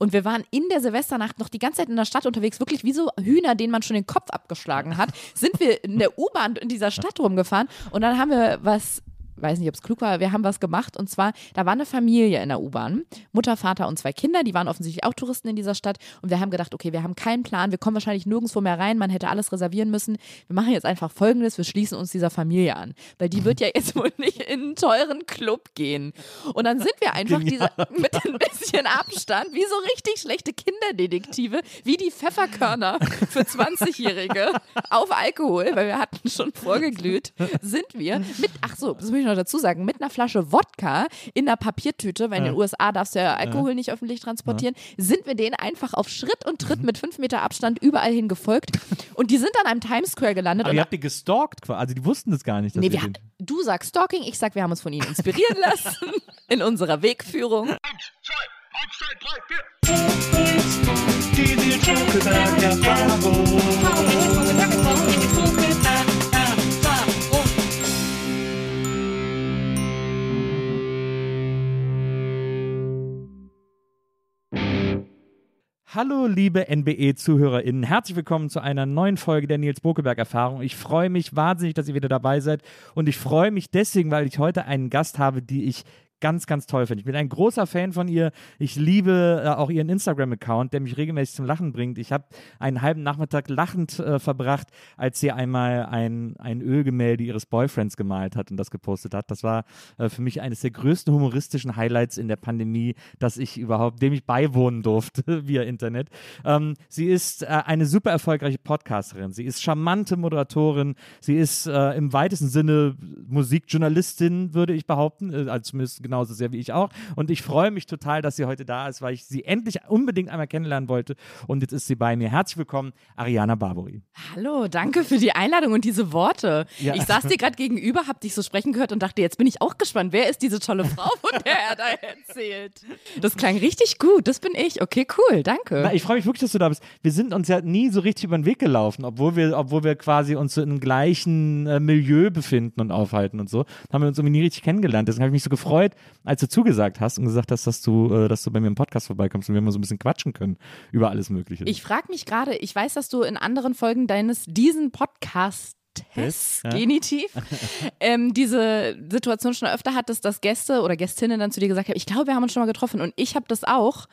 Und wir waren in der Silvesternacht noch die ganze Zeit in der Stadt unterwegs, wirklich wie so Hühner, denen man schon den Kopf abgeschlagen hat. Sind wir in der U-Bahn in dieser Stadt rumgefahren und dann haben wir was weiß nicht, ob es klug war, wir haben was gemacht. Und zwar, da war eine Familie in der U-Bahn, Mutter, Vater und zwei Kinder, die waren offensichtlich auch Touristen in dieser Stadt. Und wir haben gedacht, okay, wir haben keinen Plan, wir kommen wahrscheinlich nirgendwo mehr rein, man hätte alles reservieren müssen. Wir machen jetzt einfach folgendes, wir schließen uns dieser Familie an, weil die wird ja jetzt wohl nicht in einen teuren Club gehen. Und dann sind wir einfach diese, mit ein bisschen Abstand, wie so richtig schlechte Kinderdetektive, wie die Pfefferkörner für 20-Jährige auf Alkohol, weil wir hatten schon vorgeglüht, sind wir mit, ach so, das muss ich noch dazu sagen, mit einer Flasche Wodka in einer Papiertüte, weil in den USA darfst du ja Alkohol nicht öffentlich transportieren, sind wir denen einfach auf Schritt und Tritt mit fünf Meter Abstand überall hin gefolgt. Und die sind dann am Times Square gelandet. Aber und ihr habt die gestalkt quasi. Also die wussten das gar nicht. Dass Nee, wir, du sagst Stalking, ich sag, wir haben uns von ihnen inspirieren lassen in unserer Wegführung. Hallo, liebe NBE-ZuhörerInnen. Herzlich willkommen zu einer neuen Folge der Nils Bokeberg-Erfahrung. Ich freue mich wahnsinnig, dass ihr wieder dabei seid. Und ich freue mich deswegen, weil ich heute einen Gast habe, die ich ganz, ganz toll finde. Ich bin ein großer Fan von ihr. Ich liebe äh, auch ihren Instagram-Account, der mich regelmäßig zum Lachen bringt. Ich habe einen halben Nachmittag lachend äh, verbracht, als sie einmal ein, ein Ölgemälde ihres Boyfriends gemalt hat und das gepostet hat. Das war äh, für mich eines der größten humoristischen Highlights in der Pandemie, dass ich überhaupt, dem ich beiwohnen durfte via Internet. Ähm, sie ist äh, eine super erfolgreiche Podcasterin. Sie ist charmante Moderatorin. Sie ist äh, im weitesten Sinne Musikjournalistin, würde ich behaupten. Äh, zumindest genauso sehr wie ich auch. Und ich freue mich total, dass sie heute da ist, weil ich sie endlich unbedingt einmal kennenlernen wollte. Und jetzt ist sie bei mir. Herzlich willkommen, Ariana Barbori. Hallo, danke für die Einladung und diese Worte. Ja. Ich saß dir gerade gegenüber, hab dich so sprechen gehört und dachte, jetzt bin ich auch gespannt. Wer ist diese tolle Frau, von der er da erzählt? Das klang richtig gut. Das bin ich. Okay, cool. Danke. Na, ich freue mich wirklich, dass du da bist. Wir sind uns ja nie so richtig über den Weg gelaufen, obwohl wir, obwohl wir quasi uns so im gleichen äh, Milieu befinden und aufhalten und so. Haben wir uns irgendwie nie richtig kennengelernt. Deswegen habe ich mich so gefreut, als du zugesagt hast und gesagt hast, dass du, äh, dass du bei mir im Podcast vorbeikommst und wir mal so ein bisschen quatschen können über alles Mögliche. Ich frage mich gerade, ich weiß, dass du in anderen Folgen deines diesen Podcast Test, ja. Genitiv, ähm, diese Situation schon öfter hattest, dass Gäste oder Gästinnen dann zu dir gesagt haben, ich glaube, wir haben uns schon mal getroffen und ich habe das auch.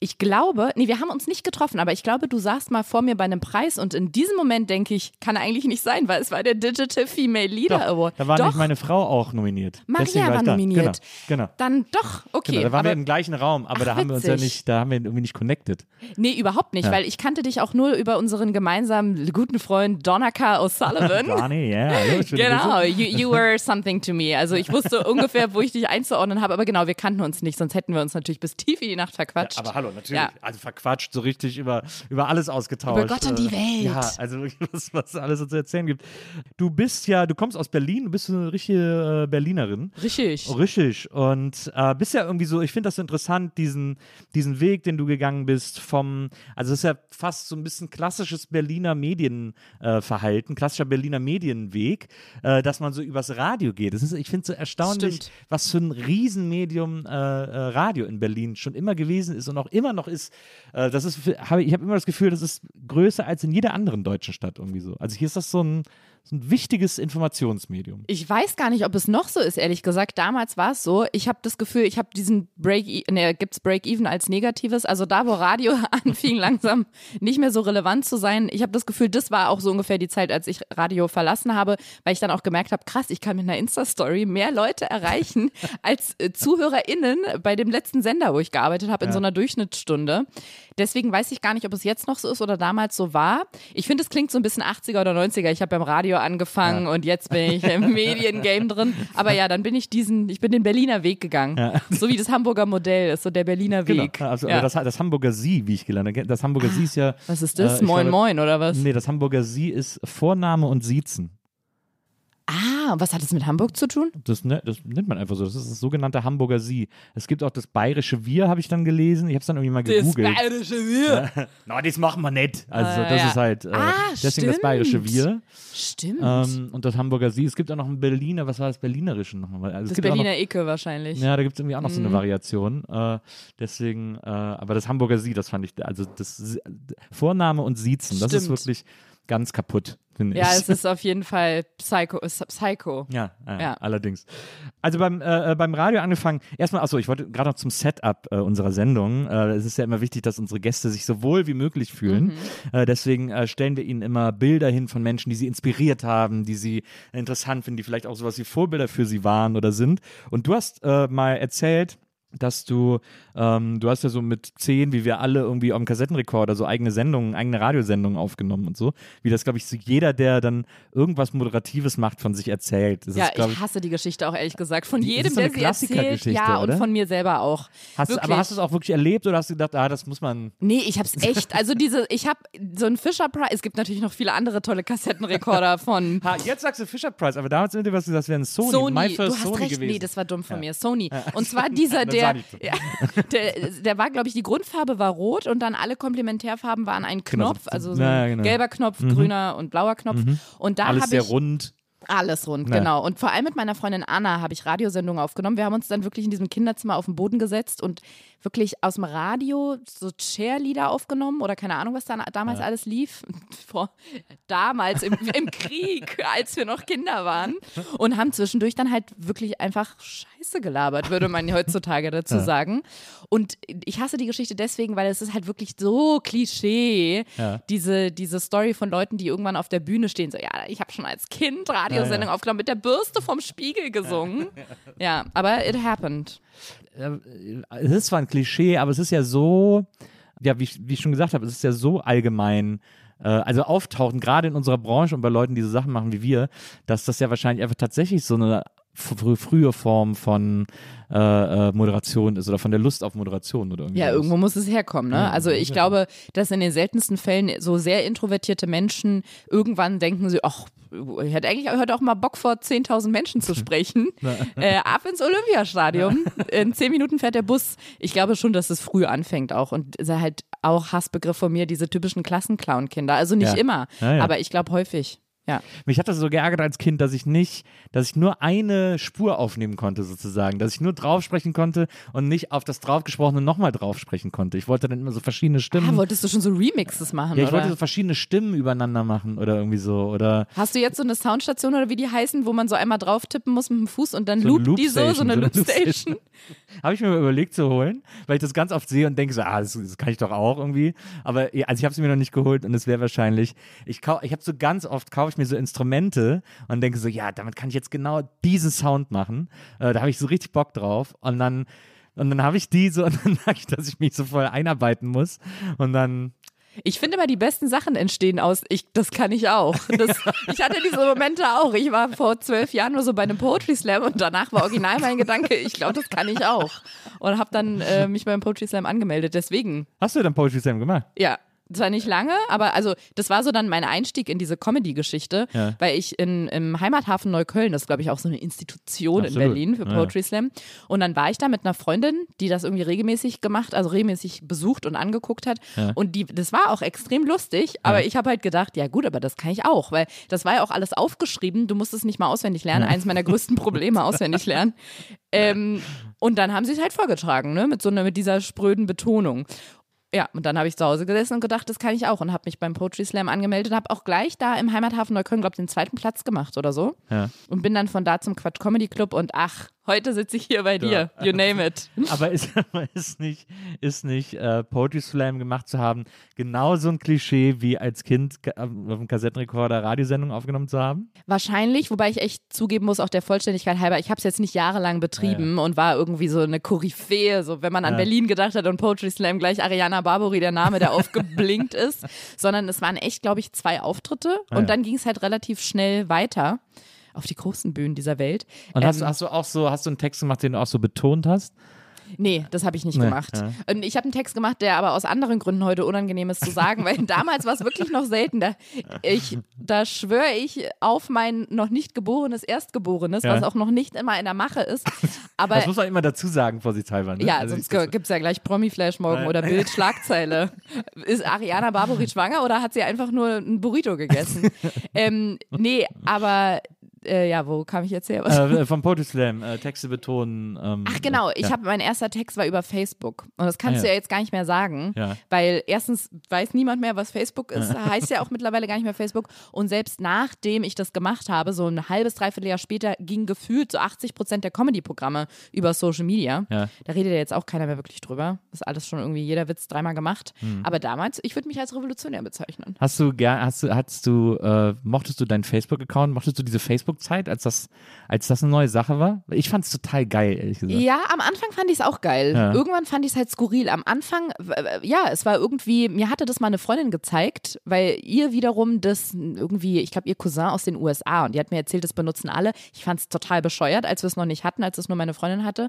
Ich glaube, nee, wir haben uns nicht getroffen, aber ich glaube, du saßt mal vor mir bei einem Preis und in diesem Moment denke ich, kann eigentlich nicht sein, weil es war der Digital Female Leader Doch, Award. da war doch, nämlich meine Frau auch nominiert. Maria war da. nominiert. Genau, genau. Dann doch, okay. genau. Da waren aber, wir im gleichen Raum, aber Ach, da haben wir uns ja witzig. nicht, da haben wir irgendwie nicht connected. nee, überhaupt nicht, Ja. weil ich kannte dich auch nur über unseren gemeinsamen guten Freund Donaka O'Sullivan. Barney, ja, schöne Genau, you, you were something to me. Also ich wusste ungefähr, wo ich dich einzuordnen habe, aber genau, wir kannten uns nicht, sonst hätten wir uns natürlich bis tief in die Nacht verquatscht. Aber hallo, natürlich. Ja. Also verquatscht, so richtig über, über alles ausgetauscht. Über Gott und die Äh, Welt. Ja, also wirklich, was, was es alles so zu erzählen gibt. Du bist ja, du kommst aus Berlin, du bist eine richtige äh, Berlinerin. Richtig. Oh, Richtig. Und äh, bist ja irgendwie so, ich finde das so interessant, diesen, diesen Weg, den du gegangen bist, vom, also es ist ja fast so ein bisschen klassisches Berliner Medienverhalten, äh, klassischer Berliner Medienweg, äh, dass man so übers Radio geht. Das ist, ich finde es so erstaunlich, Stimmt. was für ein Riesenmedium äh, Radio in Berlin schon immer gewesen ist und auch immer noch ist, äh, das ist, habe ich habe immer das Gefühl, das ist größer als in jeder anderen deutschen Stadt irgendwie so. Also hier ist das so ein, so ein wichtiges Informationsmedium. Ich weiß gar nicht, ob es noch so ist, ehrlich gesagt. Damals war es so. Ich habe das Gefühl, ich habe diesen Break, ne, gibt's Break-Even als Negatives. Also da, wo Radio anfing, langsam nicht mehr so relevant zu sein. Ich habe das Gefühl, das war auch so ungefähr die Zeit, als ich Radio verlassen habe, weil ich dann auch gemerkt habe, krass, ich kann mit einer Insta-Story mehr Leute erreichen als äh, ZuhörerInnen bei dem letzten Sender, wo ich gearbeitet habe, in so einer Durchschnittsstunde. Deswegen weiß ich gar nicht, ob es jetzt noch so ist oder damals so war. Ich finde, es klingt so ein bisschen 80er oder 90er. Ich habe beim Radio angefangen und jetzt bin ich im Mediengame drin. Aber ja, dann bin ich diesen, ich bin den Berliner Weg gegangen. So wie das Hamburger Modell ist, so der Berliner Weg. Genau. Also, ja. Ah, das, das Hamburger Sie, wie ich gelernt habe. Das Hamburger Sie ist ja. Was ist das? äh, moin, glaube- moin, oder was? Nee, das Hamburger Sie ist Vorname und Siezen. Ah, und was hat das mit Hamburg zu tun? Das, ne, das nennt man einfach so. Das ist das sogenannte Hamburger Sie. Es gibt auch das bayerische Wir, habe ich dann gelesen. Ich habe es dann irgendwie mal gegoogelt. bayerische Wir. Na, das machen wir nicht. Also, Ah, das ja. ist halt. Äh, Ah, deswegen das stimmt. bayerische Wir. Stimmt. Ähm, und das Hamburger Sie. Es gibt auch noch ein Berliner, was war das Berlinerische nochmal? Also, das gibt auch noch, Berliner Ecke wahrscheinlich. Ja, da gibt es irgendwie auch noch so Mhm. eine Variation. Äh, deswegen, äh, aber das Hamburger Sie, das fand ich, also das Vorname und Siezen, das ist Stimmt. wirklich ganz kaputt, finde Ja, ich. es ist auf jeden Fall Psycho. Psycho. Ja, äh, Ja. allerdings. Also beim, äh, äh, beim Radio angefangen, erstmal, achso, ich wollte gerade noch zum Setup äh, unserer Sendung. Äh, es ist ja immer wichtig, dass unsere Gäste sich so wohl wie möglich fühlen. Mhm. Äh, deswegen stellen wir ihnen immer Bilder hin von Menschen, die sie inspiriert haben, die sie interessant finden, die vielleicht auch sowas wie Vorbilder für sie waren oder sind. Und du hast mal erzählt, dass du, ähm, du hast ja so mit zehn, wie wir alle irgendwie am Kassettenrekorder so eigene Sendungen, eigene Radiosendungen aufgenommen und so. Wie das, glaube ich, so jeder, der dann irgendwas Moderatives macht, von sich erzählt. Das Ja, ist, ich hasse die Geschichte auch ehrlich gesagt. Von das jedem, ist so eine der sie erzählt. Ja, und oder? von mir selber auch. Hast, du- Wirklich. aber hast du es auch wirklich erlebt oder hast du gedacht, ah, das muss man. Nee, ich hab's echt. Also diese, ich hab so einen Fisher Price. Es gibt natürlich noch viele andere tolle Kassettenrekorder von Ha, jetzt sagst du Fisher Price, aber damals was, das wäre ein Sony, Sony. my Du first hast Sony recht. gewesen. Nee, das war dumm von mir. Sony. Und zwar dieser, Dann der, ja, der, der war, glaube ich, die Grundfarbe war rot und dann alle Komplementärfarben waren ein Genau, Knopf, so- also so ja, ein genau. gelber Knopf, grüner und blauer Knopf. Und da Alles sehr ich rund. alles rund, Ja. genau. Und vor allem mit meiner Freundin Anna habe ich Radiosendungen aufgenommen. Wir haben uns dann wirklich in diesem Kinderzimmer auf den Boden gesetzt und wirklich aus dem Radio so Cheerleader aufgenommen oder keine Ahnung, was da damals alles lief. Vor, damals im, im Krieg, als wir noch Kinder waren. Und haben zwischendurch dann halt wirklich einfach Scheiße gelabert, würde man heutzutage dazu sagen. Und ich hasse die Geschichte deswegen, weil es ist halt wirklich so Klischee, Ja. diese, diese Story von Leuten, die irgendwann auf der Bühne stehen, so, ja, ich habe schon als Kind Radiosendung aufgenommen, mit der Bürste vom Spiegel gesungen. Ja, aber it happened. Es ist zwar ein Klischee, aber es ist ja so, ja, wie, ich- wie ich schon gesagt habe, es ist ja so allgemein. äh, Also auftauchen, gerade in unserer Branche und bei Leuten, die so Sachen machen wie wir, dass das ja wahrscheinlich einfach tatsächlich so eine fr frühe Form von äh, äh, Moderation ist oder von der Lust auf Moderation oder irgendwie. Ja, sowas. irgendwo muss es herkommen, ne? Ja, Also ich ja. glaube, dass in den seltensten Fällen so sehr introvertierte Menschen irgendwann denken sie, ach, ich hätte eigentlich heute auch mal Bock vor 10.000 Menschen zu sprechen. äh, ab ins Olympiastadion. In zehn Minuten fährt der Bus. Ich glaube schon, dass es früh anfängt auch. Und ist halt auch Hassbegriff von mir, diese typischen Klassenclown-Kinder. Also nicht Ja. immer, aber ich glaube häufig. Ja. Mich hat das so geärgert als Kind, dass ich nicht, dass ich nur eine Spur aufnehmen konnte, sozusagen. Dass ich nur drauf sprechen konnte und nicht auf das draufgesprochene nochmal drauf sprechen konnte. Ich wollte dann immer so verschiedene Stimmen. Ah, wolltest du schon so Remixes machen, ja, ich oder? wollte so verschiedene Stimmen übereinander machen oder irgendwie so. Oder Hast du jetzt so eine Soundstation oder wie die heißen, wo man so einmal drauf tippen muss mit dem Fuß und dann So loopt die so, so eine Loopstation? habe ich mir mal überlegt zu holen, weil ich das ganz oft sehe und denke so, ah, das, das kann ich doch auch irgendwie. Aber also ich habe es mir noch nicht geholt und es wäre wahrscheinlich, ich ich habe so ganz oft kaufe ich mir so Instrumente und denke so, ja, damit kann ich jetzt genau diesen Sound machen. Äh, da habe ich so richtig Bock drauf und dann und dann habe ich diese und dann merke ich, dass ich mich so voll einarbeiten muss und dann Ich finde immer, die besten Sachen entstehen aus, ich, das kann ich auch. Das, ich hatte diese Momente auch. Ich war vor zwölf Jahren nur so bei einem Poetry Slam und danach war original mein Gedanke, ich glaube, das kann ich auch. Und habe dann äh, mich beim Poetry Slam angemeldet. Deswegen, hast du dann Poetry Slam gemacht? ja. Zwar nicht lange, aber also das war so dann mein Einstieg in diese Comedy-Geschichte, Ja. weil ich in, im Heimathafen Neukölln, das ist glaube ich auch so eine Institution in Absolut. Berlin für Ja. Poetry Slam. Und dann war ich da mit einer Freundin, die das irgendwie regelmäßig gemacht, also regelmäßig besucht und angeguckt hat. Und die, das war auch extrem lustig, aber ich habe halt gedacht, ja gut, aber das kann ich auch, weil das war ja auch alles aufgeschrieben, du musst es nicht mal auswendig lernen, eins meiner größten Probleme, auswendig lernen. Ähm, und dann haben sie es halt vorgetragen, ne, mit so einer, mit dieser spröden Betonung. Ja, und dann habe ich zu Hause gesessen und gedacht, das kann ich auch und habe mich beim Poetry Slam angemeldet und habe auch gleich da im Heimathafen Neukölln, glaube ich, den zweiten Platz gemacht oder so. Ja. Und bin dann von da zum Quatsch Comedy Club und ach, heute sitze ich hier bei dir. You name it. Aber ist, ist nicht, ist nicht äh, Poetry Slam gemacht zu haben, genau so ein Klischee wie als Kind ge- auf dem Kassettenrekorder Radiosendungen aufgenommen zu haben? Wahrscheinlich, wobei ich echt zugeben muss, auch der Vollständigkeit halber, ich habe es jetzt nicht jahrelang betrieben und war irgendwie so eine Koryphäe, so wenn man an Ja. Berlin gedacht hat und Poetry Slam gleich Ariana Barbori der Name, der aufgeblinkt ist, sondern es waren echt, glaube ich, zwei Auftritte Ah, ja. und dann ging es halt relativ schnell weiter auf die großen Bühnen dieser Welt. Und hast, Ähm, du- hast du auch so, hast du einen Text gemacht, den du auch so betont hast? Nee, das habe ich nicht Nee, gemacht. ja. Ich habe einen Text gemacht, der aber aus anderen Gründen heute unangenehm ist zu sagen, weil damals war es wirklich noch selten. Da, ich, da schwöre ich auf mein noch nicht geborenes Erstgeborenes, Ja. was auch noch nicht immer in der Mache ist. Aber Das muss man immer dazu sagen, vorsichtshalber. Ne? ja, Also sonst gibt es ja gleich Promi-Flash morgen Nein. oder Bild-Schlagzeile. Ist Ariana Barbori schwanger oder hat sie einfach nur ein Burrito gegessen? ähm, nee, aber äh, ja, wo kam ich jetzt her? Äh, vom Poetry Slam, äh, Texte betonen. Ähm, Ach genau, ich ja. habe mein erster Text war über Facebook und das kannst Ah, du ja. ja jetzt gar nicht mehr sagen, Ja. weil erstens weiß niemand mehr, was Facebook ist, heißt ja auch mittlerweile gar nicht mehr Facebook und selbst nachdem ich das gemacht habe, so ein halbes dreiviertel Jahr später ging gefühlt so 80 Prozent der Comedy-Programme über Social Media. Ja. Da redet ja jetzt auch keiner mehr wirklich drüber. Das ist alles schon irgendwie jeder Witz dreimal gemacht. Hm. Aber damals, ich würde mich als revolutionär bezeichnen. Hast du gern, hast du, hast du, äh, mochtest du deinen Facebook-Account, mochtest du diese Facebook-Zeit, als das, als das eine neue Sache war? Ich fand es total geil, ehrlich gesagt. Ja, am Anfang fand ich es auch geil. Ja. Irgendwann fand ich es halt skurril. Am Anfang, ja, es war irgendwie, mir hatte das mal eine Freundin gezeigt, weil ihr wiederum das irgendwie, ich glaube, ihr Cousin aus den USA und die hat mir erzählt, das benutzen alle. Ich fand es total bescheuert, als wir es noch nicht hatten, als es nur meine Freundin hatte.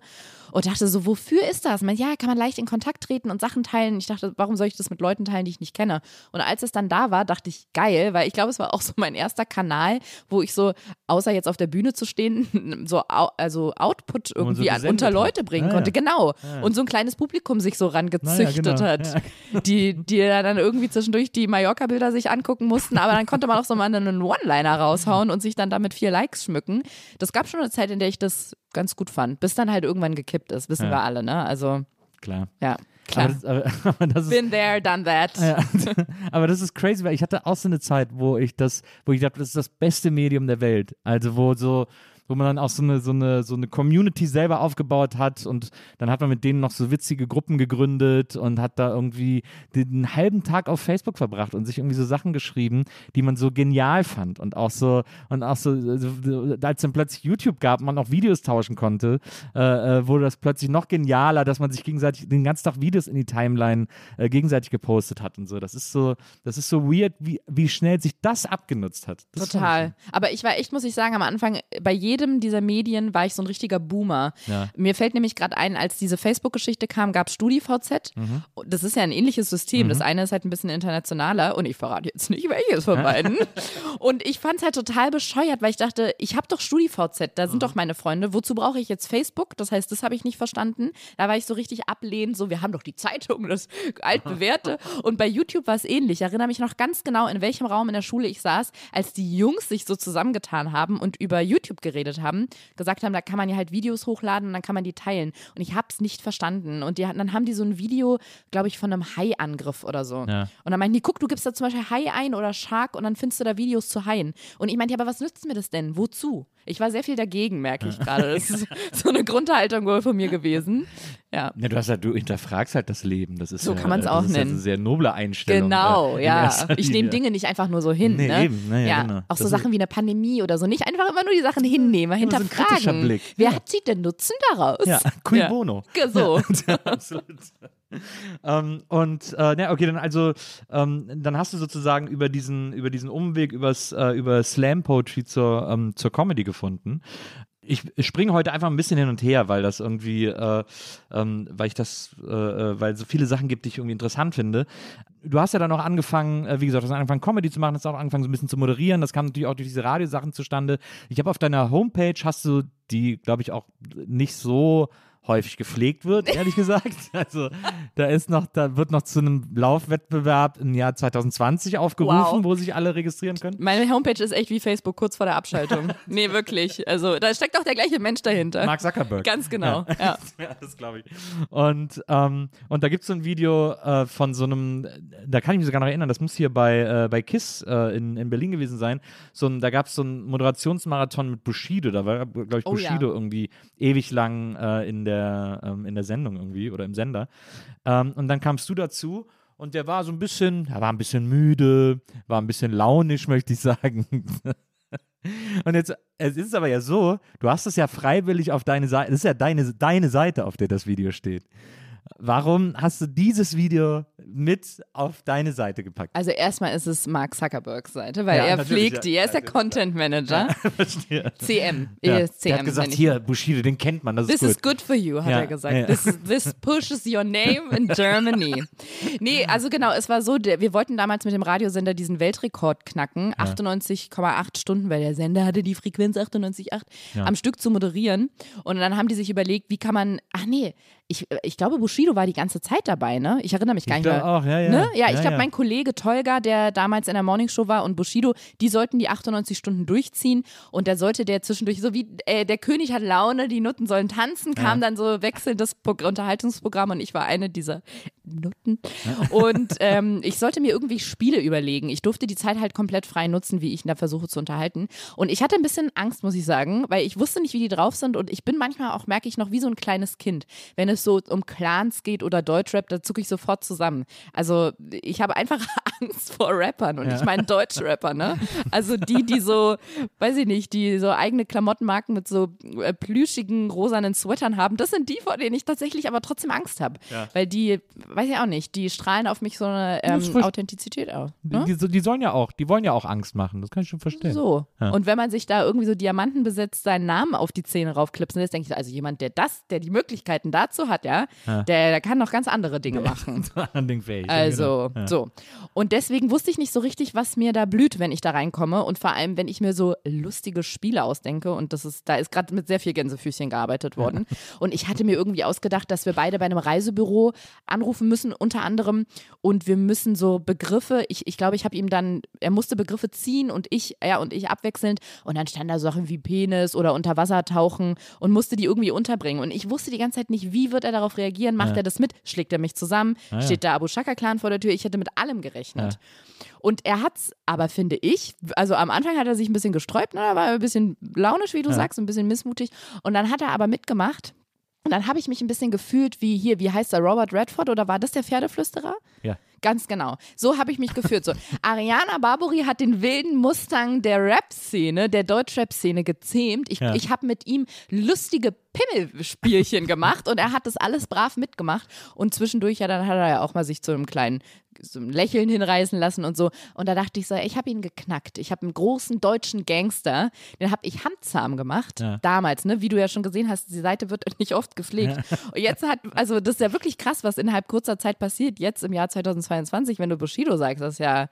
Und dachte so, wofür ist das? Man, ja, kann man leicht in Kontakt treten und Sachen teilen. Ich dachte, warum soll ich das mit Leuten teilen, die ich nicht kenne? Und als es dann da war, dachte ich, geil, weil ich glaube, es war auch so mein erster Kanal, wo ich so, außer jetzt auf der Bühne zu stehen, so also Output so irgendwie gesendet unter hat. Leute bringen Ja, konnte. ja. Genau. Und so ein kleines Publikum sich so rangezüchtet genau. hat, die, die dann irgendwie zwischendurch die Mallorca-Bilder sich angucken mussten, aber dann konnte man auch so mal einen One-Liner raushauen und sich dann damit vier Likes schmücken. Das gab schon eine Zeit, in der ich das ganz gut fand, bis dann halt irgendwann gekippt ist, wissen Ja. wir alle, ne? Also, Klar. ja, klar. Aber das, aber, aber das ist, Been there, done that. ja, aber das ist crazy, weil ich hatte auch so eine Zeit, wo ich das, wo ich dachte, das ist das beste Medium der Welt. Also wo so, wo man dann auch so eine, so eine, so eine Community selber aufgebaut hat und dann hat man mit denen noch so witzige Gruppen gegründet und hat da irgendwie den halben Tag auf Facebook verbracht und sich irgendwie so Sachen geschrieben, die man so genial fand und auch so, und auch so, so als dann plötzlich YouTube gab und man auch Videos tauschen konnte, äh, äh, wurde das plötzlich noch genialer, dass man sich gegenseitig den ganzen Tag Videos in die Timeline äh, gegenseitig gepostet hat und so. Das ist so, das ist so weird, wie, wie schnell sich das abgenutzt hat. Das Total. Aber ich war echt, muss ich sagen, am Anfang bei jedem dieser Medien war ich so ein richtiger Boomer. Ja. Mir fällt nämlich gerade ein, als diese Facebook-Geschichte kam, gab es StudiVZ. Mhm. Das ist ja ein ähnliches System. Das eine ist halt ein bisschen internationaler und ich verrate jetzt nicht, welches von beiden. und ich fand es halt total bescheuert, weil ich dachte, ich habe doch StudiVZ, da Mhm. sind doch meine Freunde. Wozu brauche ich jetzt Facebook? Das heißt, das habe ich nicht verstanden. Da war ich so richtig ablehnend, so wir haben doch die Zeitung, das altbewährte. Und bei YouTube war es ähnlich. Ich erinnere mich noch ganz genau, in welchem Raum in der Schule ich saß, als die Jungs sich so zusammengetan haben und über YouTube geredet haben, gesagt haben, da kann man ja halt Videos hochladen und dann kann man die teilen. Und ich habe es nicht verstanden. Und die, dann haben die so ein Video, glaube ich, von einem Hai-Angriff oder so. Ja. Und dann meinten die, guck, du gibst da zum Beispiel Hai ein oder Shark und dann findest du da Videos zu Haien. Und ich meinte, ja, aber was nützt mir das denn? Wozu? Ich war sehr viel dagegen, merke ich gerade. Das ist so eine Grundhaltung wohl von mir gewesen. Ja. Ja, du hast halt, du hinterfragst halt das Leben. Das ist So ja, kann man's das auch ist ja nennen. eine sehr noble Einstellung. Genau, äh, ja. Ich nehme. Dinge nicht einfach nur so hin. Nee, ne? eben. Naja, genau. Auch so Das Sachen wie eine Pandemie oder so. Nicht einfach immer nur die Sachen hinnehmen, Immer so ein kritischer hinterfragen. Blick. Wer Ja. hat sie denn Nutzen daraus? Ja, cui Ja. bono. So. Ja, absolut. Ähm, und äh, na, okay, dann also, ähm, dann hast du sozusagen über diesen, über diesen Umweg, übers, äh, über Slam Poetry zur, ähm, zur Comedy gefunden. ich springe heute einfach ein bisschen hin und her, weil das irgendwie, äh, ähm, weil ich das, äh, äh, weil so viele Sachen gibt, die ich irgendwie interessant finde. Du hast ja dann auch angefangen, äh, wie gesagt, hast angefangen Comedy zu machen, hast auch angefangen so ein bisschen zu moderieren. Das kam natürlich auch durch diese Radiosachen zustande. Ich habe auf deiner Homepage hast du die, glaube ich, auch nicht so häufig gepflegt wird, ehrlich gesagt. Also da ist noch, da wird noch zu einem Laufwettbewerb im Jahr 2020 aufgerufen, Wow. wo sich alle registrieren können. Meine Homepage ist echt wie Facebook kurz vor der Abschaltung. nee, wirklich. Also da steckt auch der gleiche Mensch dahinter. Mark Zuckerberg. Ganz genau. Ja. Ja, das glaube ich. Und, ähm, und da gibt es so ein Video äh, von so einem, da kann ich mich sogar noch erinnern, das muss hier bei, äh, bei KISS äh, in, in Berlin gewesen sein. So ein, da gab es so einen Moderationsmarathon mit Bushido. Da war, glaube ich, Oh ja. Bushido irgendwie ewig lang äh, in, der, ähm, in der Sendung irgendwie oder im Sender. Ähm, und dann kamst du dazu. Und der war so ein bisschen, er war ein bisschen müde, war ein bisschen launisch, möchte ich sagen. Und jetzt, es ist aber ja so, du hast es ja freiwillig auf deine Seite, das ist ja deine, deine Seite, auf der das Video steht. Warum hast du dieses Video mit auf deine Seite gepackt? Also erstmal ist es Mark Zuckerbergs Seite, weil Ja, er pflegt ja. die. Er ist der Content Manager. Verstehe. CM. Ja. Der hat gesagt, hier, Bushido, den kennt man, das This ist is gut. good for you, hat Ja, er gesagt. ja. This, is, this pushes your name in Germany. Nee, also genau, es war so, wir wollten damals mit dem Radiosender diesen Weltrekord knacken, 98,8 Stunden, weil der Sender hatte die Frequenz 98,8 am Stück zu moderieren. Und dann haben die sich überlegt, wie kann man, ach nee, ich, ich glaube, Bushido war die ganze Zeit dabei, ne? Ich erinnere mich gar Ich nicht mehr. auch, ja, ja. Ne? Ja, ich Ja, glaube, ja. mein Kollege Tolga, der damals in der Morningshow war und Bushido, die sollten die 98 Stunden durchziehen und da sollte der zwischendurch, so wie äh, der König hat Laune, die Nutten sollen tanzen, kam dann so wechselndes Pro Unterhaltungsprogramm und ich war eine dieser Nutten. Und ähm, ich sollte mir irgendwie Spiele überlegen. Ich durfte die Zeit halt komplett frei nutzen, wie ich da versuche zu unterhalten. Und ich hatte ein bisschen Angst, muss ich sagen, weil ich wusste nicht, wie die drauf sind und ich bin manchmal auch, merke ich noch, wie so ein kleines Kind. Wenn es so um Clans geht oder Deutschrap, da zucke ich sofort zusammen. Also ich habe einfach Angst vor Rappern und ich meine Deutschrapper, ne? Also die, die so, weiß ich nicht, die so eigene Klamottenmarken mit so äh, plüschigen, rosanen Sweatern haben, das sind die, vor denen ich tatsächlich aber trotzdem Angst habe. Weil die, weiß ich auch nicht, die strahlen auf mich so eine ähm. Authentizität aus. Ne? Die, die, die sollen ja auch, die wollen ja auch Angst machen, das kann ich schon verstehen. So. Und wenn man sich da irgendwie so Diamanten besetzt, seinen Namen auf die Zähne raufklipsen lässt, denke ich, also jemand, der das, der die Möglichkeiten dazu hat, ja, Der, der kann noch ganz andere Dinge machen. Zu anderen Dingen fähig. ja, Also, genau. Ja. so. Und deswegen wusste ich nicht so richtig, was mir da blüht, wenn ich da reinkomme. Und vor allem, wenn ich mir so lustige Spiele ausdenke. Und das ist, da ist gerade mit sehr viel Gänsefüßchen gearbeitet worden. Und ich hatte mir irgendwie ausgedacht, dass wir beide bei einem Reisebüro anrufen müssen, unter anderem. Und wir müssen so Begriffe, ich, ich glaube, ich habe ihm dann, er musste Begriffe ziehen und ich, er und ich abwechselnd. Und dann stand da Sachen wie Penis oder Unterwasser tauchen und musste die irgendwie unterbringen. Und ich wusste die ganze Zeit nicht, wie wird er darauf reagieren? Macht er das mit? Schlägt er mich zusammen? ja. Steht der Abu Shaka Clan vor der Tür? Ich hätte mit allem gerechnet. Und er hat's, aber finde ich, also am Anfang hat er sich ein bisschen gesträubt, ne? da war er ein bisschen launisch, wie du sagst, ein bisschen missmutig. Und dann hat er aber mitgemacht. Und dann habe ich mich ein bisschen gefühlt wie hier, wie heißt er, Robert Redford oder war das der Pferdeflüsterer? Ja. Ganz genau. So habe ich mich gefühlt. So. Ariana Barbori hat den wilden Mustang der Rap-Szene, der Deutsch-Rap-Szene gezähmt. Ich, Ja. ich habe mit ihm lustige Pimmelspielchen gemacht und er hat das alles brav mitgemacht. Und zwischendurch, ja, dann hat er ja auch mal sich zu einem kleinen so einem Lächeln hinreißen lassen und so. Und da dachte ich so, ich habe ihn geknackt. Ich habe einen großen deutschen Gangster, den habe ich handzahm gemacht. Ja. Damals, ne? Wie du ja schon gesehen hast, die Seite wird nicht oft gepflegt. Und jetzt hat, also das ist ja wirklich krass, was innerhalb kurzer Zeit passiert. Jetzt im Jahr 2022, wenn du Bushido sagst, das ist ja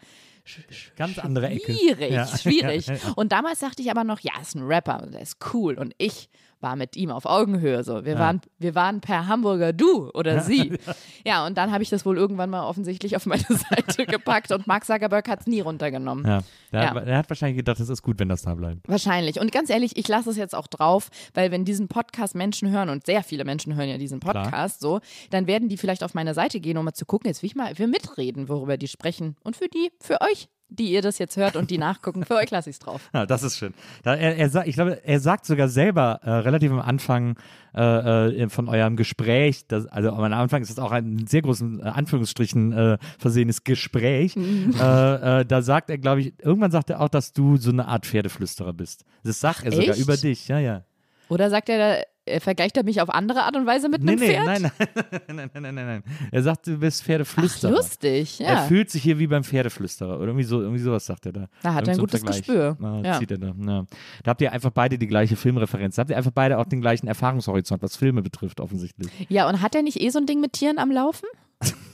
Ganz andere Ecke. schwierig, Ja. schwierig. Ja, ja. Und damals dachte ich aber noch, ja, ist ein Rapper, der ist cool. Und ich war mit ihm auf Augenhöhe. So. Wir, waren, wir waren per Hamburger Du oder sie. Ja, und dann habe ich das wohl irgendwann mal offensichtlich auf meine Seite gepackt und Mark Zuckerberg hat es nie runtergenommen. Ja. Der, Ja. Hat, der hat wahrscheinlich gedacht, es ist gut, wenn das da bleibt. Wahrscheinlich. Und ganz ehrlich, ich lasse es jetzt auch drauf, weil wenn diesen Podcast Menschen hören und sehr viele Menschen hören ja diesen Podcast so, dann werden die vielleicht auf meine Seite gehen, um mal zu gucken, jetzt will ich mal, wir mitreden, worüber die sprechen. Und für die, für euch, die ihr das jetzt hört und die nachgucken, für euch lasse ich es drauf. Ja, das ist schön. Da, er, er, ich glaube, er sagt sogar selber äh, relativ am Anfang äh, äh, von eurem Gespräch, dass, also am Anfang ist es auch ein sehr großen äh, Anführungsstrichen äh, versehenes Gespräch. äh, äh, da sagt er, glaube ich, irgendwann sagt er auch, dass du so eine Art Pferdeflüsterer bist. Das sagt er sogar Echt? über dich, ja, ja. Oder sagt er, äh, vergleicht er mich auf andere Art und Weise mit einem nee, Pferd? nein, nein, nein, nein, nein, nein. Er sagt, du bist Ach, Pferdeflüsterer. lustig, Er ja. fühlt sich hier wie beim Pferdeflüsterer oder irgendwie so, irgendwie sowas sagt er da. Da hat er ein gutes Vergleich. Gespür. Na, Ja. zieht er da. Ja. Da habt ihr einfach beide die gleiche Filmreferenz. Da habt ihr einfach beide auch den gleichen Erfahrungshorizont, was Filme betrifft, offensichtlich. Ja, und hat er nicht eh so ein Ding mit Tieren am Laufen?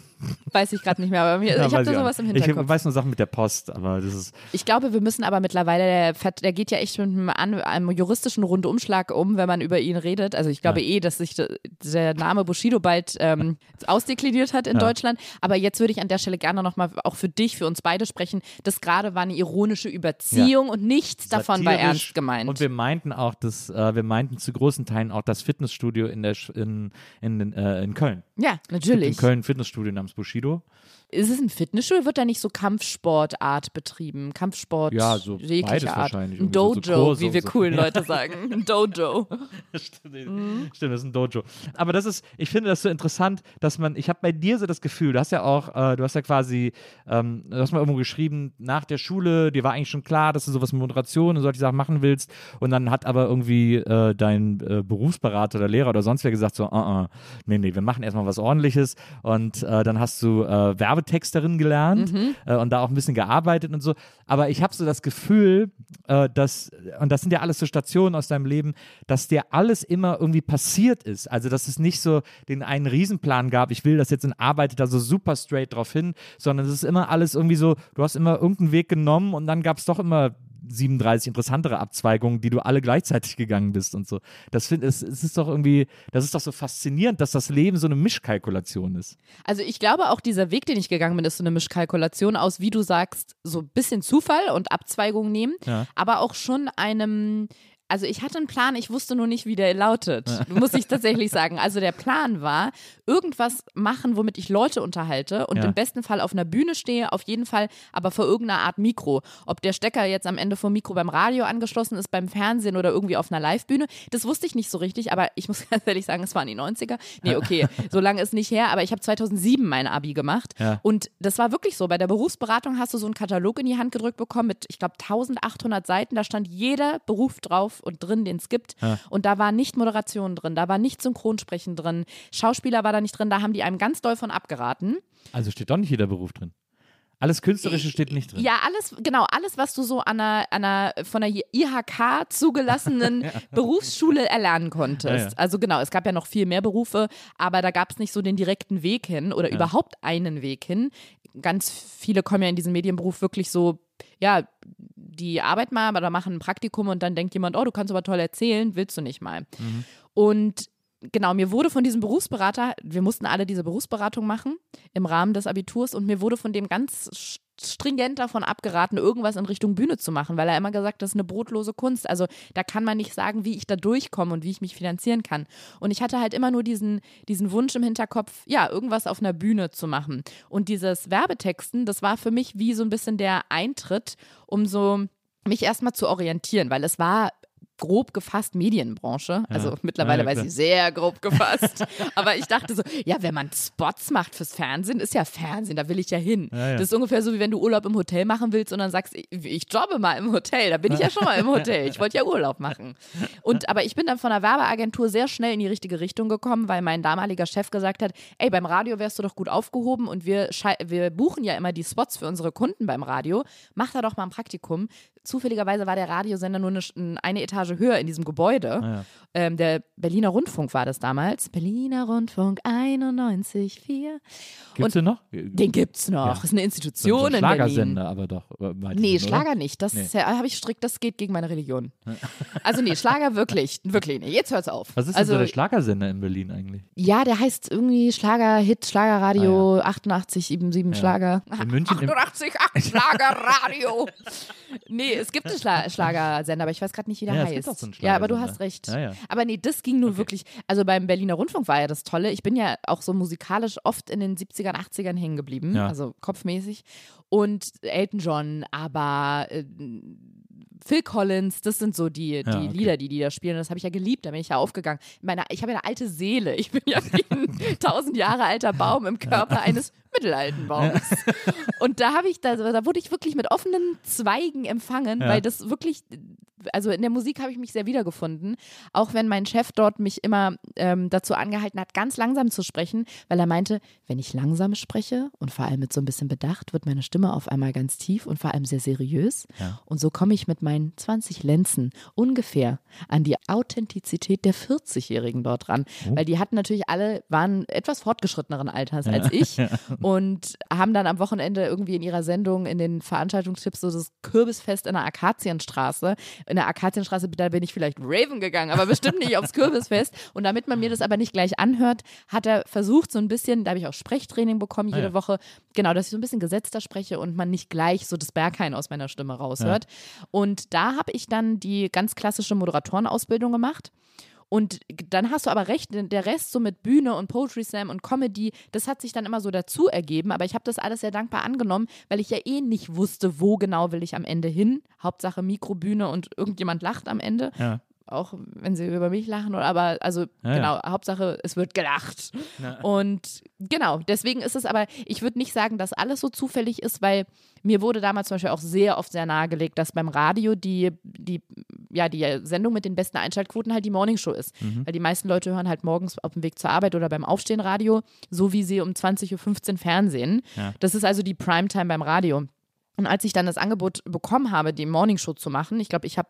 Weiß ich gerade nicht mehr, aber mir, Ja, ich habe da sowas im. Hinterkopf. Ich weiß nur Sachen mit der Post, aber das ist. Ich glaube, wir müssen aber mittlerweile, der, Vert- der geht ja echt mit einem, an, einem juristischen Rundumschlag um, wenn man über ihn redet. Also ich glaube eh, dass sich de- der Name Bushido bald ähm, ausdekliniert hat in Ja. Deutschland. Aber jetzt würde ich an der Stelle gerne nochmal auch für dich, für uns beide sprechen. Das gerade war eine ironische Überziehung und nichts davon war ernst gemeint. Und wir meinten auch, dass, äh, wir meinten zu großen Teilen auch das Fitnessstudio in, der, Sch- in, in, äh, in Köln. ja, In natürlich. Köln ein Fitnessstudio namens Bushido. Ist es ein Fitnessstudio? Wird da nicht so Kampfsportart betrieben? Kampfsport Ja, so jeglicher Art. wahrscheinlich. Ein so- so Dojo, Kurse wie wir so. coolen. Leute sagen. Ein Dojo. Stimmt, Stimmt, das ist ein Dojo. Aber das ist, ich finde das so interessant, dass man, ich habe bei dir so das Gefühl, du hast ja auch, äh, du hast ja quasi, ähm, du hast mal irgendwo geschrieben, nach der Schule, dir war eigentlich schon klar, dass du sowas mit Moderation und solche Sachen machen willst. Und dann hat aber irgendwie äh, dein äh, Berufsberater oder Lehrer oder sonst wer gesagt, so, uh, uh, nee, nee, wir machen erstmal was ordentliches. Und äh, dann hast du äh, Werbetexterin gelernt äh, und da auch ein bisschen gearbeitet und so. Aber ich habe so das Gefühl, äh, dass, und das sind ja alles so Stationen aus deinem Leben, dass dir alles immer irgendwie passiert ist. Also, dass es nicht so den einen Riesenplan gab, ich will das jetzt und arbeite da so super straight drauf hin, sondern es ist immer alles irgendwie so, du hast immer irgendeinen Weg genommen und dann gab es doch immer 37 interessantere Abzweigungen, die du alle gleichzeitig gegangen bist und so. Das finde es, es ist doch irgendwie, das ist doch so faszinierend, dass das Leben so eine Mischkalkulation ist. Also ich glaube auch dieser Weg, den ich gegangen bin, ist so eine Mischkalkulation aus, wie du sagst, so ein bisschen Zufall und Abzweigung nehmen, Ja. aber auch schon einem also ich hatte einen Plan, ich wusste nur nicht, wie der lautet, muss ich tatsächlich sagen. Also der Plan war, irgendwas machen, womit ich Leute unterhalte und Ja. im besten Fall auf einer Bühne stehe, auf jeden Fall aber vor irgendeiner Art Mikro. Ob der Stecker jetzt am Ende vom Mikro beim Radio angeschlossen ist, beim Fernsehen oder irgendwie auf einer Live-Bühne, das wusste ich nicht so richtig, aber ich muss ganz ehrlich sagen, es waren die 90er. Nee, okay, so lange ist nicht her, aber ich habe 2007 mein Abi gemacht Ja. und das war wirklich so. Bei der Berufsberatung hast du so einen Katalog in die Hand gedrückt bekommen mit, ich glaube, 1800 Seiten. Da stand jeder Beruf drauf und drin, den es gibt. Und da war nicht Moderation drin, da war nicht Synchronsprechen drin, Schauspieler war da nicht drin. Da haben die einem ganz doll von abgeraten. Also steht doch nicht jeder Beruf drin. Alles Künstlerische steht nicht drin. Ja, alles, genau, alles, was du so an einer, an einer von der IHK zugelassenen Berufsschule erlernen konntest. Ja, ja. Also genau, es gab ja noch viel mehr Berufe, aber da gab es nicht so den direkten Weg hin oder überhaupt einen Weg hin. Ganz viele kommen ja in diesen Medienberuf wirklich so, ja, die arbeiten mal oder machen ein Praktikum und dann denkt jemand, oh, du kannst aber toll erzählen, willst du nicht mal. Und genau, mir wurde von diesem Berufsberater, wir mussten alle diese Berufsberatung machen im Rahmen des Abiturs und mir wurde von dem ganz stringent davon abgeraten, irgendwas in Richtung Bühne zu machen, weil er immer gesagt hat, das ist eine brotlose Kunst. Also da kann man nicht sagen, wie ich da durchkomme und wie ich mich finanzieren kann. Und ich hatte halt immer nur diesen, diesen Wunsch im Hinterkopf, ja, irgendwas auf einer Bühne zu machen. Und dieses Werbetexten, das war für mich wie so ein bisschen der Eintritt, um so mich erstmal zu orientieren, weil es war grob gefasst Medienbranche. Also mittlerweile Ja, weiß ich sehr grob gefasst. Aber ich dachte so, ja, wenn man Spots macht fürs Fernsehen, ist ja Fernsehen, da will ich ja hin. Ja. Das ist ungefähr so, wie wenn du Urlaub im Hotel machen willst und dann sagst, ich, ich jobbe mal im Hotel. Da bin ich ja schon mal im Hotel. Ich wollte ja Urlaub machen. Und aber ich bin dann von der Werbeagentur sehr schnell in die richtige Richtung gekommen, weil mein damaliger Chef gesagt hat, ey, beim Radio wärst du doch gut aufgehoben und wir, wir buchen ja immer die Spots für unsere Kunden beim Radio. Mach da doch mal ein Praktikum. Zufälligerweise war der Radiosender nur eine, eine Etage höher in diesem Gebäude. ja. Ähm, der Berliner Rundfunk war das damals. Berliner Rundfunk 91,4. Gibt's den noch? Den gibt's noch. Ja. Das ist eine so Institution ein in Berlin. Schlagersender, aber doch. äh, Nee, Sinne, Schlager nicht. Das Nee. ja- habe ich strikt, das geht gegen meine Religion. Also nee, Schlager wirklich, wirklich nicht. Jetzt hört's auf. Was ist also, denn so der Schlagersender in Berlin eigentlich? Ja, der heißt irgendwie Schlager-Hit, Schlagerradio, 88, 77 Schlager. In München im- 88, 8 Schlagerradio. nee, es gibt einen Schla Schlagersender, aber ich weiß gerade nicht, wie der Ja, heißt. Gibt auch so einen ja, aber du hast recht. Ja, ja. Aber nee, das ging nur wirklich, also beim Berliner Rundfunk war ja das Tolle. Ich bin ja auch so musikalisch oft in den 70ern, 80ern hängen geblieben, Ja. also kopfmäßig. Und Elton John, aber äh, Phil Collins, das sind so die, die okay. Lieder, die die da spielen. Das habe ich ja geliebt, da bin ich ja aufgegangen. Meine, ich habe ja eine alte Seele. Ich bin ja wie ein tausend Jahre alter Baum im Körper eines mittelalten Baums. Und da habe ich, da, da wurde ich wirklich mit offenen Zweigen empfangen, Ja. weil das wirklich, also in der Musik habe ich mich sehr wiedergefunden, auch wenn mein Chef dort mich immer ähm, dazu angehalten hat, ganz langsam zu sprechen, weil er meinte, wenn ich langsam spreche und vor allem mit so ein bisschen Bedacht, wird meine Stimme auf einmal ganz tief und vor allem sehr seriös. Ja. Und so komme ich mit meinen 20 Lenzen ungefähr an die Authentizität der 40-Jährigen dort ran, Oh. weil die hatten natürlich alle, waren etwas fortgeschritteneren Alters als ich und haben dann am Wochenende irgendwie in ihrer Sendung in den Veranstaltungstipps so das Kürbisfest in der Akazienstraße. In der Akazienstraße, da bin ich vielleicht Raven gegangen, aber bestimmt nicht aufs Kürbisfest. Und damit man mir das aber nicht gleich anhört, hat er versucht, so ein bisschen, da habe ich auch Sprechtraining bekommen jede Ah ja. Woche, genau, dass ich so ein bisschen gesetzter spreche und man nicht gleich so das Berghain aus meiner Stimme raushört. Und da habe ich dann die ganz klassische Moderatorenausbildung gemacht. Und dann hast du aber recht, der Rest so mit Bühne und Poetry Slam und Comedy, das hat sich dann immer so dazu ergeben. Aber ich habe das alles sehr dankbar angenommen, weil ich ja eh nicht wusste, wo genau will ich am Ende hin. Hauptsache Mikrobühne und irgendjemand lacht am Ende. Ja. Auch wenn sie über mich lachen oder aber, also Ja, genau, Hauptsache es wird gelacht. Ja. Und genau, deswegen ist es aber, ich würde nicht sagen, dass alles so zufällig ist, weil mir wurde damals zum Beispiel auch sehr oft sehr nahegelegt, dass beim Radio die, die, ja, die Sendung mit den besten Einschaltquoten halt die Morningshow ist. Mhm. Weil die meisten Leute hören halt morgens auf dem Weg zur Arbeit oder beim Aufstehen Radio, so wie sie um 20.15 Uhr Fernsehen. Ja. Das ist also die Primetime beim Radio. Und als ich dann das Angebot bekommen habe, die Morningshow zu machen, ich glaube, ich habe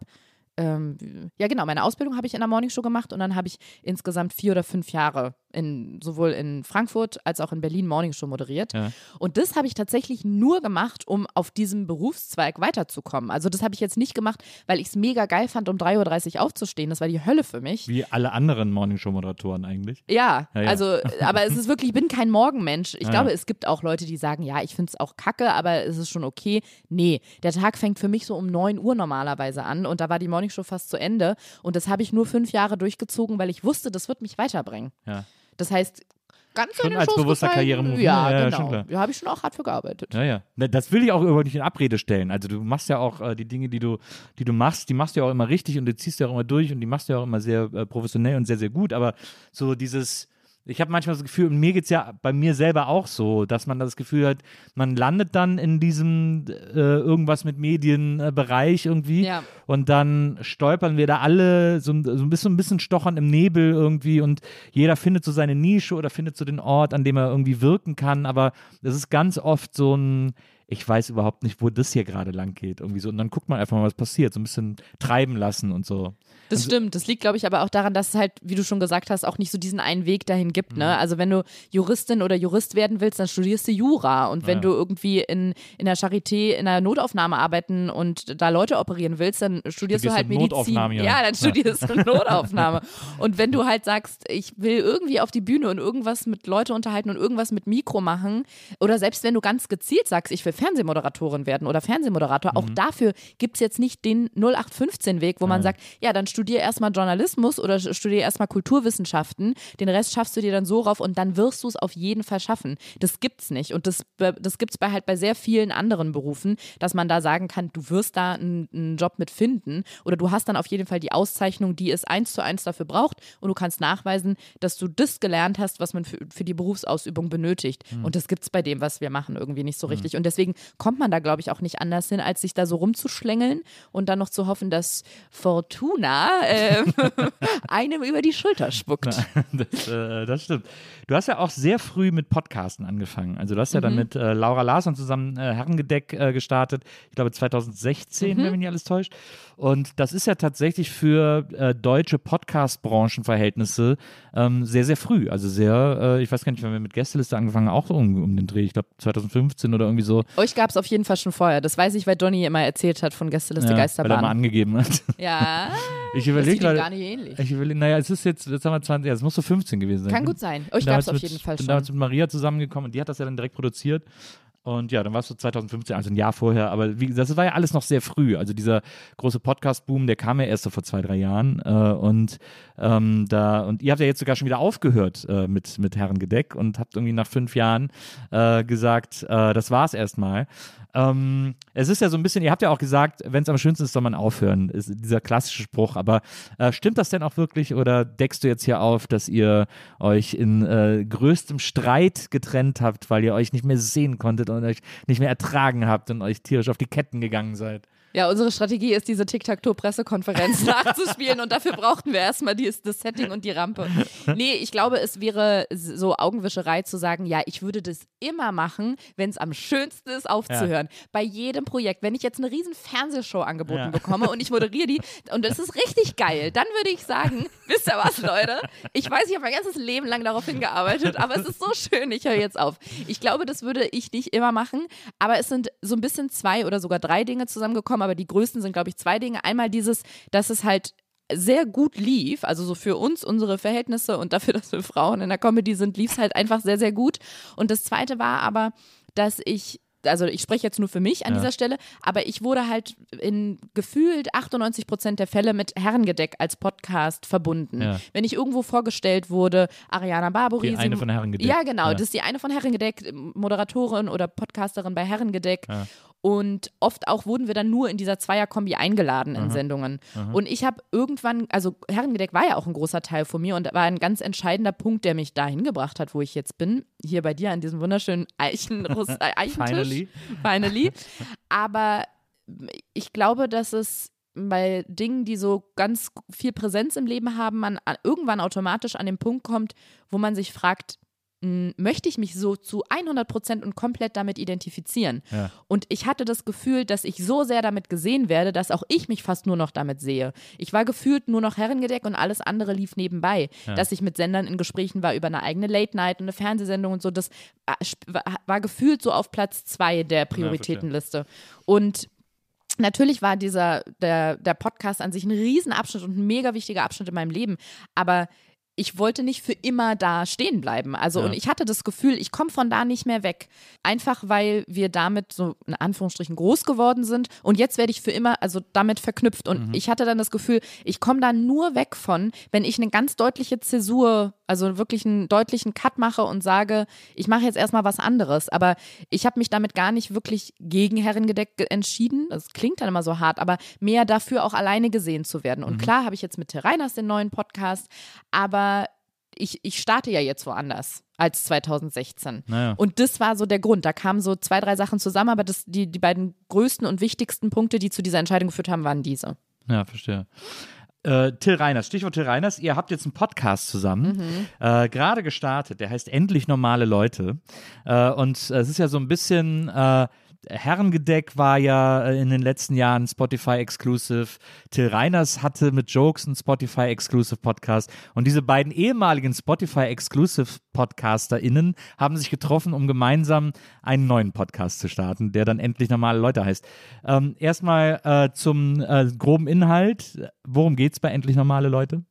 ähm, ja genau, meine Ausbildung habe ich in der Morningshow gemacht und dann habe ich insgesamt vier oder fünf Jahre in, sowohl in Frankfurt als auch in Berlin Morningshow moderiert. Ja. Und das habe ich tatsächlich nur gemacht, um auf diesem Berufszweig weiterzukommen. Also das habe ich jetzt nicht gemacht, weil ich es mega geil fand, um 3.30 Uhr aufzustehen. Das war die Hölle für mich. Wie alle anderen Morningshow-Moderatoren eigentlich. Ja, Ja, ja. also, aber es ist wirklich, ich bin kein Morgenmensch. Ich glaube, es gibt auch Leute, die sagen, ja, ich finde es auch kacke, aber es ist schon okay. Nee, der Tag fängt für mich so um 9 Uhr normalerweise an und da war die Morningshow fast zu Ende. Und das habe ich nur fünf Jahre durchgezogen, weil ich wusste, das wird mich weiterbringen. Ja. Das heißt, ganz Schon als Schoß bewusster. Karrieremove, Ja? Ja, ja, genau. Da habe ich schon auch hart für gearbeitet. Ja, ja. Das will ich auch überhaupt nicht in Abrede stellen. Also du machst ja auch äh, die Dinge, die du, die du machst, die machst du ja auch immer richtig und die ziehst du ja auch immer durch und die machst du ja auch immer sehr äh, professionell und sehr, sehr gut. Aber so dieses, ich habe manchmal das Gefühl, und mir geht es ja bei mir selber auch so, dass man das Gefühl hat, man landet dann in diesem äh, irgendwas mit Medienbereich irgendwie Ja. und dann stolpern wir da alle so, ein- so ein bisschen, ein bisschen stochern im Nebel irgendwie und jeder findet so seine Nische oder findet so den Ort, an dem er irgendwie wirken kann, aber es ist ganz oft so ein, ich weiß überhaupt nicht, wo das hier gerade lang geht, irgendwie so und dann guckt man einfach mal, was passiert, so ein bisschen treiben lassen und so. Das stimmt. Das liegt, glaube ich, aber auch daran, dass es halt, wie du schon gesagt hast, auch nicht so diesen einen Weg dahin gibt. Mhm. Ne? Also wenn du Juristin oder Jurist werden willst, dann studierst du Jura. Und wenn Ja. du irgendwie in, in der Charité in der Notaufnahme arbeiten und da Leute operieren willst, dann studierst, Studierst du halt du Medizin. Notaufnahme, ja. ja, dann studierst du Notaufnahme. Und wenn du halt sagst, ich will irgendwie auf die Bühne und irgendwas mit Leute unterhalten und irgendwas mit Mikro machen, oder selbst wenn du ganz gezielt sagst, ich will Fernsehmoderatorin werden oder Fernsehmoderator, Mhm. auch dafür gibt es jetzt nicht den 0815-Weg, wo man sagt, ja, dann studier erstmal Journalismus oder studier erstmal Kulturwissenschaften, den Rest schaffst du dir dann so rauf und dann wirst du es auf jeden Fall schaffen. Das gibt's nicht. Und das, das gibt's bei halt bei sehr vielen anderen Berufen, dass man da sagen kann, du wirst da einen, einen Job mit finden oder du hast dann auf jeden Fall die Auszeichnung, die es eins zu eins dafür braucht und du kannst nachweisen, dass du das gelernt hast, was man für, für die Berufsausübung benötigt. Und das gibt's bei dem, was wir machen, irgendwie nicht so richtig. Und deswegen kommt man da, glaube ich, auch nicht anders hin, als sich da so rumzuschlängeln und dann noch zu hoffen, dass Fortuna äh, einem über die Schulter spuckt. Das, äh, das stimmt. Du hast ja auch sehr früh mit Podcasten angefangen. Also du hast ja dann Mhm. mit äh, Laura Larsson zusammen äh, Herrengedeck äh, gestartet. Ich glaube 2016, Mhm. wenn mich nicht alles täuscht. Und das ist ja tatsächlich für äh, deutsche Podcast-Branchenverhältnisse ähm, sehr, sehr früh. Also sehr, ich weiß gar nicht, wenn wir mit Gästeliste angefangen, auch um, um den Dreh. Ich glaube 2015 oder irgendwie so. Euch gab es auf jeden Fall schon vorher. Das weiß ich, weil Donny immer erzählt hat von Gästeliste Ja, weil er Geisterbahn. mal angegeben hat. ja, Ich überlege gerade. gar nicht ähnlich. Ich überlege, naja, es ist jetzt, jetzt haben wir 20, ja, es muss so 15 gewesen sein. Kann gut sein. Euch bin gab es auf jeden Fall bin schon. damals mit Maria zusammengekommen und die hat das ja dann direkt produziert. Und ja, dann warst du 2015, also ein Jahr vorher. Aber wie gesagt, das war ja alles noch sehr früh. Also dieser große Podcast-Boom, der kam ja erst so vor zwei, drei Jahren. Äh, und ähm, da, und ihr habt ja jetzt sogar schon wieder aufgehört äh, mit, mit Herrengedeck und habt irgendwie nach fünf Jahren äh, gesagt, äh, das war's erstmal. Ähm, Es ist ja so ein bisschen, ihr habt ja auch gesagt, wenn es am schönsten ist, soll man aufhören, ist dieser klassische Spruch. Aber äh, stimmt das denn auch wirklich oder deckst du jetzt hier auf, dass ihr euch in äh, größtem Streit getrennt habt, weil ihr euch nicht mehr sehen konntet und euch nicht mehr ertragen habt und euch tierisch auf die Ketten gegangen seid? Ja, unsere Strategie ist, diese Tic-Tac-Toe-Pressekonferenz nachzuspielen und dafür brauchten wir erstmal die, das Setting und die Rampe. Nee, ich glaube, es wäre so Augenwischerei zu sagen, ja, ich würde das immer machen, wenn es am schönsten ist, aufzuhören. Ja. Bei jedem Projekt. Wenn ich jetzt eine riesen Fernsehshow angeboten ja. bekomme und ich moderiere die und das ist richtig geil, dann würde ich sagen, wisst ihr was, Leute? Ich weiß, ich habe mein ganzes Leben lang darauf hingearbeitet, aber es ist so schön, ich höre jetzt auf. Ich glaube, das würde ich nicht immer machen, aber es sind so ein bisschen zwei oder sogar drei Dinge zusammengekommen mitbekommen, aber die größten sind, glaube ich, zwei Dinge. Einmal dieses, dass es halt sehr gut lief, also so für uns, unsere Verhältnisse und dafür, dass wir Frauen in der Comedy sind, lief es halt einfach sehr, sehr gut. Und das zweite war aber, dass ich also ich spreche jetzt nur für mich an ja. dieser Stelle, aber ich wurde halt in gefühlt 98 Prozent der Fälle mit Herrengedeck als Podcast verbunden. Ja. Wenn ich irgendwo vorgestellt wurde, Ariana Barbori. Die eine von Herrengedeck. Ja, genau, ja. das ist die eine von Herrengedeck, Moderatorin oder Podcasterin bei Herrengedeck. Und oft auch wurden wir dann nur in dieser Zweierkombi eingeladen in aha, Sendungen. Aha. Und ich habe irgendwann, also Herrengedeck war ja auch ein großer Teil von mir und war ein ganz entscheidender Punkt, der mich dahin gebracht hat, wo ich jetzt bin. Hier bei dir an diesem wunderschönen Eichen Eichentisch. Finally. Finally. Aber ich glaube, dass es bei Dingen, die so ganz viel Präsenz im Leben haben, man irgendwann automatisch an den Punkt kommt, wo man sich fragt, möchte ich mich so zu 100 Prozent und komplett damit identifizieren. Ja. Und ich hatte das Gefühl, dass ich so sehr damit gesehen werde, dass auch ich mich fast nur noch damit sehe. Ich war gefühlt nur noch Herrengedeck und alles andere lief nebenbei. Ja. Dass ich mit Sendern in Gesprächen war über eine eigene Late Night und eine Fernsehsendung und so, das war, war gefühlt so auf Platz zwei der Prioritätenliste. Und Natürlich war dieser, der, der Podcast an sich ein Riesenabschnitt und ein mega wichtiger Abschnitt in meinem Leben. Aber ich wollte nicht für immer da stehen bleiben. Also, ja. und ich hatte das Gefühl, ich komme von da nicht mehr weg. Einfach weil wir damit so in Anführungsstrichen groß geworden sind. Und jetzt werde ich für immer, also damit verknüpft. Und mhm. ich hatte dann das Gefühl, ich komme da nur weg von, wenn ich eine ganz deutliche Zäsur, also wirklich einen deutlichen Cut mache und sage, ich mache jetzt erstmal was anderes. Aber ich habe mich damit gar nicht wirklich gegen Herrengedeck entschieden. Das klingt dann immer so hart, aber mehr dafür auch alleine gesehen zu werden. Und mhm. klar habe ich jetzt mit Terreinas den neuen Podcast, aber ich, ich starte ja jetzt woanders als 2016. Naja. Und das war so der Grund. Da kamen so zwei, drei Sachen zusammen, aber das, die, die beiden größten und wichtigsten Punkte, die zu dieser Entscheidung geführt haben, waren diese. Ja, verstehe. Äh, Till Reiners, Stichwort Till Reiners, ihr habt jetzt einen Podcast zusammen, mhm. äh, gerade gestartet, der heißt Endlich normale Leute. Äh, und es ist ja so ein bisschen äh, Herrengedeck war ja äh, in den letzten Jahren Spotify Exclusive. Till Reiners hatte mit Jokes einen Spotify Exclusive Podcast. Und diese beiden ehemaligen Spotify Exclusive PodcasterInnen haben sich getroffen, um gemeinsam einen neuen Podcast zu starten, der dann endlich normale Leute heißt. Ähm, erstmal äh, zum äh, groben Inhalt. Worum geht es bei endlich normale Leute?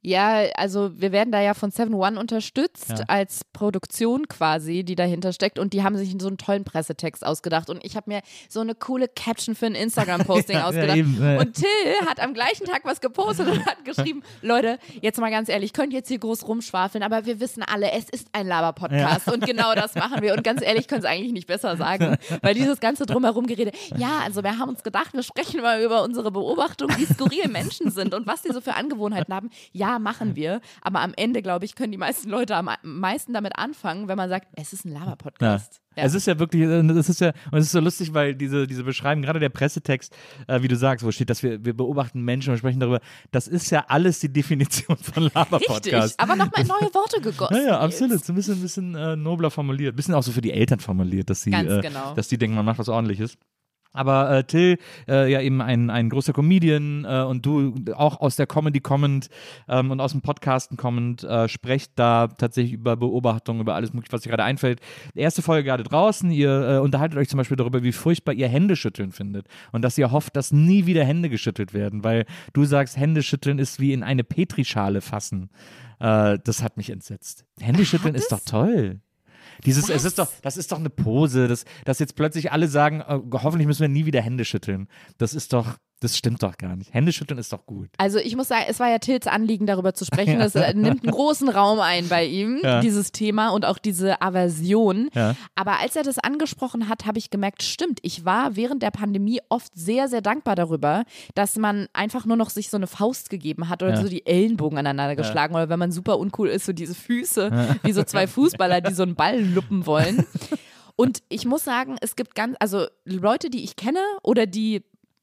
Ja, also wir werden da ja von Seven One unterstützt ja. als Produktion quasi, die dahinter steckt. Und die haben sich so einen tollen Pressetext ausgedacht. Und ich habe mir so eine coole Caption für ein Instagram-Posting ja, ausgedacht. Ja, und Till hat am gleichen Tag was gepostet und hat geschrieben, Leute, jetzt mal ganz ehrlich, könnt jetzt hier groß rumschwafeln, aber wir wissen alle, es ist ein Laber-Podcast. Und genau das machen wir. Und ganz ehrlich, können es eigentlich nicht besser sagen, weil dieses ganze drumherum Gerede, ja, also wir haben uns gedacht, wir sprechen mal über unsere Beobachtung, wie skurril Menschen sind und was die so für Angewohnheiten haben. Ja, ja, machen wir. Aber am Ende, glaube ich, können die meisten Leute am meisten damit anfangen, wenn man sagt, es ist ein Lava-Podcast. Ja. Es ist ja wirklich, es ist ja, und es ist so lustig, weil diese, diese Beschreibung, gerade der Pressetext, äh, wie du sagst, wo steht, dass wir, wir beobachten Menschen und sprechen darüber, das ist ja alles die Definition von Lava-Podcast. Richtig, aber nochmal neue Worte gegossen. Ja, ja absolut. So ein bisschen, ein bisschen äh, nobler formuliert. Ein bisschen auch so für die Eltern formuliert, dass sie, äh, genau. dass die denken, man macht was ordentliches. Aber äh, Till, äh, ja eben ein, ein großer Comedian äh, und du auch aus der Comedy kommend ähm, und aus dem Podcasten kommend, äh, sprecht da tatsächlich über Beobachtungen, über alles mögliche, was dir gerade einfällt. erste Folge gerade draußen, ihr äh, unterhaltet euch zum Beispiel darüber, wie furchtbar ihr Händeschütteln findet und dass ihr hofft, dass nie wieder Hände geschüttelt werden, weil du sagst, Händeschütteln ist wie in eine Petrischale fassen. Äh, das hat mich entsetzt. Händeschütteln ist doch toll. Dieses, es ist doch, das ist doch eine Pose, dass, dass jetzt plötzlich alle sagen, oh, hoffentlich müssen wir nie wieder Hände schütteln. Das ist doch, Das stimmt doch gar nicht. Händeschütteln ist doch gut. Also ich muss sagen, es war ja Tils Anliegen, darüber zu sprechen. Das äh, nimmt einen großen Raum ein bei ihm, Ja. dieses Thema und auch diese Aversion. Ja. Aber als er das angesprochen hat, habe ich gemerkt, stimmt, ich war während der Pandemie oft sehr, sehr dankbar darüber, dass man einfach nur noch sich so eine Faust gegeben hat oder so die Ellenbogen aneinander geschlagen oder wenn man super uncool ist, so diese Füße, wie so zwei Fußballer, die so einen Ball luppen wollen. Und ich muss sagen, es gibt ganz, also Leute, die ich kenne oder die,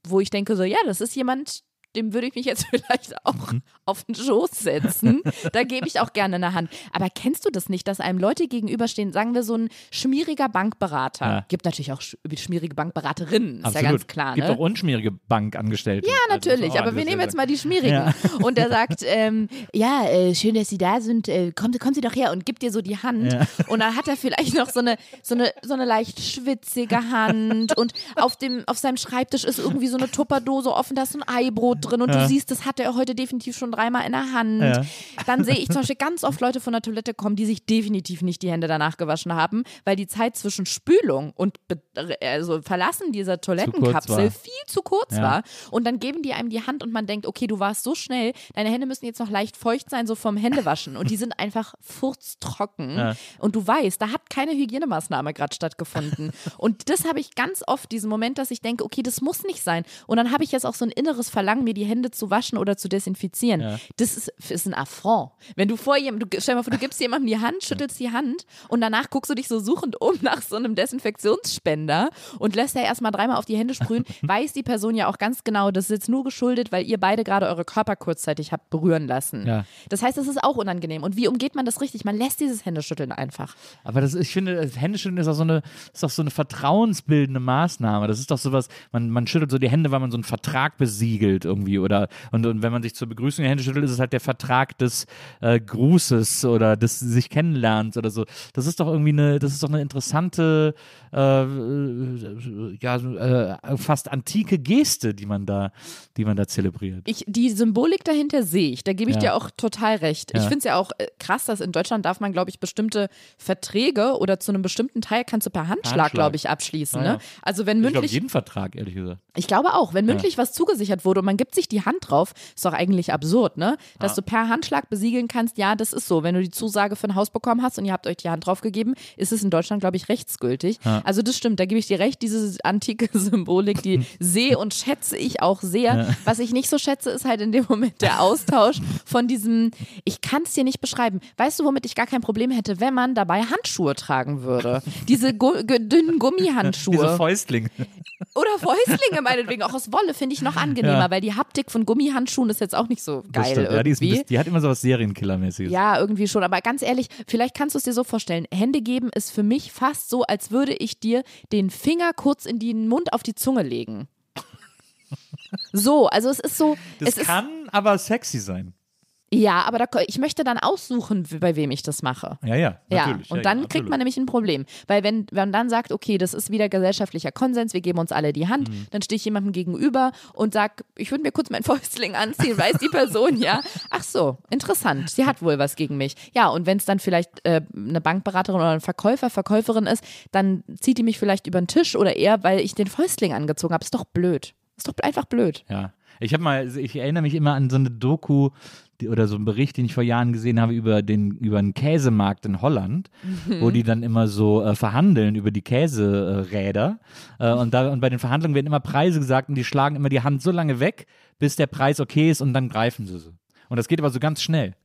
wo ich denke, so, ja, das ist jemand, dem würde ich mich jetzt vielleicht auch Mhm. auf den Schoß setzen. Da gebe ich auch gerne eine Hand. Aber kennst du das nicht, dass einem Leute gegenüberstehen, sagen wir so ein schmieriger Bankberater? Ja. Gibt natürlich auch sch schmierige Bankberaterinnen, ist Absolut. ja ganz klar. Gibt ne? auch unschmierige Bankangestellte. Ja, natürlich, aber wir nehmen jetzt mal die schmierigen. Und er sagt, ähm, ja, äh, schön, dass Sie da sind, äh, kommen, kommen Sie doch her und gibt dir so die Hand. Und dann hat er vielleicht noch so eine, so eine, so eine leicht schwitzige Hand und auf, dem, auf seinem Schreibtisch ist irgendwie so eine Tupperdose offen, da ist so ein Eibrot drin und du siehst, das hat er heute definitiv schon dreimal in der Hand. Ja. Dann sehe ich zum Beispiel ganz oft Leute von der Toilette kommen, die sich definitiv nicht die Hände danach gewaschen haben, weil die Zeit zwischen Spülung und also Verlassen dieser Toilettenkapsel viel zu kurz Ja. war. Und dann geben die einem die Hand und man denkt, okay, du warst so schnell, deine Hände müssen jetzt noch leicht feucht sein, so vom Händewaschen. Und die sind einfach furztrocken. Ja. Und du weißt, da hat keine Hygienemaßnahme gerade stattgefunden. und das habe ich ganz oft, diesen Moment, dass ich denke, okay, das muss nicht sein. Und dann habe ich jetzt auch so ein inneres Verlangen, mir die Hände zu waschen oder zu desinfizieren. Ja. Das ist, ist ein Affront. Wenn du vor jemandem, du, stell dir mal vor, du gibst jemandem die Hand, schüttelst die Hand und danach guckst du dich so suchend um nach so einem Desinfektionsspender und lässt ja erstmal dreimal auf die Hände sprühen, weiß die Person ja auch ganz genau, das ist jetzt nur geschuldet, weil ihr beide gerade eure Körper kurzzeitig habt berühren lassen. Ja. Das heißt, das ist auch unangenehm. Und wie umgeht man das richtig? Man lässt dieses Händeschütteln einfach. Aber das, ich finde, das Händeschütteln ist auch so eine, ist auch so eine vertrauensbildende Maßnahme. Das ist doch sowas, man, man schüttelt so die Hände, weil man so einen Vertrag besiegelt irgendwie. Oder und, und wenn man sich zur Begrüßung die Hände schüttelt, ist es halt der Vertrag des äh, Grußes oder des sich kennenlernens oder so. Das ist doch irgendwie eine, das ist doch eine interessante, äh, äh, ja, äh, fast antike Geste, die man da, die man da zelebriert. Ich, die Symbolik dahinter sehe ich, da gebe ich Ja. dir auch total recht. Ich Ja. finde es ja auch äh, krass, dass in Deutschland darf man, glaube ich, bestimmte Verträge oder zu einem bestimmten Teil kannst du per Handschlag, Handschlag. glaube ich, abschließen. Ah, ja. Ne? Also wenn Ich glaube, mündlich, jeden Vertrag, ehrlich gesagt. ich glaube auch, wenn mündlich was zugesichert wurde und man gibt sich die Hand drauf, ist doch eigentlich absurd, ne? Dass du per Handschlag besiegeln kannst, ja, das ist so. Wenn du die Zusage für ein Haus bekommen hast und ihr habt euch die Hand drauf gegeben, ist es in Deutschland, glaube ich, rechtsgültig. Also das stimmt, da gebe ich dir recht, diese antike Symbolik, die sehe und schätze ich auch sehr. Was ich nicht so schätze, ist halt in dem Moment der Austausch von diesem, ich kann es dir nicht beschreiben. Weißt du, womit ich gar kein Problem hätte, wenn man dabei Handschuhe tragen würde? Diese dünnen Gummihandschuhe. Diese Fäustlinge. Oder Fäustlinge meinetwegen, auch aus Wolle finde ich noch angenehmer, Ja. weil die Haptik von Gummihandschuhen ist jetzt auch nicht so geil. Ja, die, ist bisschen, die hat immer so was Serienkillermäßiges. Ja, irgendwie schon. Aber ganz ehrlich, vielleicht kannst du es dir so vorstellen. Hände geben ist für mich fast so, als würde ich dir den Finger kurz in den Mund auf die Zunge legen. So, also es ist so. Das es ist, kann aber sexy sein. Ja, aber da, ich möchte dann aussuchen, bei wem ich das mache. Ja, ja, Ja, natürlich. und ja, dann ja, kriegt man nämlich ein Problem. Weil wenn, wenn man dann sagt, okay, das ist wieder gesellschaftlicher Konsens, wir geben uns alle die Hand, Mhm. dann stehe ich jemandem gegenüber und sag, ich würde mir kurz mein Fäustling anziehen, weiß die Person, ja. Ach so, interessant, sie hat wohl was gegen mich. Ja, und wenn es dann vielleicht äh, eine Bankberaterin oder ein Verkäufer, Verkäuferin ist, dann zieht die mich vielleicht über den Tisch oder eher, weil ich den Fäustling angezogen habe. Ist doch blöd. Ist doch einfach blöd. Ja. Ich habe mal, ich erinnere mich immer an so eine Doku oder so einen Bericht, den ich vor Jahren gesehen habe über den über einen Käsemarkt in Holland, wo die dann immer so äh, verhandeln über die Käseräder äh, und da und bei den Verhandlungen werden immer Preise gesagt und die schlagen immer die Hand so lange weg, bis der Preis okay ist und dann greifen sie so. Und das geht aber so ganz schnell.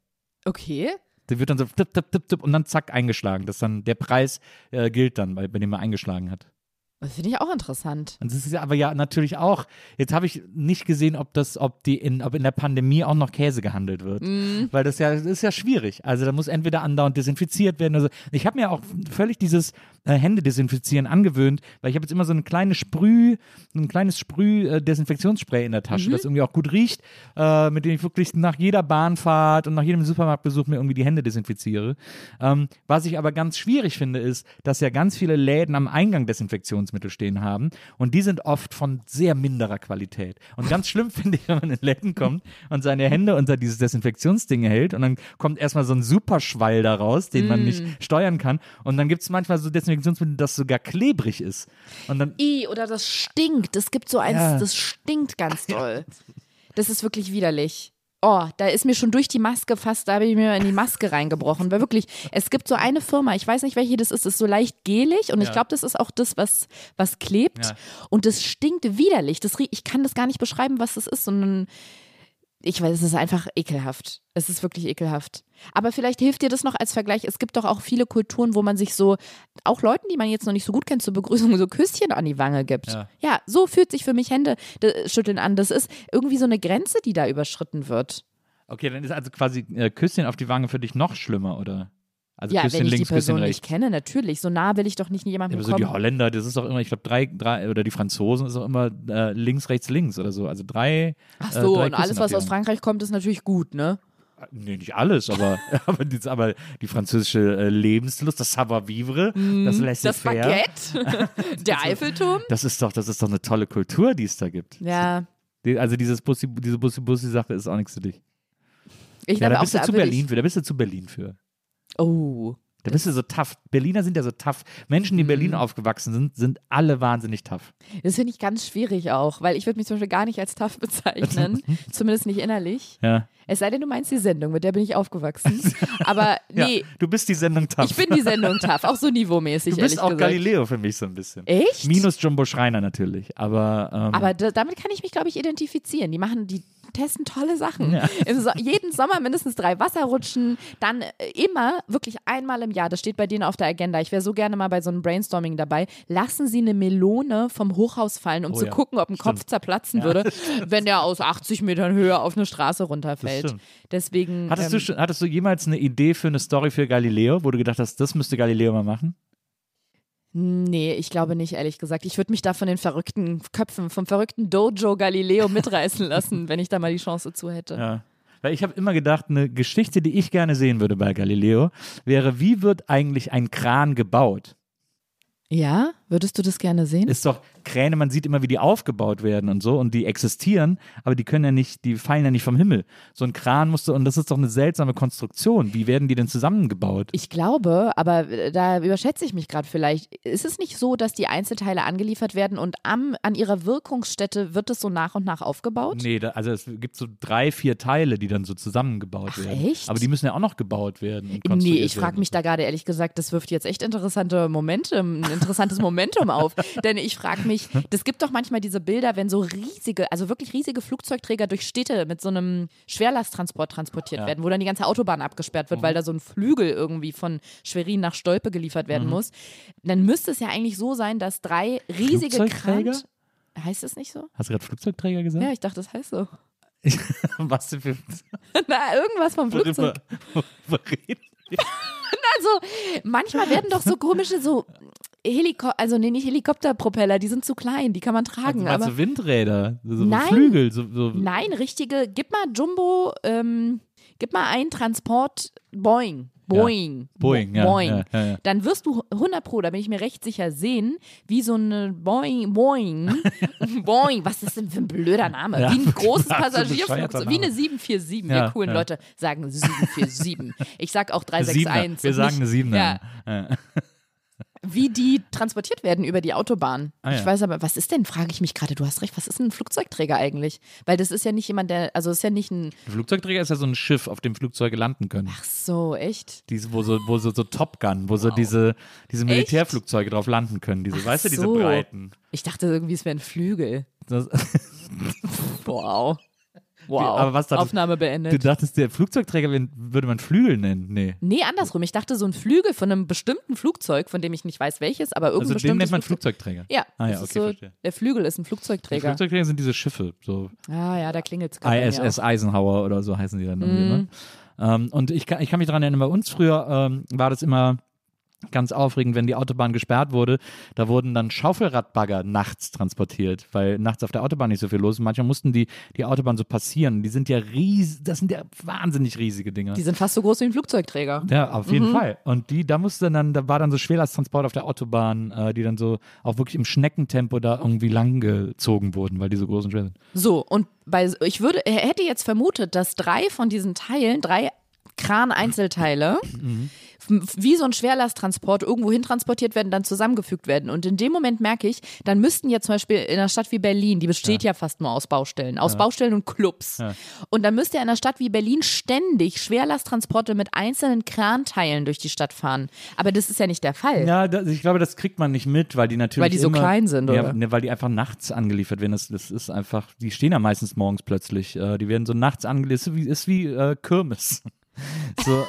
Okay. Die wird dann so tipp, tipp, tipp, tipp und dann zack eingeschlagen. Das dann der Preis äh, gilt dann, bei, bei dem er eingeschlagen hat. Das finde ich auch interessant. Und das ist aber ja natürlich auch, jetzt habe ich nicht gesehen, ob das, ob die in, ob in der Pandemie auch noch Käse gehandelt wird. Weil das ja, das ist ja schwierig. Also da muss entweder andauernd desinfiziert werden. Also ich habe mir auch völlig dieses äh, Hände desinfizieren angewöhnt, weil ich habe jetzt immer so eine kleine Sprüh, ein kleines Sprüh-Desinfektionsspray in der Tasche, das irgendwie auch gut riecht, äh, mit dem ich wirklich nach jeder Bahnfahrt und nach jedem Supermarktbesuch mir irgendwie die Hände desinfiziere. Ähm, was ich aber ganz schwierig finde, ist, dass ja ganz viele Läden am Eingang Desinfektionsmittel stehen haben und die sind oft von sehr minderer Qualität. Und ganz schlimm finde ich, wenn man in Läden kommt und seine Hände unter dieses Desinfektionsding hält und dann kommt erstmal so ein Superschwall da raus, den man nicht steuern kann und dann gibt es manchmal so Desinfektionsmittel, Desinfektionsmittel, das sogar klebrig ist. Und dann, I, oder das stinkt. Es gibt so eins, Ja. das stinkt ganz doll. Das ist wirklich widerlich. Oh, da ist mir schon durch die Maske fast, da habe ich mir in die Maske reingebrochen. Weil wirklich, es gibt so eine Firma, ich weiß nicht, welche das ist, das ist so leicht gelig und ich glaube, das ist auch das, was, was klebt. Ja. Und das stinkt widerlich. Das, ich kann das gar nicht beschreiben, was das ist, sondern ich weiß, es ist einfach ekelhaft. Es ist wirklich ekelhaft. Aber vielleicht hilft dir das noch als Vergleich. Es gibt doch auch viele Kulturen, wo man sich so, auch Leuten, die man jetzt noch nicht so gut kennt, zur Begrüßung so Küsschen an die Wange gibt. Ja. so fühlt sich für mich Hände schütteln an. Das ist irgendwie so eine Grenze, die da überschritten wird. okay, dann ist also quasi äh, Küsschen auf die Wange für dich noch schlimmer, oder? Also ja, Küsschen wenn ich die links, Person Küsschen nicht kenne, natürlich. So nah will ich doch nicht Ja, jemandem aber so die kommen. Holländer, das ist doch immer, ich glaube, drei, drei, oder die Franzosen ist auch immer äh, links, rechts, links oder so. Also drei. Ach äh, so, drei und alles, Küssen was die aus. Frankreich kommt, ist natürlich gut, ne? Nee, nicht alles, aber, aber, die, aber die französische äh, Lebenslust, das Savoir-vivre, das lässt Mhm. Das Baguette, der Eiffelturm. Das ist doch, das ist doch eine tolle Kultur, die es da gibt. Ja, Die, also dieses Bussi, diese Bussi-Bussi-Sache ist auch nichts für dich. ich Ja, da auch, bist du zu Berlin für. Da bist du zu Berlin für. Oh, Da bist du so tough. Berliner sind ja so tough. Menschen, die in Mhm. Berlin aufgewachsen sind, sind alle wahnsinnig tough. das finde ich ganz schwierig auch, weil ich würde mich zum Beispiel gar nicht als tough bezeichnen, zumindest nicht innerlich. Ja. Es sei denn, du meinst die Sendung, mit der bin ich aufgewachsen. Aber nee, ja. Du bist die Sendung tough. ich bin die Sendung tough, auch so niveaumäßig, du bist auch gesagt. Galileo für mich so ein bisschen. Echt? Minus Jumbo Schreiner natürlich. Aber, ähm, Aber da, damit kann ich mich, glaube ich, identifizieren. Die machen, die testen tolle Sachen. Im so jeden Sommer mindestens drei Wasserrutschen, dann äh, immer, wirklich einmal im Jahr, das steht bei denen auf der Agenda. Ich wäre so gerne mal bei so einem Brainstorming dabei. Lassen Sie eine Melone vom Hochhaus fallen, um Oh zu ja, gucken, ob ein Kopf zerplatzen würde, wenn der aus 80 Metern Höhe auf eine Straße runterfällt. Deswegen. hattest, ähm, du schon, hattest du jemals eine Idee für eine Story für Galileo, wo du gedacht hast, das müsste Galileo mal machen? Nee, ich glaube nicht, ehrlich gesagt. Ich würde mich da von den verrückten Köpfen, vom verrückten Dojo Galileo mitreißen lassen, wenn ich da mal die Chance zu hätte. Ja. Weil ich habe immer gedacht, eine Geschichte, die ich gerne sehen würde bei Galileo, wäre, wie wird eigentlich ein Kran gebaut? Ja? Würdest du das gerne sehen? Ist doch Kräne, man sieht immer, wie die aufgebaut werden und so und die existieren, aber die können ja nicht, die fallen ja nicht vom Himmel. So ein Kran musste, und das ist doch eine seltsame Konstruktion. Wie werden die denn zusammengebaut? Ich glaube, aber äh, da überschätze ich mich gerade vielleicht. Ist es nicht so, dass die Einzelteile angeliefert werden und am, an ihrer Wirkungsstätte wird es so nach und nach aufgebaut? Nee, da, also es gibt so drei, vier Teile, die dann so zusammengebaut Ach, werden. echt? Aber die müssen ja auch noch gebaut werden. Und Nee, ich frage mich da gerade ehrlich gesagt, das wirft jetzt echt interessante Momente, ein interessantes Momentum auf. Denn ich frage mich, das gibt doch manchmal diese Bilder, wenn so riesige, also wirklich riesige Flugzeugträger durch Städte mit so einem Schwerlasttransport transportiert Ja. werden, wo dann die ganze Autobahn abgesperrt wird, weil da so ein Flügel irgendwie von Schwerin nach Stolpe geliefert werden muss. Dann müsste es ja eigentlich so sein, dass drei riesige Flugzeugträger? Heißt das nicht so? Hast du gerade Flugzeugträger gesagt? Ja, ich dachte, das heißt so. Was denn für Na, irgendwas vom Flugzeug. worüber, worüber reden? Also, manchmal werden doch so komische, so Heliko also nee, nicht Helikopterpropeller, die sind zu klein, die kann man tragen. Also, aber so Windräder, so nein, Flügel. So, so. Nein, richtige, gib mal Jumbo, ähm, gib mal einen Transport Boeing. Boeing. Ja. Boeing, Bo Boeing. Ja, ja, Dann wirst du 100 Pro, da bin ich mir recht sicher, sehen, wie so eine Boeing, Boeing, Boeing, was ist denn für ein blöder Name? Wie ein großes Passagierflugzeug, wie eine 747. Wir coolen Leute sagen 747. Ich sag auch 361. Siebener. Wir sagen eine 7. Ja wie die transportiert werden über die Autobahn. Ah, ja. Ich weiß aber, was ist denn, frage ich mich gerade, du hast recht, was ist denn ein Flugzeugträger eigentlich? Weil das ist ja nicht jemand, der, also ist ja nicht ein, Ein Flugzeugträger ist ja so ein Schiff, auf dem Flugzeuge landen können. ach so, echt? Diese, wo so, wo so, so Top Gun, wo so diese, diese Militärflugzeuge drauf landen können. Diese, weißt du, diese so. breiten. Ich dachte irgendwie, es wären Flügel. Das, Wow. Wow. Aber was dachtest- Aufnahme du beendet. dachtest, der Flugzeugträger würde man Flügel nennen? Nee. Nee, andersrum. Ich dachte, so ein Flügel von einem bestimmten Flugzeug, von dem ich nicht weiß welches, aber irgendein Also den nennt man Flugzeug. Flugzeugträger. Ja, Ah ja, okay, so, verstehe. der Flügel ist ein Die Flugzeugträger. Flugzeugträger sind diese Schiffe, so Ah ja, da klingelt es ISS Eisenhower oder so heißen die dann irgendwie. Ne? Ähm, und ich kann, ich kann mich daran erinnern, bei uns früher ähm, war das immer ganz aufregend, wenn die Autobahn gesperrt wurde. Da wurden dann Schaufelradbagger nachts transportiert, weil nachts auf der Autobahn nicht so viel los ist. Manchmal mussten die die Autobahn so passieren. Die sind ja riesig, das sind ja wahnsinnig riesige Dinger. Die sind fast so groß wie ein Flugzeugträger. Ja, auf jeden Fall. Und die, da musste dann, da war dann so Schwerlasttransport auf der Autobahn, äh, die dann so auch wirklich im Schneckentempo da irgendwie langgezogen wurden, weil die so groß und schwer sind. So, und bei, ich würde, hätte jetzt vermutet, dass drei von diesen Teilen, drei Kran-Einzelteile, wie so ein Schwerlasttransport irgendwo hin transportiert werden, dann zusammengefügt werden. Und in dem Moment merke ich, dann müssten ja zum Beispiel in einer Stadt wie Berlin, die besteht ja, fast nur aus Baustellen, aus Baustellen und Clubs. Und dann müsste ja in einer Stadt wie Berlin ständig Schwerlasttransporte mit einzelnen Kranteilen durch die Stadt fahren. Aber das ist ja nicht der Fall. Ja, das, ich glaube, das kriegt man nicht mit, weil die natürlich. Weil die so immer, klein sind, ja, oder? Ne, weil die einfach nachts angeliefert werden. Das, das ist einfach, die stehen ja meistens morgens plötzlich. Äh, die werden so nachts angeliefert. Ist wie, ist wie äh, Kirmes. So.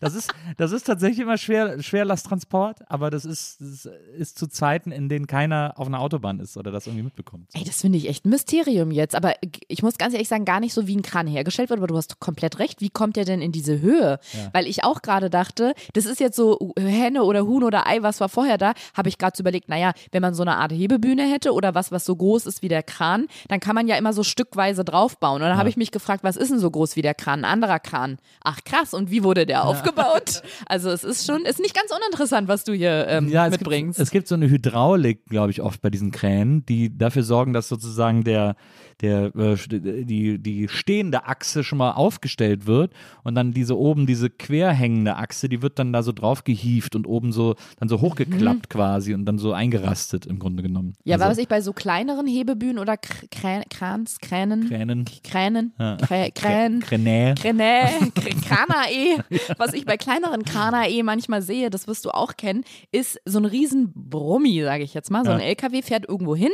Das ist, das ist tatsächlich immer schwer, Schwerlasttransport, aber das ist, das ist zu Zeiten, in denen keiner auf einer Autobahn ist oder das irgendwie mitbekommt. Ey, das finde ich echt ein Mysterium jetzt. Aber ich muss ganz ehrlich sagen, gar nicht so, wie ein Kran hergestellt wird, aber du hast komplett recht. Wie kommt der denn in diese Höhe? Weil ich auch gerade dachte, das ist jetzt so Henne oder Huhn oder Ei, was war vorher da? Habe ich gerade so überlegt, naja, wenn man so eine Art Hebebühne hätte oder was, was so groß ist wie der Kran, dann kann man ja immer so stückweise draufbauen. Und dann habe ich mich gefragt, was ist denn so groß wie der Kran? Ein anderer Kran. Ach krass, und wie wurde der aufgebaut? Also es ist schon, ist nicht ganz uninteressant, was du hier ähm, Ja, es mitbringst. Gibt, es gibt so eine Hydraulik, glaube ich, oft bei diesen Kränen, die dafür sorgen, dass sozusagen der, der, äh, die, die stehende Achse schon mal aufgestellt wird und dann diese oben, diese querhängende Achse, die wird dann da so drauf gehieft und oben so, dann so hochgeklappt quasi und dann so eingerastet im Grunde genommen. Mhm. ja, also, was ich bei so kleineren Hebebühnen oder Kr Krän, Krans, Kränen, Kränen. Kränen, Ja. Krä, Krän, Kränä. Kränä, Kr- Kranae, was ich bei kleineren Kranae manchmal sehe, das wirst du auch kennen, ist so ein riesen Brummi, sage ich jetzt mal. So ein Ja. LKW fährt irgendwo hin,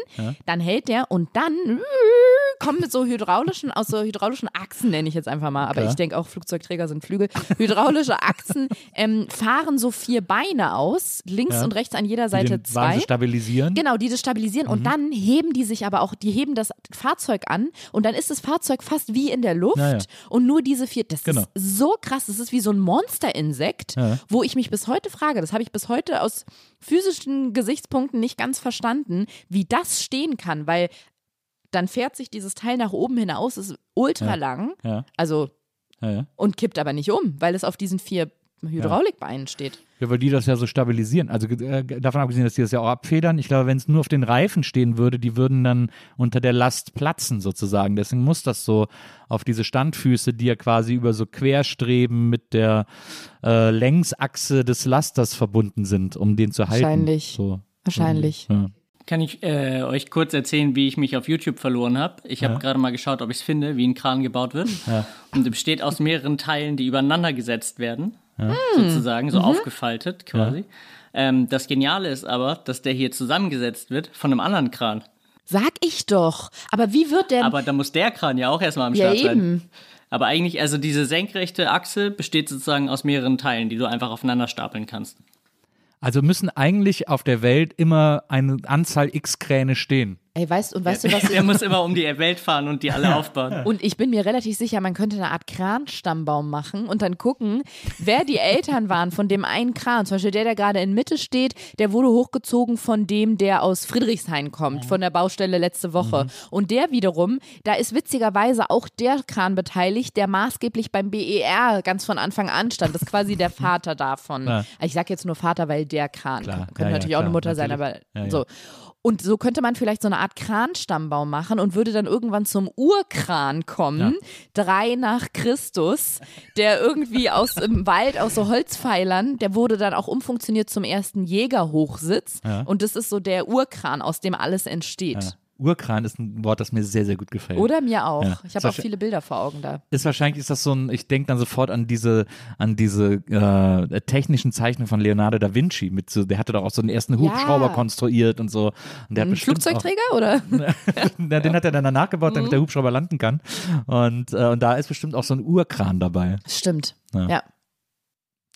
dann hält der und dann kommt mit so hydraulischen, aus so hydraulischen Achsen, nenne ich jetzt einfach mal, aber Ja. ich denke auch Flugzeugträger sind Flügel, hydraulische Achsen ähm, fahren so vier Beine aus, links Ja. und rechts an jeder Die Seite Wagen zwei. stabilisieren. Genau, die das stabilisieren und dann heben die sich aber auch, die heben das Fahrzeug an und dann ist das Fahrzeug fast wie in der Luft Ja, ja. und nur diese vier, das Genau. ist so krass, das ist wie so ein Monsterinsekt, wo ich mich bis heute frage, das habe ich bis heute aus physischen Gesichtspunkten nicht ganz verstanden, wie das stehen kann, weil dann fährt sich dieses Teil nach oben hinaus, ist ultra Ja. lang, Ja, also ja, ja. und kippt aber nicht um, weil es auf diesen vier Hydraulikbeinen steht. Ja, weil die das ja so stabilisieren. Also äh, davon abgesehen, dass die das ja auch abfedern. Ich glaube, wenn es nur auf den Reifen stehen würde, die würden dann unter der Last platzen sozusagen. Deswegen muss das so auf diese Standfüße, die ja quasi über so Querstreben mit der äh, Längsachse des Lasters verbunden sind, um den zu halten. Wahrscheinlich. So. Wahrscheinlich. Ja. Kann ich äh, euch kurz erzählen, wie ich mich auf YouTube verloren habe? Ich habe gerade mal geschaut, ob ich es finde, wie ein Kran gebaut wird. Und es besteht aus mehreren Teilen, die übereinander gesetzt werden, sozusagen, so aufgefaltet quasi. Ähm, das Geniale ist aber, dass der hier zusammengesetzt wird von einem anderen Kran. Sag ich doch. Aber wie wird der Aber da muss der Kran ja auch erstmal am Ja, Start sein. eben. Aber eigentlich, also diese senkrechte Achse besteht sozusagen aus mehreren Teilen, die du einfach aufeinander stapeln kannst. Also müssen eigentlich auf der Welt immer eine Anzahl X Kräne stehen. Ey, weißt und weißt du was? Der muss immer um die Welt fahren und die alle aufbauen. Und ich bin mir relativ sicher, man könnte eine Art Kranstammbaum machen und dann gucken, wer die Eltern waren von dem einen Kran. Zum Beispiel der, der gerade in Mitte steht, der wurde hochgezogen von dem, der aus Friedrichshain kommt, von der Baustelle letzte Woche. Und der wiederum, da ist witzigerweise auch der Kran beteiligt, der maßgeblich beim BER ganz von Anfang an stand. Das ist quasi der Vater davon. Ja. Ich sage jetzt nur Vater, weil der Kran. Klar. Könnte Ja, ja, natürlich auch eine Mutter sein, aber natürlich. Ja, ja. so. Und so könnte man vielleicht so eine Art Kranstammbaum machen und würde dann irgendwann zum Urkran kommen, drei nach Christus, der irgendwie aus dem Wald, aus so Holzpfeilern, der wurde dann auch umfunktioniert zum ersten Jägerhochsitz. Und das ist so der Urkran, aus dem alles entsteht. Ja. Urkran ist ein Wort, das mir sehr, sehr gut gefällt. Oder mir auch. Ja. Ich habe auch viele Bilder vor Augen da. ist wahrscheinlich ist das so ein, ich denke dann sofort an diese, an diese äh, technischen Zeichnungen von Leonardo da Vinci. Mit so, der hatte doch auch so einen ersten Hubschrauber Ja. konstruiert und so. Und der Ein Flugzeugträger oder? Auch, Na, den hat er dann danach gebaut, damit der Hubschrauber landen kann. Und, äh, und da ist bestimmt auch so ein Urkran dabei. Stimmt. Ja. ja.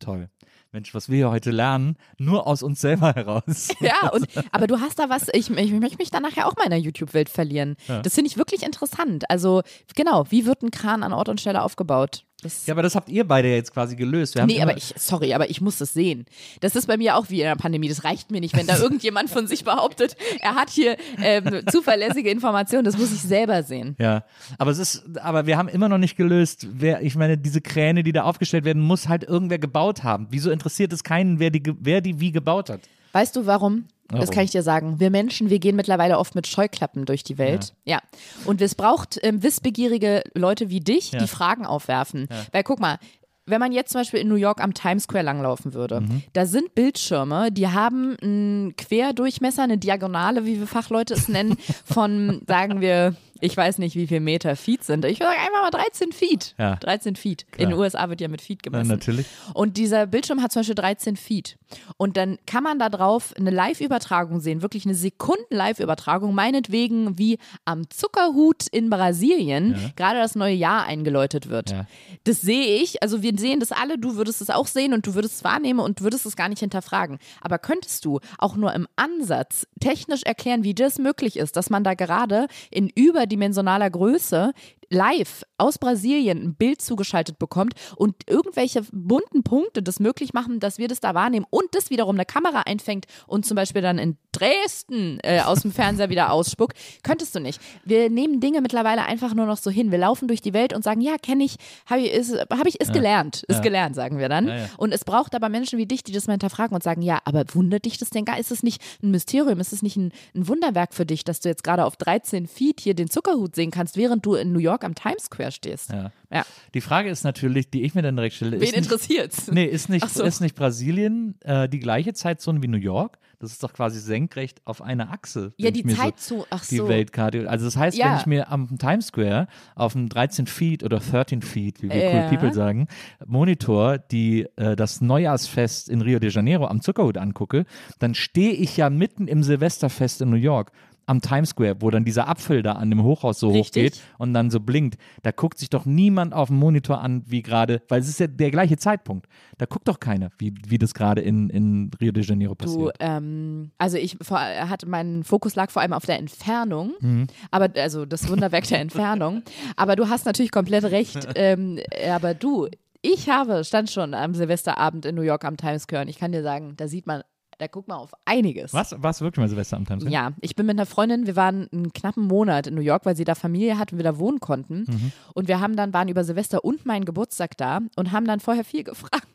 Toll. Mensch, was wir hier heute lernen, nur aus uns selber heraus. Ja, und, aber du hast da was, ich, ich möchte mich dann nachher auch mal in der YouTube-Welt verlieren. Das finde ich wirklich interessant. Also, genau, wie wird ein Kran an Ort und Stelle aufgebaut? Das, Ja, aber das habt ihr beide jetzt quasi gelöst. Wir nee, aber ich, sorry, aber ich muss das sehen. Das ist bei mir auch wie in der Pandemie. Das reicht mir nicht, wenn da irgendjemand von sich behauptet, er hat hier ähm, zuverlässige Informationen. Das muss ich selber sehen. Ja, aber es ist, aber wir haben immer noch nicht gelöst, wer, ich meine, diese Kräne, die da aufgestellt werden, muss halt irgendwer gebaut haben. Wieso interessiert es keinen, wer die, wer die wie gebaut hat? Weißt du warum? Das Warum? kann ich dir sagen. Wir Menschen, wir gehen mittlerweile oft mit Scheuklappen durch die Welt. Ja. Und es braucht ähm, wissbegierige Leute wie dich, Ja. die Fragen aufwerfen. Weil guck mal, wenn man jetzt zum Beispiel in New York am Times Square langlaufen würde, Mhm. da sind Bildschirme, die haben einen Querdurchmesser, eine Diagonale, wie wir Fachleute es nennen, von, sagen wir, ich weiß nicht, wie viel Meter Feet sind. Ich würde sagen einfach mal 13 Feet. Ja. 13 Feet. In den USA wird ja mit Feet Ja, gemessen. natürlich. Und dieser Bildschirm hat zum Beispiel 13 Feet. Und dann kann man da drauf eine Live-Übertragung sehen, wirklich eine Sekunden-Live-Übertragung, meinetwegen wie am Zuckerhut in Brasilien gerade das neue Jahr eingeläutet wird. Ja. Das sehe ich, also wir sehen das alle, du würdest es auch sehen und du würdest es wahrnehmen und würdest es gar nicht hinterfragen. Aber könntest du auch nur im Ansatz technisch erklären, wie das möglich ist, dass man da gerade in überdimensionaler Größe live aus Brasilien ein Bild zugeschaltet bekommt und irgendwelche bunten Punkte das möglich machen, dass wir das da wahrnehmen und das wiederum eine Kamera einfängt und zum Beispiel dann in Dresden äh, aus dem Fernseher wieder ausspuckt, könntest du nicht. Wir nehmen Dinge mittlerweile einfach nur noch so hin. Wir laufen durch die Welt und sagen, ja, kenne ich, habe ich, ist, hab ich, ist gelernt, ist gelernt, sagen wir dann. Ja, ja. Und es braucht aber Menschen wie dich, die das mal hinterfragen und sagen, ja, aber wundert dich das denn gar? Ist es nicht ein Mysterium? Ist es nicht ein, ein Wunderwerk für dich, dass du jetzt gerade auf 13 Feet hier den Zuckerhut sehen kannst, während du in New York am Times Square stehst? Ja. Ja. Die Frage ist natürlich, die ich mir dann direkt stelle, Wen ist nicht, interessiert's? nee, ist nicht, so. ist nicht Brasilien äh, die gleiche Zeitzone wie New York? Das ist doch quasi senkrecht auf einer Achse. Ja, die ich mir Zeit so zu, ach die so. Weltkarte. Also das heißt, Ja. wenn ich mir am Times Square auf einem 13 Feet oder 13 Feet, wie wir Ja. cool people sagen, Monitor, die äh, das Neujahrsfest in Rio de Janeiro am Zuckerhut angucke, dann stehe ich ja mitten im Silvesterfest in New York. Am Times Square, wo dann dieser Apfel da an dem Hochhaus so Richtig. hochgeht und dann so blinkt, da guckt sich doch niemand auf dem Monitor an, wie gerade, weil es ist ja der gleiche Zeitpunkt. Da guckt doch keiner, wie, wie das gerade in, in Rio de Janeiro Du, passiert. ähm, also ich vor, hatte mein Fokus lag vor allem auf der Entfernung, Mhm. aber also das Wunderwerk der Entfernung. Aber du hast natürlich komplett recht. Ähm, aber du, ich habe stand schon am Silvesterabend in New York am Times Square und ich kann dir sagen, da sieht man, da guckt man auf einiges. Was? Warst du wirklich mal Silvester am Square? Ja, ich bin mit einer Freundin, wir waren einen knappen Monat in New York, weil sie da Familie hat und wir da wohnen konnten. Mhm. Und wir haben dann, waren über Silvester und meinen Geburtstag da und haben dann vorher viel gefragt.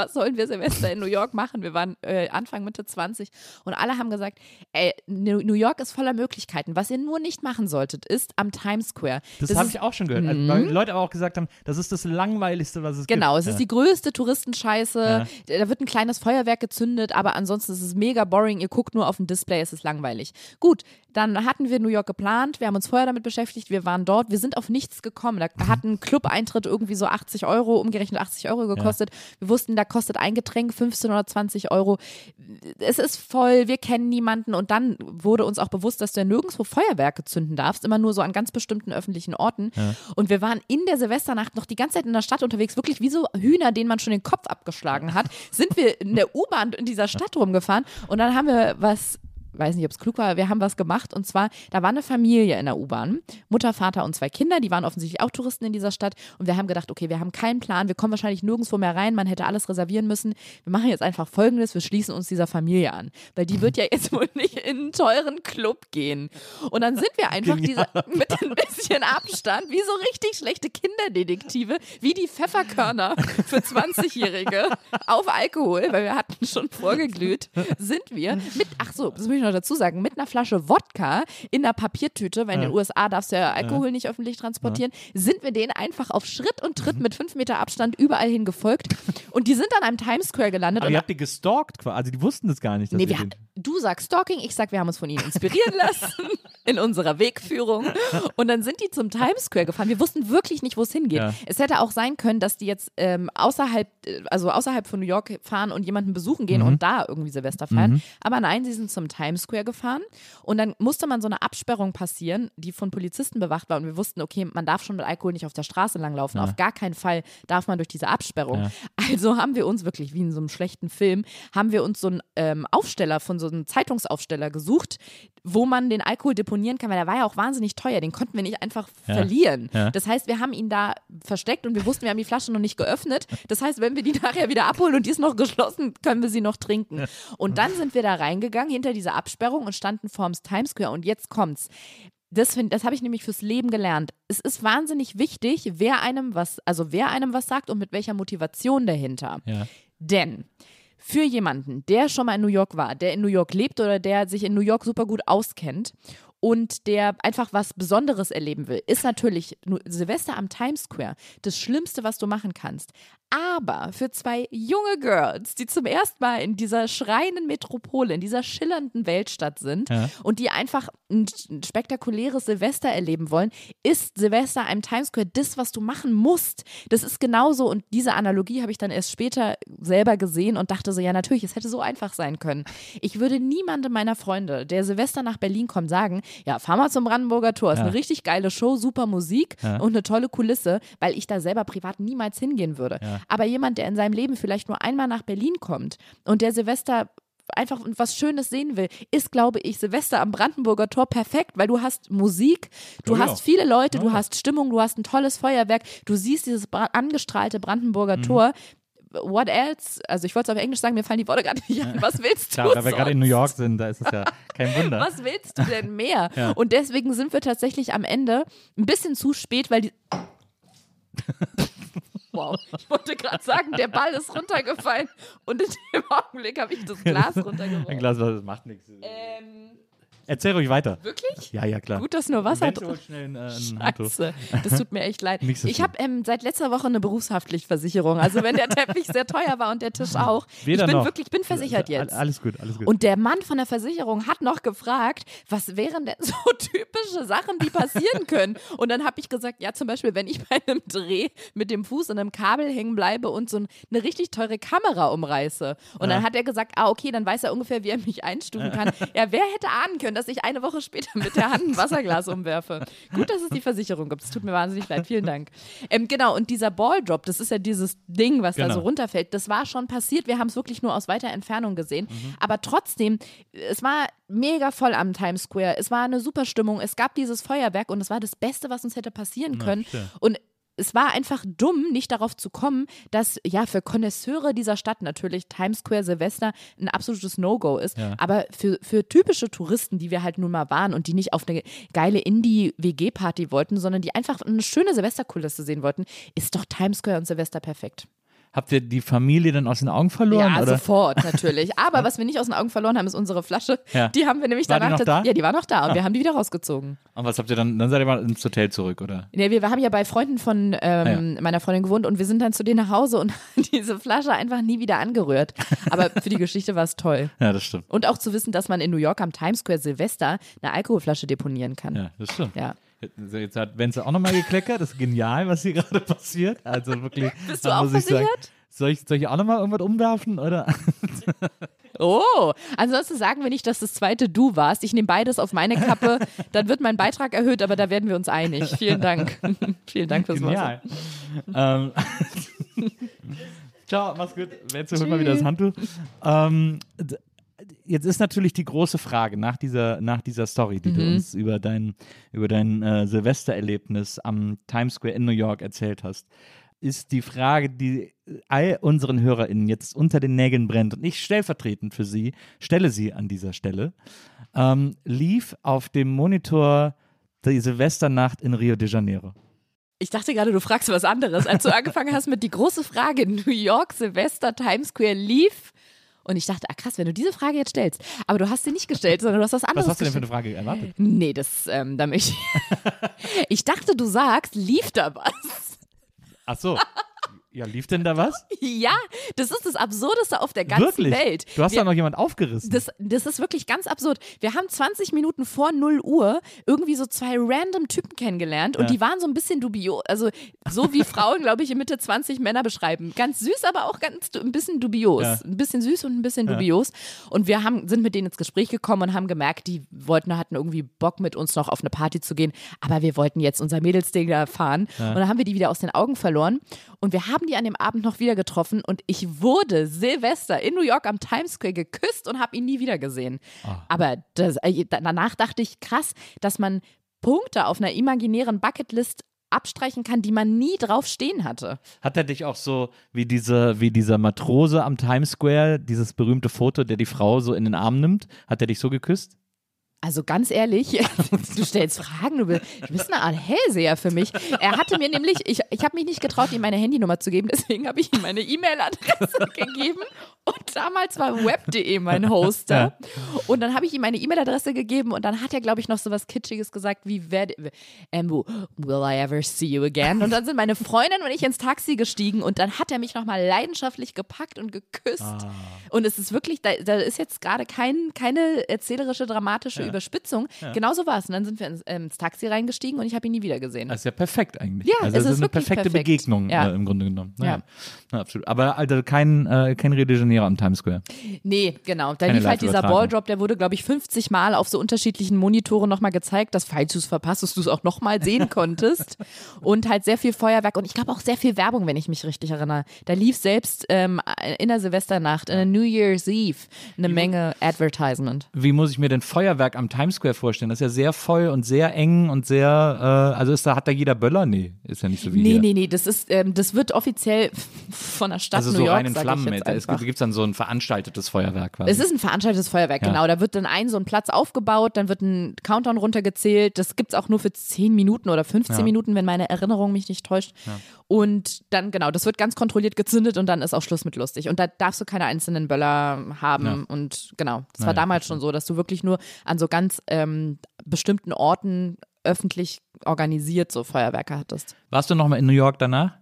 Was sollen wir Silvester in New York machen? Wir waren äh, Anfang, Mitte 20 und alle haben gesagt, ey, New York ist voller Möglichkeiten. Was ihr nur nicht machen solltet, ist am Times Square. Das, habe ist- ich auch schon gehört. Also, weil Leute aber auch gesagt haben, das ist das Langweiligste, was es gibt. Genau, es ja. ist die größte Touristenscheiße. Da wird ein kleines Feuerwerk gezündet, aber ansonsten ist es mega boring. Ihr guckt nur auf ein Display, es ist langweilig. Gut, dann hatten wir New York geplant. Wir haben uns vorher damit beschäftigt. Wir waren dort. Wir sind auf nichts gekommen. Da hat ein Club-Eintritt irgendwie so 80 Euro, umgerechnet 80 Euro gekostet. Wir wussten, da kostet ein Getränk 15 oder 20 Euro. Es ist voll, wir kennen niemanden. Und dann wurde uns auch bewusst, dass du ja nirgendwo Feuerwerke zünden darfst, immer nur so an ganz bestimmten öffentlichen Orten. Und wir waren in der Silvesternacht noch die ganze Zeit in der Stadt unterwegs, wirklich wie so Hühner, denen man schon den Kopf abgeschlagen hat, sind wir in der U-Bahn in dieser Stadt rumgefahren und dann haben wir was weiß nicht, ob es klug war, wir haben was gemacht. Und zwar, da war eine Familie in der U-Bahn, Mutter, Vater und zwei Kinder, die waren offensichtlich auch Touristen in dieser Stadt. Und wir haben gedacht, okay, wir haben keinen Plan, wir kommen wahrscheinlich nirgendwo mehr rein, man hätte alles reservieren müssen. Wir machen jetzt einfach folgendes, wir schließen uns dieser Familie an, weil die wird ja jetzt wohl nicht in einen teuren Club gehen. Und dann sind wir einfach dieser, mit ein bisschen Abstand, wie so richtig schlechte Kinderdetektive, wie die Pfefferkörner für 20-Jährige auf Alkohol, weil wir hatten schon vorgeglüht, sind wir mit, ach so, das muss ich noch dazu sagen, mit einer Flasche Wodka in einer Papiertüte, weil in den USA darfst du ja Alkohol nicht öffentlich transportieren, sind wir denen einfach auf Schritt und Tritt mit fünf Meter Abstand überall hin gefolgt. Und die sind dann am Times Square gelandet. Aber und ihr habt die gestalkt quasi. Also die wussten das gar nicht. Dass Nee, wir, du sagst Stalking, ich sag, wir haben uns von ihnen inspirieren lassen in unserer Wegführung. Und dann sind die zum Times Square gefahren. Wir wussten wirklich nicht, wo es hingeht. Ja. Es hätte auch sein können, dass die jetzt ähm, außerhalb, äh, also außerhalb von New York fahren und jemanden besuchen gehen und da irgendwie Silvester feiern. Aber nein, sie sind zum Times Square gefahren und dann musste man so eine Absperrung passieren, die von Polizisten bewacht war. Und wir wussten, okay, man darf schon mit Alkohol nicht auf der Straße langlaufen. Auf gar keinen Fall darf man durch diese Absperrung. Also haben wir uns wirklich, wie in so einem schlechten Film, haben wir uns so einen ähm, Aufsteller von so einem Zeitungsaufsteller gesucht, wo man den Alkohol deponieren kann, weil der war ja auch wahnsinnig teuer. Den konnten wir nicht einfach verlieren. Ja. Das heißt, wir haben ihn da versteckt und wir wussten, wir haben die Flasche noch nicht geöffnet. Das heißt, wenn wir die nachher wieder abholen und die ist noch geschlossen, können wir sie noch trinken. Und dann sind wir da reingegangen hinter dieser Absperrung und standen vorm Times Square und jetzt kommt's. Das, find- das habe ich nämlich fürs Leben gelernt. Es ist wahnsinnig wichtig, wer einem was, also wer einem was sagt und mit welcher Motivation dahinter. Ja. Denn für jemanden, der schon mal in New York war, der in New York lebt oder der sich in New York super gut auskennt und der einfach was Besonderes erleben will, ist natürlich Silvester am Times Square das Schlimmste, was du machen kannst. Aber für zwei junge Girls, die zum ersten Mal in dieser schreienden Metropole, in dieser schillernden Weltstadt sind ja. und die einfach ein spektakuläres Silvester erleben wollen, ist Silvester am Times Square das, was du machen musst. Das ist genauso und diese Analogie habe ich dann erst später selber gesehen und dachte so, ja natürlich, es hätte so einfach sein können. Ich würde niemandem meiner Freunde, der Silvester nach Berlin kommt, sagen, ja, fahr mal zum Brandenburger Tor, ist ja. eine richtig geile Show, super Musik ja. und eine tolle Kulisse, weil ich da selber privat niemals hingehen würde. Ja. Aber jemand, der in seinem Leben vielleicht nur einmal nach Berlin kommt und der Silvester einfach was Schönes sehen will, ist, glaube ich, Silvester am Brandenburger Tor perfekt, weil du hast Musik, du ja, hast viele Leute, ja. du hast Stimmung, du hast ein tolles Feuerwerk, du siehst dieses angestrahlte Brandenburger mhm. Tor. What else? Also ich wollte es auf Englisch sagen, mir fallen die Worte gar nicht ein. Was willst du? Klar, da wir gerade in New York sind, da ist es ja kein Wunder. Was willst du denn mehr? ja. Und deswegen sind wir tatsächlich am Ende ein bisschen zu spät, weil die Wow. Ich wollte gerade sagen, der Ball ist runtergefallen und in dem Augenblick habe ich das Glas runtergeworfen. Ein Glas, das macht nichts. Ähm, Erzähl ruhig weiter. Wirklich? Ja, ja, klar. Gut, dass nur Wasser drin ist. Äh. Das tut mir echt leid. So ich habe ähm, seit letzter Woche eine Berufshaftpflichtversicherung. Also wenn der Teppich sehr teuer war und der Tisch auch. Weder ich bin noch. wirklich, ich bin versichert jetzt. Alles gut, alles gut. Und der Mann von der Versicherung hat noch gefragt, was wären denn so typische Sachen, die passieren können? Und dann habe ich gesagt, ja, zum Beispiel, wenn ich bei einem Dreh mit dem Fuß an einem Kabel hängen bleibe und so eine richtig teure Kamera umreiße. Und ja. dann hat er gesagt, ah, okay, dann weiß er ungefähr, wie er mich einstufen kann. Ja, wer hätte ahnen können, dass ich eine Woche später mit der Hand ein Wasserglas umwerfe. Gut, dass es die Versicherung gibt. Es tut mir wahnsinnig leid. Vielen Dank. Ähm, genau, und dieser Balldrop, das ist ja dieses Ding, was genau. da so runterfällt, das war schon passiert. Wir haben es wirklich nur aus weiter Entfernung gesehen. Mhm. Aber trotzdem, es war mega voll am Times Square. Es war eine super Stimmung. Es gab dieses Feuerwerk und es war das Beste, was uns hätte passieren können. Ja, und es war einfach dumm, nicht darauf zu kommen, dass ja für Konnoisseure dieser Stadt natürlich Times Square Silvester ein absolutes No-Go ist. Ja. Aber für, für typische Touristen, die wir halt nun mal waren und die nicht auf eine geile Indie-WG-Party wollten, sondern die einfach eine schöne Silvesterkulisse sehen wollten, ist doch Times Square und Silvester perfekt. Habt ihr die Familie dann aus den Augen verloren? Ja, oder? sofort natürlich. Aber was wir nicht aus den Augen verloren haben, ist unsere Flasche. Ja. Die haben wir nämlich war danach. Die noch da? Ja, die war noch da und ah. wir haben die wieder rausgezogen. Und was habt ihr dann? Dann seid ihr mal ins Hotel zurück, oder? Nee, wir, haben ja bei Freunden von ähm, ah, ja. meiner Freundin gewohnt und wir sind dann zu denen nach Hause und diese Flasche einfach nie wieder angerührt. Aber für die Geschichte war es toll. Ja, das stimmt. Und auch zu wissen, dass man in New York am Times Square Silvester eine Alkoholflasche deponieren kann. Ja, das stimmt. Ja. Jetzt hat Wenzel auch nochmal gekleckert. Das ist genial, was hier gerade passiert. Also wirklich. Bist du auch versichert? Soll ich, soll ich auch nochmal irgendwas umwerfen? Oder? Oh, ansonsten sagen wir nicht, dass das zweite du warst. Ich nehme beides auf meine Kappe. Dann wird mein Beitrag erhöht, aber da werden wir uns einig. Vielen Dank. Vielen Dank fürs Wasser. Ähm, Ciao, mach's gut. Jetzt holt mal wieder das Handtuch. Ähm, jetzt ist natürlich die große Frage nach dieser, nach dieser Story, die mhm. du uns über dein, über dein äh, Silvestererlebnis am Times Square in New York erzählt hast ist die Frage, die all unseren HörerInnen jetzt unter den Nägeln brennt und ich stellvertretend für sie stelle sie an dieser Stelle. Ähm, lief auf dem Monitor die Silvesternacht in Rio de Janeiro. Ich dachte gerade, du fragst was anderes. Als du angefangen hast mit die große Frage, New York, Silvester, Times Square lief. Und ich dachte, ah krass, wenn du diese Frage jetzt stellst. Aber du hast sie nicht gestellt, sondern du hast was anderes Was hast du denn für eine Frage erwartet? Nee, das, ähm, da möchte ich. ich dachte, du sagst, lief da was? Ach so. Ja, lief denn da was? Ja, das ist das Absurdeste auf der ganzen wirklich? Welt. Du hast Wir, da noch jemand aufgerissen. Das, das ist wirklich ganz absurd. Wir haben 20 Minuten vor 0 Uhr irgendwie so zwei random Typen kennengelernt und ja. die waren so ein bisschen dubios. Also so wie Frauen, glaube ich, in Mitte 20 Männer beschreiben. Ganz süß, aber auch ganz ein bisschen dubios. Ja. Ein bisschen süß und ein bisschen ja. dubios. Und wir haben, sind mit denen ins Gespräch gekommen und haben gemerkt, die wollten, hatten irgendwie Bock mit uns noch auf eine Party zu gehen. Aber wir wollten jetzt unser Mädelsding da fahren. Und dann haben wir die wieder aus den Augen verloren. Und wir haben die an dem Abend noch wieder getroffen und ich wurde Silvester in New York am Times Square geküsst und habe ihn nie wieder gesehen. Oh. Aber das, äh, danach dachte ich, krass, dass man Punkte auf einer imaginären Bucketlist abstreichen kann, die man nie drauf stehen hatte. Hat er dich auch so wie diese wie dieser Matrose am Times Square, dieses berühmte Foto, der die Frau so in den Arm nimmt, hat er dich so geküsst? Also ganz ehrlich, du stellst Fragen, du bist, du bist eine Art Hellseher für mich. Er hatte mir nämlich, ich, ich habe mich nicht getraut, ihm meine Handynummer zu geben, deswegen habe ich ihm meine E-Mail-Adresse gegeben und damals war web.de mein Hoster. Und dann habe ich ihm meine E-Mail-Adresse gegeben und dann hat er, glaube ich, noch so was Kitschiges gesagt wie, ähm, will I ever see you again? Und dann sind meine Freundin und ich ins Taxi gestiegen und dann hat er mich nochmal leidenschaftlich gepackt und geküsst. Ah. Und es ist wirklich, da, da ist jetzt gerade kein, keine erzählerische, dramatische ja. Überspitzung. Ja. Genau so war es. Und dann sind wir ins, ähm, ins Taxi reingestiegen und ich habe ihn nie wieder gesehen. Das ist ja perfekt eigentlich. Ja, also es ist, ist eine perfekte perfekt. Begegnung ja. äh, im Grunde genommen. Naja. Ja. absolut. Aber also kein, äh, kein Rio de Janeiro am Times Square. Nee, genau. Da lief halt dieser Balldrop, der wurde, glaube ich, 50 Mal auf so unterschiedlichen Monitoren nochmal gezeigt, dass, falls du es verpasst, dass du es auch nochmal sehen konntest. und halt sehr viel Feuerwerk und ich glaube auch sehr viel Werbung, wenn ich mich richtig erinnere. Da lief selbst ähm, in der Silvesternacht, in der New Year's Eve, eine Menge Advertisement. Wie muss ich mir denn Feuerwerk am Times Square vorstellen? Das ist ja sehr voll und sehr eng und sehr, äh, also ist da, hat da jeder Böller? Nee, ist ja nicht so wie Nee, hier. nee, nee, das ist, ähm, das wird offiziell von der Stadt also New so York, rein in Flammen. Es gibt dann so ein veranstaltetes Feuerwerk quasi. Es ist ein veranstaltetes Feuerwerk, Ja. genau. Da wird dann ein so ein Platz aufgebaut, dann wird ein Countdown runtergezählt. Das gibt es auch nur für 10 Minuten oder 15 Ja. Minuten, wenn meine Erinnerung mich nicht täuscht. Und dann, genau, das wird ganz kontrolliert gezündet und dann ist auch Schluss mit lustig. Und da darfst du keine einzelnen Böller haben. Ja. Und genau, das Naja, war damals schon so, dass du wirklich nur an so ganz ähm, bestimmten Orten öffentlich organisiert so Feuerwerke hattest. Warst du noch mal in New York danach?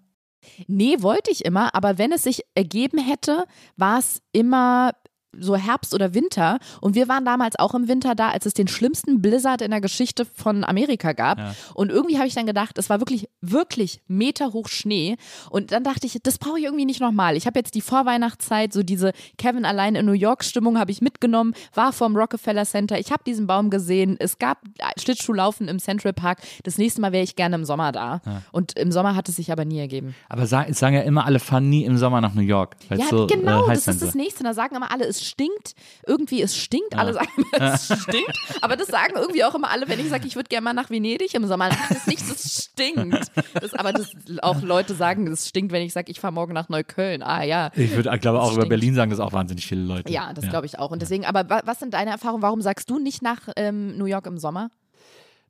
Nee, wollte ich immer, aber wenn es sich ergeben hätte, war es immer so Herbst oder Winter. Und wir waren damals auch im Winter da, als es den schlimmsten Blizzard in der Geschichte von Amerika gab. Ja. Und irgendwie habe ich dann gedacht, es war wirklich, wirklich meterhoch Schnee. Und dann dachte ich, das brauche ich irgendwie nicht nochmal. Ich habe jetzt die Vorweihnachtszeit, so diese Kevin allein in New York Stimmung habe ich mitgenommen, war vom Rockefeller Center. Ich habe diesen Baum gesehen. Es gab Schlittschuhlaufen im Central Park. Das nächste Mal wäre ich gerne im Sommer da. Und im Sommer hat es sich aber nie ergeben. Aber sagen, ja immer alle, fahren nie im Sommer nach New York. Ja, so, genau, äh, das ist das nächste. Da sagen immer alle, es stinkt. Irgendwie, es stinkt. Alle sagen immer, es stinkt. Aber das sagen irgendwie auch immer alle, wenn ich sage, ich würde gerne mal nach Venedig im Sommer. Das ist nicht, das stinkt. Das, aber das, auch Leute sagen, es stinkt, wenn ich sage, ich fahre morgen nach Neukölln. Ah ja. Ich würde, glaube, auch Das über stinkt. Berlin sagen das auch wahnsinnig viele Leute. Ja, das glaube ich auch. Und deswegen, aber wa- was sind deine Erfahrungen? Warum sagst du nicht nach ähm, New York im Sommer?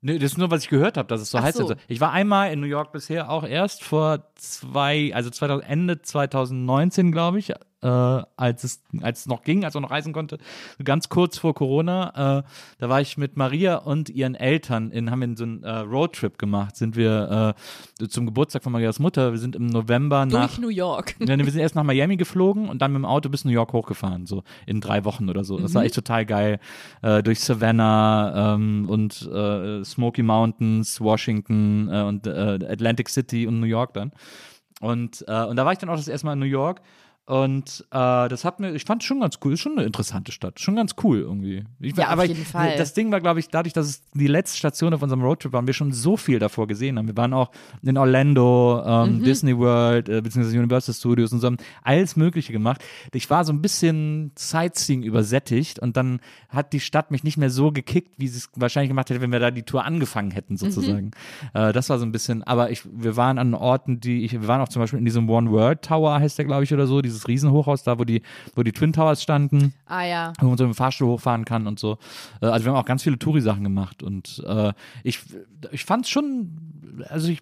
Nee, das ist nur, was ich gehört habe, dass es so Ach heiß so. ist. Ich war einmal in New York bisher auch erst vor zwei, also 2000, Ende 2019, glaube ich, äh, als es als es noch ging, als man noch reisen konnte, ganz kurz vor Corona. Äh, da war ich mit Maria und ihren Eltern in, haben wir so einen äh, Roadtrip gemacht. Sind wir äh, zum Geburtstag von Marias Mutter. Wir sind im November nach Durch New York. Ja, wir sind erst nach Miami geflogen und dann mit dem Auto bis New York hochgefahren, so in drei Wochen oder so. Das Mhm. war echt total geil. Äh, durch Savannah ähm, und äh, Smoky Mountains, Washington und Atlantic City und New York dann. Und, und da war ich dann auch das erste Mal in New York. Und äh, das hat mir, ich fand es schon ganz cool, ist schon eine interessante Stadt, schon ganz cool irgendwie. Ich, Ja, auf aber jeden ich, Fall. Das Ding war, glaube ich, dadurch, dass es die letzte Station auf unserem Roadtrip war, wir schon so viel davor gesehen haben. Wir waren auch in Orlando, ähm, Mhm. Disney World, äh, beziehungsweise Universal Studios und so, haben alles Mögliche gemacht. Ich war so ein bisschen Sightseeing übersättigt und dann hat die Stadt mich nicht mehr so gekickt, wie sie es wahrscheinlich gemacht hätte, wenn wir da die Tour angefangen hätten, sozusagen. Äh, das war so ein bisschen, aber ich, wir waren an Orten, die ich, wir waren auch zum Beispiel in diesem One World Tower, heißt der, glaube ich, oder so, dieses Riesenhochhaus da, wo die, wo die Twin Towers standen Ah ja. wo man so im Fahrstuhl hochfahren kann und so. Äh, Also wir haben auch ganz viele Touri-Sachen gemacht und äh, ich, ich fand es schon, also ich,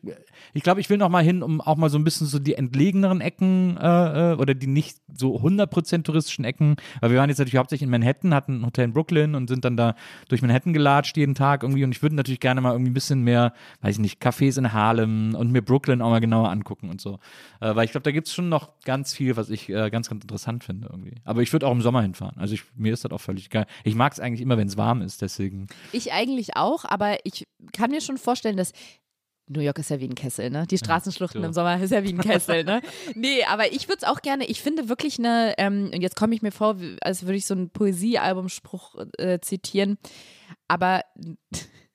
ich glaube, ich will noch mal hin, um auch mal so ein bisschen so die entlegeneren Ecken äh, äh, oder die nicht so 100% touristischen Ecken, weil wir waren jetzt natürlich hauptsächlich in Manhattan, hatten ein Hotel in Brooklyn und sind dann da durch Manhattan gelatscht jeden Tag irgendwie und ich würde natürlich gerne mal irgendwie ein bisschen mehr, weiß ich nicht, Cafés in Harlem und mir Brooklyn auch mal genauer angucken und so. Äh, weil ich glaube, da gibt es schon noch ganz viel, was ich äh, ganz, ganz interessant finde irgendwie. Aber ich würde auch im Sommer hinfahren. Also ich, mir ist das auch völlig geil. Ich mag es eigentlich immer, wenn es warm ist, deswegen. Ich eigentlich auch, aber ich kann mir schon vorstellen, dass New York ist ja wie ein Kessel, ne? Die Straßenschluchten so. im Sommer ist ja wie ein Kessel, ne? Nee, aber ich würde es auch gerne, ich finde wirklich eine, ähm, und jetzt komme ich mir vor, als würde ich so einen Poesiealbumspruch äh, zitieren, aber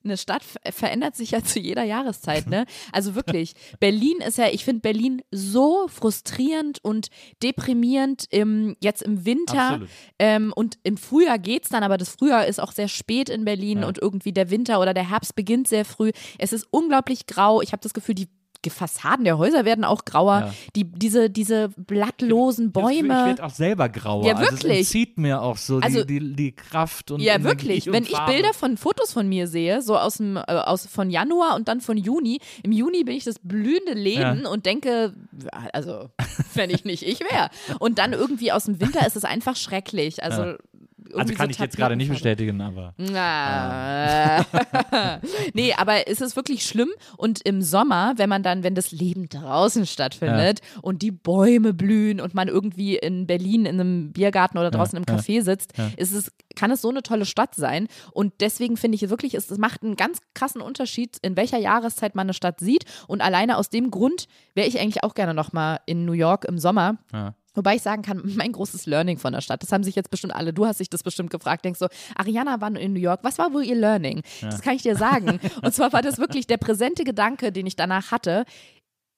eine Stadt ver- verändert sich ja zu jeder Jahreszeit, ne? Also wirklich, Berlin ist ja, ich finde Berlin so frustrierend und deprimierend im, jetzt im Winter. Ähm, und im Frühjahr geht's dann, aber das Frühjahr ist auch sehr spät in Berlin Ja. und irgendwie der Winter oder der Herbst beginnt sehr früh. Es ist unglaublich grau. Ich habe das Gefühl, die die Fassaden der Häuser werden auch grauer. Ja. Die, diese, diese blattlosen Ich Bäume. werde auch selber grauer. Ja, Also es wirklich. entzieht mir auch so Also- die, die, die Kraft und Ja, wirklich. und Wenn ich. Bilder von Fotos von mir sehe, so aus dem äh, aus von Januar und dann von Juni, im Juni bin ich das blühende Leben Ja. und denke, ja, also wenn ich nicht ich wäre. Und dann irgendwie aus dem Winter ist es einfach schrecklich. Also Also kann so ich jetzt gerade nicht bestätigen, aber. Na. nee, aber es ist wirklich schlimm. Und im Sommer, wenn man dann, wenn das Leben draußen stattfindet und die Bäume blühen und man irgendwie in Berlin in einem Biergarten oder draußen im Café sitzt, ist es, kann es so eine tolle Stadt sein. Und deswegen finde ich wirklich, es, es macht einen ganz krassen Unterschied, in welcher Jahreszeit man eine Stadt sieht. Und alleine aus dem Grund wäre ich eigentlich auch gerne nochmal in New York im Sommer. Ja. Wobei ich sagen kann, mein großes Learning von der Stadt, das haben sich jetzt bestimmt alle, du hast dich das bestimmt gefragt, denkst so, Ariana war in New York, was war wohl ihr Learning? Das kann ich dir sagen. Und zwar war das wirklich der präsente Gedanke, den ich danach hatte.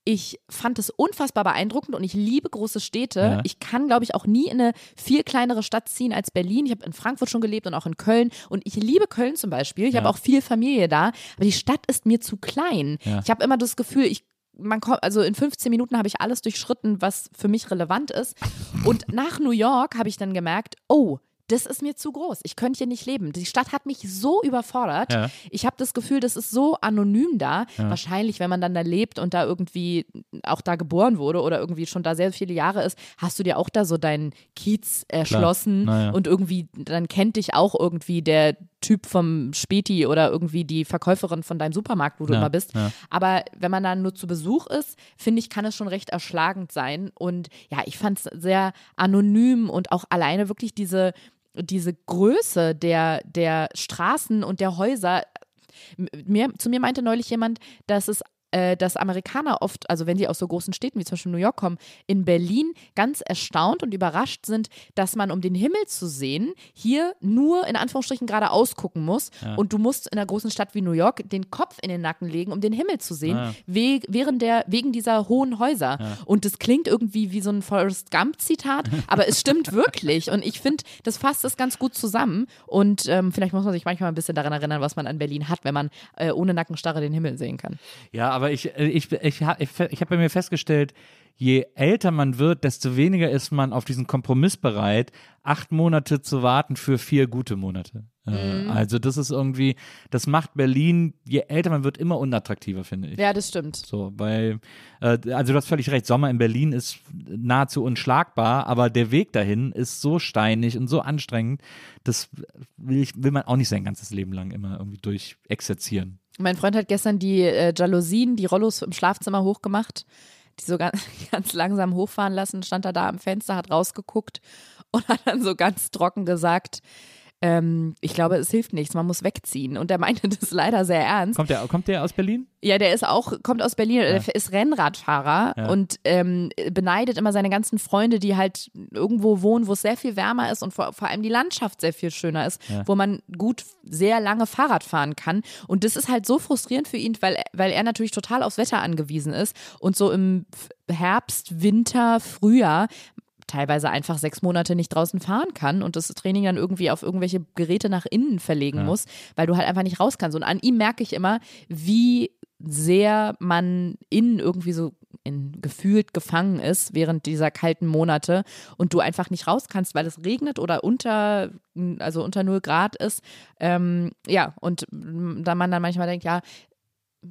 Ich fand es unfassbar beeindruckend und ich liebe große Städte. Ja. Ich kann, glaube ich, auch nie in eine viel kleinere Stadt ziehen als Berlin. Ich habe in Frankfurt schon gelebt und auch in Köln. Und ich liebe Köln zum Beispiel. Ich Ja. habe auch viel Familie da. Aber die Stadt ist mir zu klein. Ja. Ich habe immer das Gefühl, ich man kommt, also in 15 Minuten habe ich alles durchschritten, was für mich relevant ist. Und nach New York habe ich dann gemerkt, oh, das ist mir zu groß. Ich könnte hier nicht leben. Die Stadt hat mich so überfordert. Ja. Ich habe das Gefühl, das ist so anonym da. Wahrscheinlich, wenn man dann da lebt und da irgendwie auch da geboren wurde oder irgendwie schon da sehr viele Jahre ist, hast du dir auch da so deinen Kiez erschlossen ja. und irgendwie, dann kennt dich auch irgendwie der Typ vom Späti oder irgendwie die Verkäuferin von deinem Supermarkt, wo du Ja, immer bist. ja. Aber wenn man dann nur zu Besuch ist, finde ich, kann es schon recht erschlagend sein. Und ja, ich fand es sehr anonym und auch alleine wirklich diese, diese Größe der, der Straßen und der Häuser. Mir, zu mir meinte neulich jemand, dass es äh, dass Amerikaner oft, also wenn sie aus so großen Städten wie zum Beispiel New York kommen, in Berlin ganz erstaunt und überrascht sind, dass man, um den Himmel zu sehen, hier nur in Anführungsstrichen gerade ausgucken muss. Und du musst in einer großen Stadt wie New York den Kopf in den Nacken legen, um den Himmel zu sehen, Ah. we während der, wegen dieser hohen Häuser. Und das klingt irgendwie wie so ein Forrest Gump-Zitat, aber es stimmt wirklich. Und ich finde, das fasst es ganz gut zusammen. Und ähm, vielleicht muss man sich manchmal ein bisschen daran erinnern, was man an Berlin hat, wenn man äh, ohne Nackenstarre den Himmel sehen kann. Ja, aber ich, äh, ich, ich, ich, ich habe bei mir festgestellt, je älter man wird, desto weniger ist man auf diesen Kompromiss bereit, acht Monate zu warten für vier gute Monate. Äh, Also das ist irgendwie, das macht Berlin, je älter man wird, immer unattraktiver, finde ich. Ja, das stimmt. So, weil, äh, also du hast völlig recht, Sommer in Berlin ist nahezu unschlagbar, aber der Weg dahin ist so steinig und so anstrengend, das will, ich, will man auch nicht sein ganzes Leben lang immer irgendwie durchexerzieren. Mein Freund hat gestern die äh, Jalousien, die Rollos im Schlafzimmer hochgemacht, die so ganz, ganz langsam hochfahren lassen, stand er da am Fenster, hat rausgeguckt und hat dann so ganz trocken gesagt, ähm, ich glaube, es hilft nichts, man muss wegziehen. Und er meinte das leider sehr ernst. Kommt der, kommt der aus Berlin? Ja, der ist auch, kommt aus Berlin, der ist Rennradfahrer Ja. und ähm, beneidet immer seine ganzen Freunde, die halt irgendwo wohnen, wo es sehr viel wärmer ist und vor, vor allem die Landschaft sehr viel schöner ist, wo man gut sehr lange Fahrrad fahren kann. Und das ist halt so frustrierend für ihn, weil, weil er natürlich total aufs Wetter angewiesen ist und so im Herbst, Winter, Frühjahr teilweise einfach sechs Monate nicht draußen fahren kann und das Training dann irgendwie auf irgendwelche Geräte nach innen verlegen muss, weil du halt einfach nicht raus kannst. Und an ihm merke ich immer, wie sehr man innen irgendwie so in, gefühlt gefangen ist während dieser kalten Monate und du einfach nicht raus kannst, weil es regnet oder unter, also unter 0 Grad ist. Ähm, ja, und da man dann manchmal denkt, ja,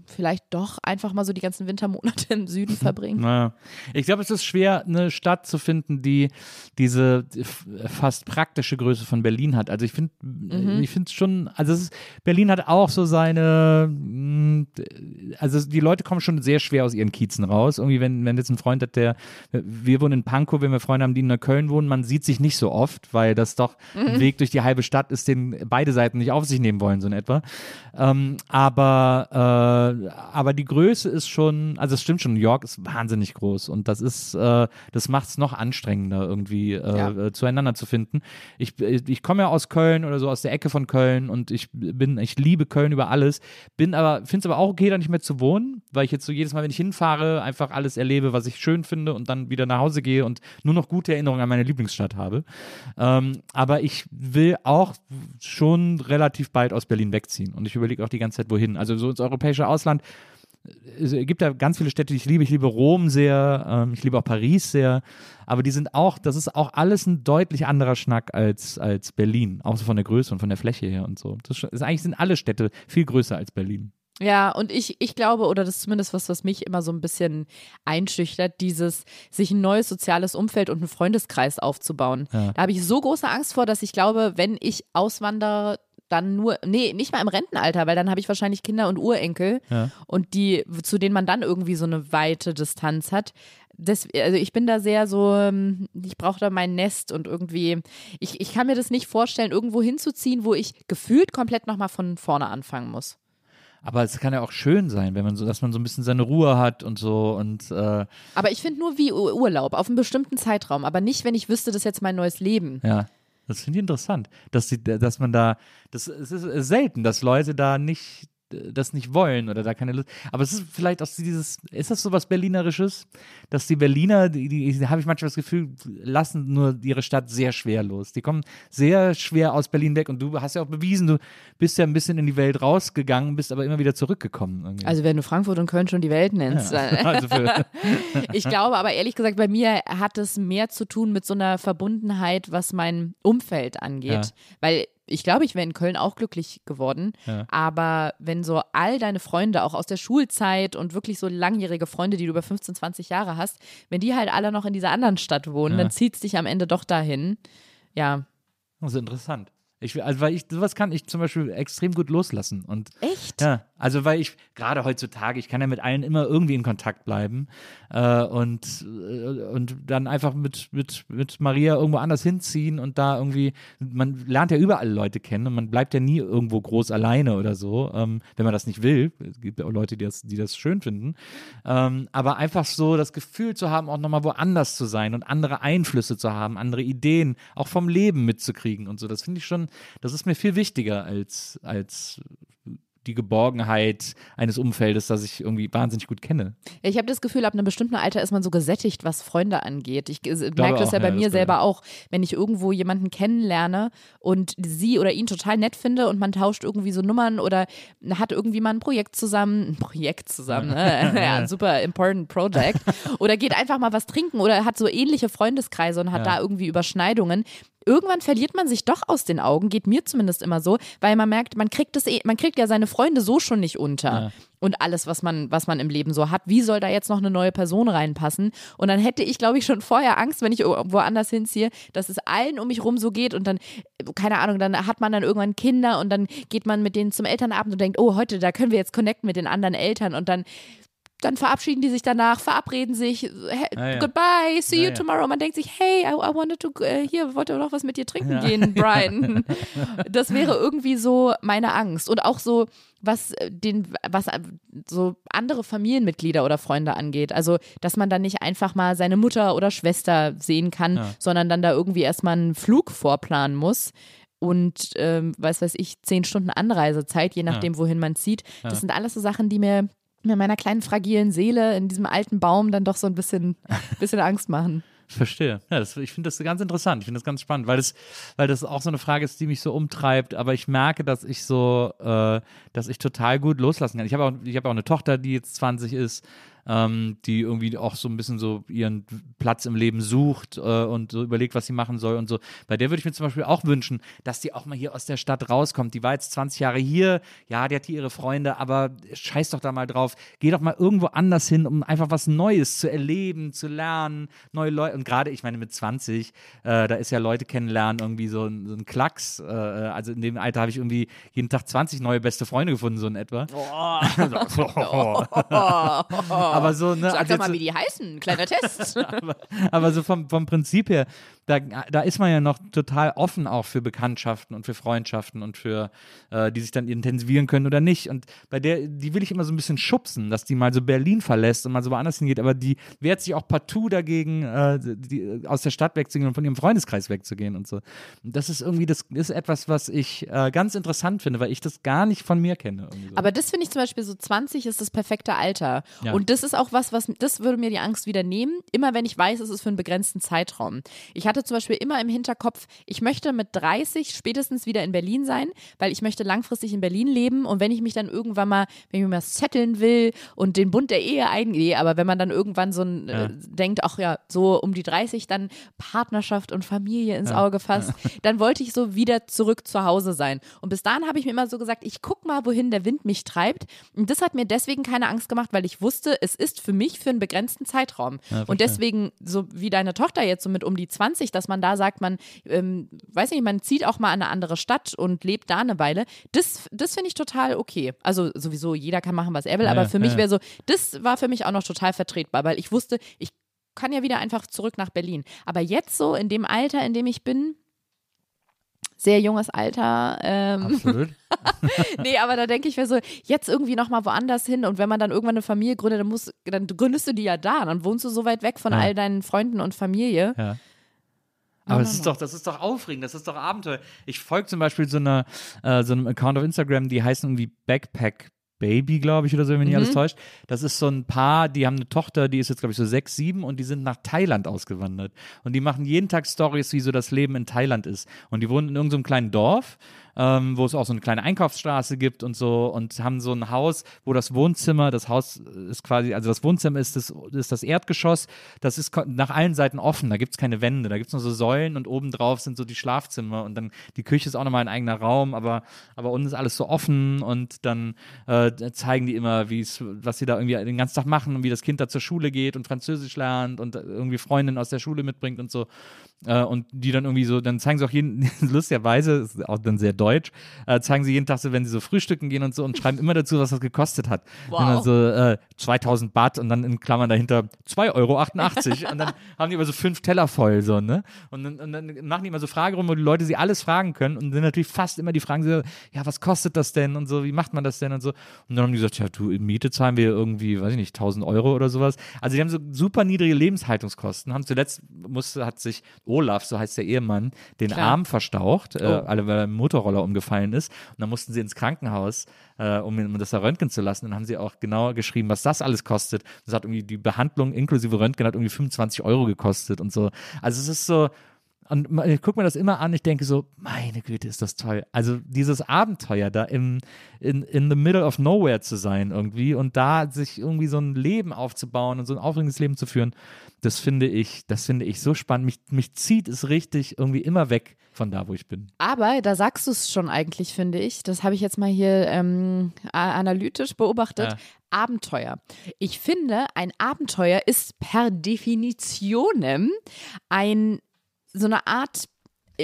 vielleicht doch einfach mal so die ganzen Wintermonate im Süden verbringen. Naja. Ich glaube, es ist schwer, eine Stadt zu finden, die diese fast praktische Größe von Berlin hat. Also ich finde, ich finde es schon, also es ist, Berlin hat auch so seine, mh, also die Leute kommen schon sehr schwer aus ihren Kiezen raus. Irgendwie, wenn, wenn jetzt ein Freund hat, der, wir wohnen in Pankow, wenn wir Freunde haben, die in Neukölln wohnen, man sieht sich nicht so oft, weil das doch ein Weg durch die halbe Stadt ist, den beide Seiten nicht auf sich nehmen wollen, so in etwa. Ähm, aber, äh, aber die Größe ist schon, also es stimmt schon, New York ist wahnsinnig groß und das ist, äh, das macht es noch anstrengender, irgendwie äh, Ja. äh, zueinander zu finden. Ich, ich komme ja aus Köln oder so, aus der Ecke von Köln und ich bin, ich liebe Köln über alles, bin aber, finde es aber auch okay, da nicht mehr zu wohnen, weil ich jetzt so jedes Mal, wenn ich hinfahre, einfach alles erlebe, was ich schön finde und dann wieder nach Hause gehe und nur noch gute Erinnerungen an meine Lieblingsstadt habe. Ähm, aber ich will auch schon relativ bald aus Berlin wegziehen und ich überlege auch die ganze Zeit, wohin. Also so ins europäische Ausland es gibt da ganz viele Städte, die ich liebe. Ich liebe Rom sehr, ähm, ich liebe auch Paris sehr. Aber die sind auch, das ist auch alles ein deutlich anderer Schnack als, als Berlin. Auch so von der Größe und von der Fläche her und so. Das ist, eigentlich sind alle Städte viel größer als Berlin. Ja, und ich, ich glaube, oder das ist zumindest was, was mich immer so ein bisschen einschüchtert, dieses, sich ein neues soziales Umfeld und einen Freundeskreis aufzubauen. Ja. Da habe ich so große Angst vor, dass ich glaube, wenn ich auswandere, dann nur, nee, nicht mal im Rentenalter, weil dann habe ich wahrscheinlich Kinder und Urenkel ja. und die, zu denen man dann irgendwie so eine weite Distanz hat. Das, also ich bin da sehr so, ähm, ich brauche da mein Nest und irgendwie, ich, ich kann mir das nicht vorstellen, irgendwo hinzuziehen, wo ich gefühlt komplett nochmal von vorne anfangen muss. Aber es kann ja auch schön sein, wenn man so, dass man so ein bisschen seine Ruhe hat und so und. Äh aber ich finde nur wie Urlaub auf einem bestimmten Zeitraum, aber nicht, wenn ich wüsste, das ist jetzt mein neues Leben. Ja. Das finde ich interessant, dass, die, dass man da, das es ist selten, dass Leute da nicht das nicht wollen oder da keine Lust. Aber es ist vielleicht auch dieses, ist das so was Berlinerisches, dass die Berliner, die, die habe ich manchmal das Gefühl, lassen nur ihre Stadt sehr schwer los. Die kommen sehr schwer aus Berlin weg und du hast ja auch bewiesen, du bist ja ein bisschen in die Welt rausgegangen, bist aber immer wieder zurückgekommen. Irgendwie. Also wenn du Frankfurt und Köln schon die Welt nennst. Ja, also ich glaube aber ehrlich gesagt, bei mir hat es mehr zu tun mit so einer Verbundenheit, was mein Umfeld angeht. Ja. Weil ich glaube, ich wäre in Köln auch glücklich geworden. Ja. Aber wenn so all deine Freunde, auch aus der Schulzeit und wirklich so langjährige Freunde, die du über 15, 20 Jahre hast, wenn die halt alle noch in dieser anderen Stadt wohnen, ja. dann zieht es dich am Ende doch dahin. Ja. Das ist interessant. Ich, also weil ich, sowas kann ich zum Beispiel extrem gut loslassen. Und, Echt? Ja, also weil ich, gerade heutzutage, ich kann ja mit allen immer irgendwie in Kontakt bleiben äh, und, äh, und dann einfach mit, mit, mit Maria irgendwo anders hinziehen und da irgendwie, man lernt ja überall Leute kennen und man bleibt ja nie irgendwo groß alleine oder so, ähm, wenn man das nicht will. Es gibt ja auch Leute, die das, die das schön finden. Ähm, aber einfach so das Gefühl zu haben, auch nochmal woanders zu sein und andere Einflüsse zu haben, andere Ideen, auch vom Leben mitzukriegen und so, das finde ich schon das ist mir viel wichtiger als, als die Geborgenheit eines Umfeldes, das ich irgendwie wahnsinnig gut kenne. Ich habe das Gefühl, ab einem bestimmten Alter ist man so gesättigt, was Freunde angeht. Ich merke das ja bei ja, mir selber auch, wenn ich irgendwo jemanden kennenlerne und sie oder ihn total nett finde und man tauscht irgendwie so Nummern oder hat irgendwie mal ein Projekt zusammen, ein Projekt zusammen, ne? ja, ein super important project oder geht einfach mal was trinken oder hat so ähnliche Freundeskreise und hat ja. da irgendwie Überschneidungen, irgendwann verliert man sich doch aus den Augen, geht mir zumindest immer so, weil man merkt, man kriegt es eh, man kriegt ja seine Freunde so schon nicht unter. Ja. Und alles, was man, was man im Leben so hat, wie soll da jetzt noch eine neue Person reinpassen? Und dann hätte ich, glaube ich, schon vorher Angst, wenn ich woanders hinziehe, dass es allen um mich rum so geht und dann, keine Ahnung, dann hat man dann irgendwann Kinder und dann geht man mit denen zum Elternabend und denkt, oh, heute, da können wir jetzt connecten mit den anderen Eltern und dann dann verabschieden die sich danach, verabreden sich, hey, ah, ja. goodbye, see you ja, tomorrow. Man denkt sich, hey, I, I wanted to, uh, hier, wollte noch was mit dir trinken gehen, Brian. das wäre irgendwie so meine Angst. Und auch so, was äh, den, was äh, so andere Familienmitglieder oder Freunde angeht. Also, dass man dann nicht einfach mal seine Mutter oder Schwester sehen kann, sondern dann da irgendwie erstmal einen Flug vorplanen muss und ähm, was weiß ich, zehn Stunden Anreisezeit, je nachdem, ja. wohin man zieht. Das ja. sind alles so Sachen, die mir mir meiner kleinen fragilen Seele in diesem alten Baum dann doch so ein bisschen, bisschen Angst machen. Verstehe. Ja, das, ich finde das ganz interessant. Ich finde das ganz spannend, weil das, weil das auch so eine Frage ist, die mich so umtreibt. Aber ich merke, dass ich so, äh, dass ich total gut loslassen kann. Ich habe auch, ich habe auch eine Tochter, die jetzt 20 ist ähm, die irgendwie auch so ein bisschen so ihren Platz im Leben sucht äh, und so überlegt, was sie machen soll und so. Bei der würde ich mir zum Beispiel auch wünschen, dass die auch mal hier aus der Stadt rauskommt. Die war jetzt 20 Jahre hier, ja, die hat hier ihre Freunde, aber scheiß doch da mal drauf. Geh doch mal irgendwo anders hin, um einfach was Neues zu erleben, zu lernen, neue Leute. Und gerade, ich meine, mit 20, äh, da ist ja Leute kennenlernen irgendwie so ein, so ein Klacks. Äh, also in dem Alter habe ich irgendwie jeden Tag 20 neue beste Freunde gefunden, so in etwa. Oh. oh aber so, ne, Sag also doch mal, wie die heißen. Kleiner Test. aber, aber, so vom, vom Prinzip her, da, da ist man ja noch total offen auch für Bekanntschaften und für Freundschaften und für, äh, die sich dann intensivieren können oder nicht. Und bei der, die will ich immer so ein bisschen schubsen, dass die mal so Berlin verlässt und mal so woanders hingeht, aber die wehrt sich auch partout dagegen, äh, die, aus der Stadt wegzugehen und von ihrem Freundeskreis wegzugehen und so. Und das ist irgendwie, das ist etwas, was ich äh, ganz interessant finde, weil ich das gar nicht von mir kenne. So. Aber das finde ich zum Beispiel so 20 ist das perfekte Alter. Ja. Und das ist auch was, was das würde mir die Angst wieder nehmen. Immer wenn ich weiß, es ist für einen begrenzten Zeitraum. Ich hatte zum Beispiel immer im Hinterkopf, ich möchte mit 30 spätestens wieder in Berlin sein, weil ich möchte langfristig in Berlin leben und wenn ich mich dann irgendwann mal, wenn ich mir mal setteln will und den Bund der Ehe eingehe, aber wenn man dann irgendwann so ein, ja. äh, denkt, ach ja, so um die 30 dann Partnerschaft und Familie ins ja. Auge fasst, ja. dann wollte ich so wieder zurück zu Hause sein. Und bis dahin habe ich mir immer so gesagt, ich guck mal, wohin der Wind mich treibt. Und das hat mir deswegen keine Angst gemacht, weil ich wusste, es ist für mich für einen begrenzten Zeitraum. und deswegen, so wie deine Tochter jetzt so mit um die 20, dass man da sagt, man, ähm, weiß nicht, man zieht auch mal in eine andere Stadt und lebt da eine Weile, das, das finde ich total okay. Also sowieso, jeder kann machen, was er will, aber für mich wäre so, das war für mich auch noch total vertretbar, weil ich wusste, ich kann ja wieder einfach zurück nach Berlin. Aber jetzt so, in dem Alter, in dem ich bin, sehr junges Alter. Ähm, Absolut. nee, aber da denke ich mir so, jetzt irgendwie nochmal woanders hin und wenn man dann irgendwann eine Familie gründet, dann, musst, dann gründest du die ja da. Dann wohnst du so weit weg von ja. all deinen Freunden und Familie. Ja. Aber das ist doch, das ist doch aufregend, das ist doch Abenteuer. Ich folge zum Beispiel so, einer, äh, so einem Account auf Instagram, die heißen irgendwie Backpack Baby, glaube ich, oder so, wenn mich nicht mhm. alles täuscht. Das ist so ein Paar, die haben eine Tochter, die ist jetzt, glaube ich, so sechs, sieben und die sind nach Thailand ausgewandert. Und die machen jeden Tag Stories, wie so das Leben in Thailand ist. Und die wohnen in irgendeinem so kleinen Dorf ähm, wo es auch so eine kleine Einkaufsstraße gibt und so und haben so ein Haus, wo das Wohnzimmer, das Haus ist quasi, also das Wohnzimmer ist das, ist das Erdgeschoss, das ist nach allen Seiten offen, da gibt es keine Wände, da gibt es nur so Säulen und obendrauf sind so die Schlafzimmer und dann die Küche ist auch nochmal ein eigener Raum, aber, aber unten ist alles so offen und dann äh, zeigen die immer, was sie da irgendwie den ganzen Tag machen und wie das Kind da zur Schule geht und Französisch lernt und irgendwie Freundinnen aus der Schule mitbringt und so. Äh, und die dann irgendwie so, dann zeigen sie auch jeden, lustigerweise, ist auch dann sehr deutsch, äh, zeigen sie jeden Tag so, wenn sie so frühstücken gehen und so und schreiben immer dazu, was das gekostet hat. Wow. Und dann so äh, 2000 Baht und dann in Klammern dahinter 2,88 Euro. und dann haben die immer so fünf Teller voll, so, ne? Und dann, und dann machen die immer so Fragerunden, wo die Leute sie alles fragen können und dann natürlich fast immer die Fragen so, ja, was kostet das denn und so, wie macht man das denn und so. Und dann haben die gesagt, ja, du, in Miete zahlen wir irgendwie, weiß ich nicht, 1000 Euro oder sowas. Also die haben so super niedrige Lebenshaltungskosten, haben zuletzt, musste, hat sich Olaf, so heißt der Ehemann, den Klar. Arm verstaucht, äh, oh. alle, weil er im Motorroller umgefallen ist. Und dann mussten sie ins Krankenhaus, äh, um, um das da röntgen zu lassen. Und dann haben sie auch genau geschrieben, was das alles kostet. Das hat irgendwie die Behandlung inklusive Röntgen hat irgendwie 25 Euro gekostet und so. Also es ist so, und ich gucke mir das immer an, ich denke so, meine Güte, ist das toll. Also dieses Abenteuer da im, in, in the middle of nowhere zu sein irgendwie und da sich irgendwie so ein Leben aufzubauen und so ein aufregendes Leben zu führen, das finde ich, das finde ich so spannend. Mich, mich zieht es richtig irgendwie immer weg von da, wo ich bin. Aber da sagst du es schon eigentlich, finde ich. Das habe ich jetzt mal hier ähm, analytisch beobachtet. Ja. Abenteuer. Ich finde, ein Abenteuer ist per Definition ein so eine Art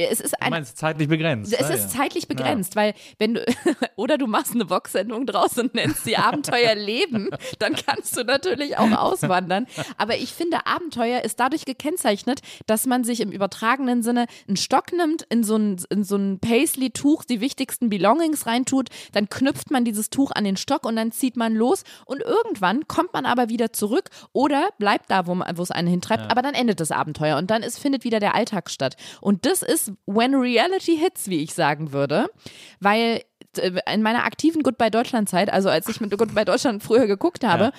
es ist ein, du meinst zeitlich begrenzt. Es ah, ist ja. zeitlich begrenzt, ja. weil wenn du oder du machst eine Boxsendung draus und nennst sie Abenteuer Leben, dann kannst du natürlich auch auswandern. Aber ich finde, Abenteuer ist dadurch gekennzeichnet, dass man sich im übertragenen Sinne einen Stock nimmt, in so ein, in so ein Paisley-Tuch die wichtigsten Belongings reintut, dann knüpft man dieses Tuch an den Stock und dann zieht man los und irgendwann kommt man aber wieder zurück oder bleibt da, wo, wo es einen hintreibt, aber dann endet das Abenteuer und dann ist, findet wieder der Alltag statt. Und das ist When Reality Hits, wie ich sagen würde, weil äh, in meiner aktiven Goodbye Deutschland Zeit, also als ich mit Goodbye Deutschland früher geguckt habe, ja.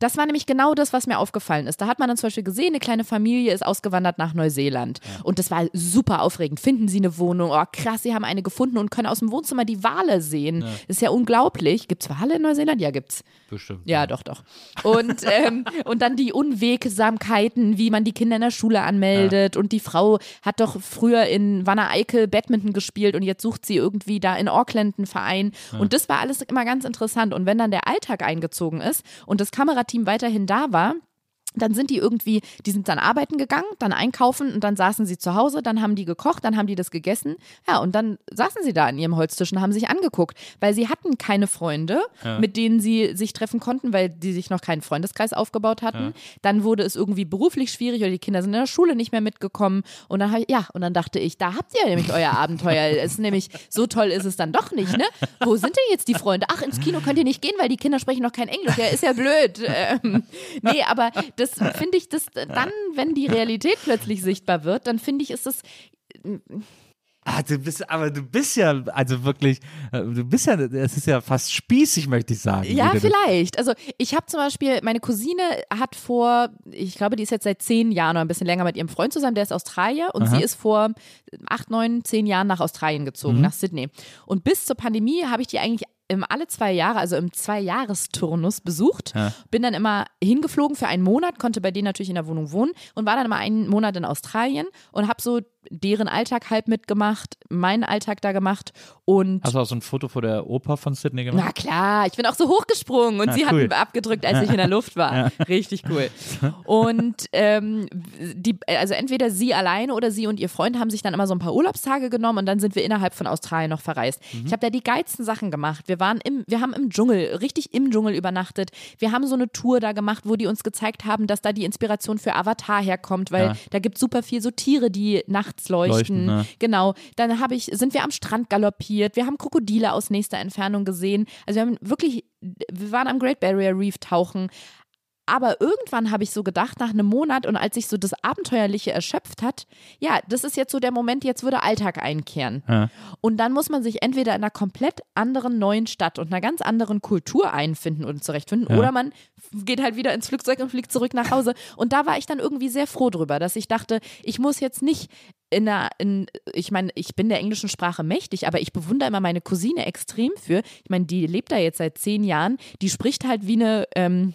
Das war nämlich genau das, was mir aufgefallen ist. Da hat man dann zum Beispiel gesehen, eine kleine Familie ist ausgewandert nach Neuseeland. Ja. Und das war super aufregend. Finden sie eine Wohnung? Oh, krass, sie haben eine gefunden und können aus dem Wohnzimmer die Wale sehen. Ja. Ist ja unglaublich. Gibt es Wale in Neuseeland? Ja, gibt's. Bestimmt. Ja, doch, doch. Und, ähm, und dann die Unwegsamkeiten, wie man die Kinder in der Schule anmeldet. Ja. Und die Frau hat doch früher in Wanne Eickel Badminton gespielt und jetzt sucht sie irgendwie da in Auckland einen Verein. Und das war alles immer ganz interessant. Und wenn dann der Alltag eingezogen ist und das Kamera Team weiterhin da war, dann sind die irgendwie, die sind dann arbeiten gegangen, dann einkaufen und dann saßen sie zu Hause, dann haben die gekocht, dann haben die das gegessen. Ja, und dann saßen sie da an ihrem Holztisch und haben sich angeguckt, weil sie hatten keine Freunde, ja. mit denen sie sich treffen konnten, weil die sich noch keinen Freundeskreis aufgebaut hatten. Ja. Dann wurde es irgendwie beruflich schwierig oder die Kinder sind in der Schule nicht mehr mitgekommen. Und dann, ja, und dann dachte ich, da habt ihr nämlich euer Abenteuer. es ist nämlich, so toll ist es dann doch nicht, ne? Wo sind denn jetzt die Freunde? Ach, ins Kino könnt ihr nicht gehen, weil die Kinder sprechen noch kein Englisch. Ja, ist ja blöd. Ähm, nee, aber das finde ich, das dann, wenn die Realität plötzlich sichtbar wird, dann finde ich, ist das Ah, du bist, aber du bist ja, also wirklich, äh, du bist ja, es ist ja fast spießig, möchte ich sagen. Ja, vielleicht. Also ich habe zum Beispiel, meine Cousine hat vor, ich glaube, die ist jetzt seit zehn Jahren oder ein bisschen länger mit ihrem Freund zusammen, der ist Australier und Aha. sie ist vor acht, neun, zehn Jahren nach Australien gezogen, mhm. nach Sydney. Und bis zur Pandemie habe ich die eigentlich im alle zwei Jahre, also im Zwei-Jahres-Turnus besucht. Ja. Bin dann immer hingeflogen für einen Monat, konnte bei denen natürlich in der Wohnung wohnen und war dann immer einen Monat in Australien und habe so deren Alltag halb mitgemacht, meinen Alltag da gemacht und. Hast du auch so ein Foto vor der Oper von Sydney gemacht? Na klar, ich bin auch so hochgesprungen und ja, sie cool. hatten abgedrückt, als ich in der Luft war. Ja. Richtig cool. Und ähm, die, also entweder sie alleine oder sie und ihr Freund haben sich dann immer so ein paar Urlaubstage genommen und dann sind wir innerhalb von Australien noch verreist. Mhm. Ich habe da die geilsten Sachen gemacht. Wir waren im, wir haben im Dschungel, richtig im Dschungel übernachtet. Wir haben so eine Tour da gemacht, wo die uns gezeigt haben, dass da die Inspiration für Avatar herkommt, weil ja. da gibt es super viel so Tiere, die nachts nachts leuchten. leuchten ne? Genau. Dann habe ich, sind wir am Strand galoppiert. Wir haben Krokodile aus nächster Entfernung gesehen. Also wir haben wirklich, wir waren am Great Barrier Reef tauchen, aber irgendwann habe ich so gedacht, nach einem Monat und als sich so das Abenteuerliche erschöpft hat, ja, das ist jetzt so der Moment, jetzt würde Alltag einkehren. Ja. Und dann muss man sich entweder in einer komplett anderen neuen Stadt und einer ganz anderen Kultur einfinden und zurechtfinden, ja. oder man geht halt wieder ins Flugzeug und fliegt zurück nach Hause. Und da war ich dann irgendwie sehr froh drüber, dass ich dachte, ich muss jetzt nicht in einer, in, ich meine, ich bin der englischen Sprache mächtig, aber ich bewundere immer meine Cousine extrem für. Ich meine, die lebt da jetzt seit zehn Jahren, die spricht halt wie eine, ähm,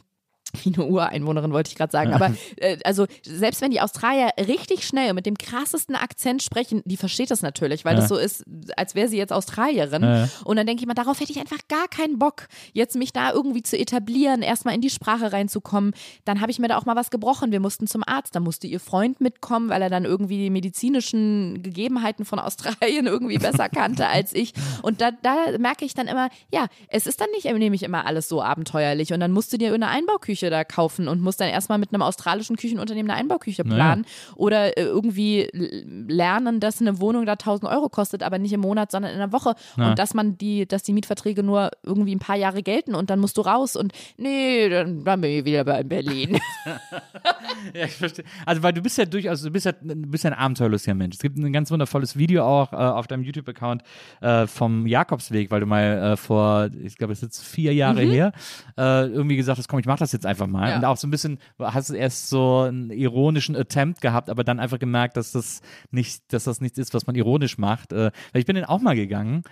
wie eine Ureinwohnerin, wollte ich gerade sagen. Aber äh, also selbst wenn die Australier richtig schnell mit dem krassesten Akzent sprechen, die versteht das natürlich, weil ja. das so ist, als wäre sie jetzt Australierin. Ja. Und dann denke ich mal, darauf hätte ich einfach gar keinen Bock, jetzt mich da irgendwie zu etablieren, erstmal in die Sprache reinzukommen. Dann habe ich mir da auch mal was gebrochen. Wir mussten zum Arzt, da musste ihr Freund mitkommen, weil er dann irgendwie die medizinischen Gegebenheiten von Australien irgendwie besser kannte als ich. Und da, da merke ich dann immer, ja, es ist dann nicht nämlich immer alles so abenteuerlich. Und dann musst du dir eine Einbauküche Einbauküche da kaufen und muss dann erstmal mit einem australischen Küchenunternehmen eine Einbauküche planen naja. oder äh, irgendwie lernen, dass eine Wohnung da 1000 Euro kostet, aber nicht im Monat, sondern in der Woche Na. und dass man die, dass die Mietverträge nur irgendwie ein paar Jahre gelten und dann musst du raus und nee, dann, dann bin ich wieder bei Berlin. ja, ich verstehe. Also weil du bist ja durchaus, du bist ja, du bist ja ein abenteuerlustiger Mensch. Es gibt ein ganz wundervolles Video auch äh, auf deinem YouTube-Account äh, vom Jakobsweg, weil du mal äh, vor, ich glaube, es ist jetzt vier Jahre mhm. her, äh, irgendwie gesagt hast, komm, ich mach das jetzt einfach einfach mal. Ja. Und auch so ein bisschen, hast du erst so einen ironischen Attempt gehabt, aber dann einfach gemerkt, dass das nicht, dass das nichts ist, was man ironisch macht. Äh, ich bin den auch mal gegangen.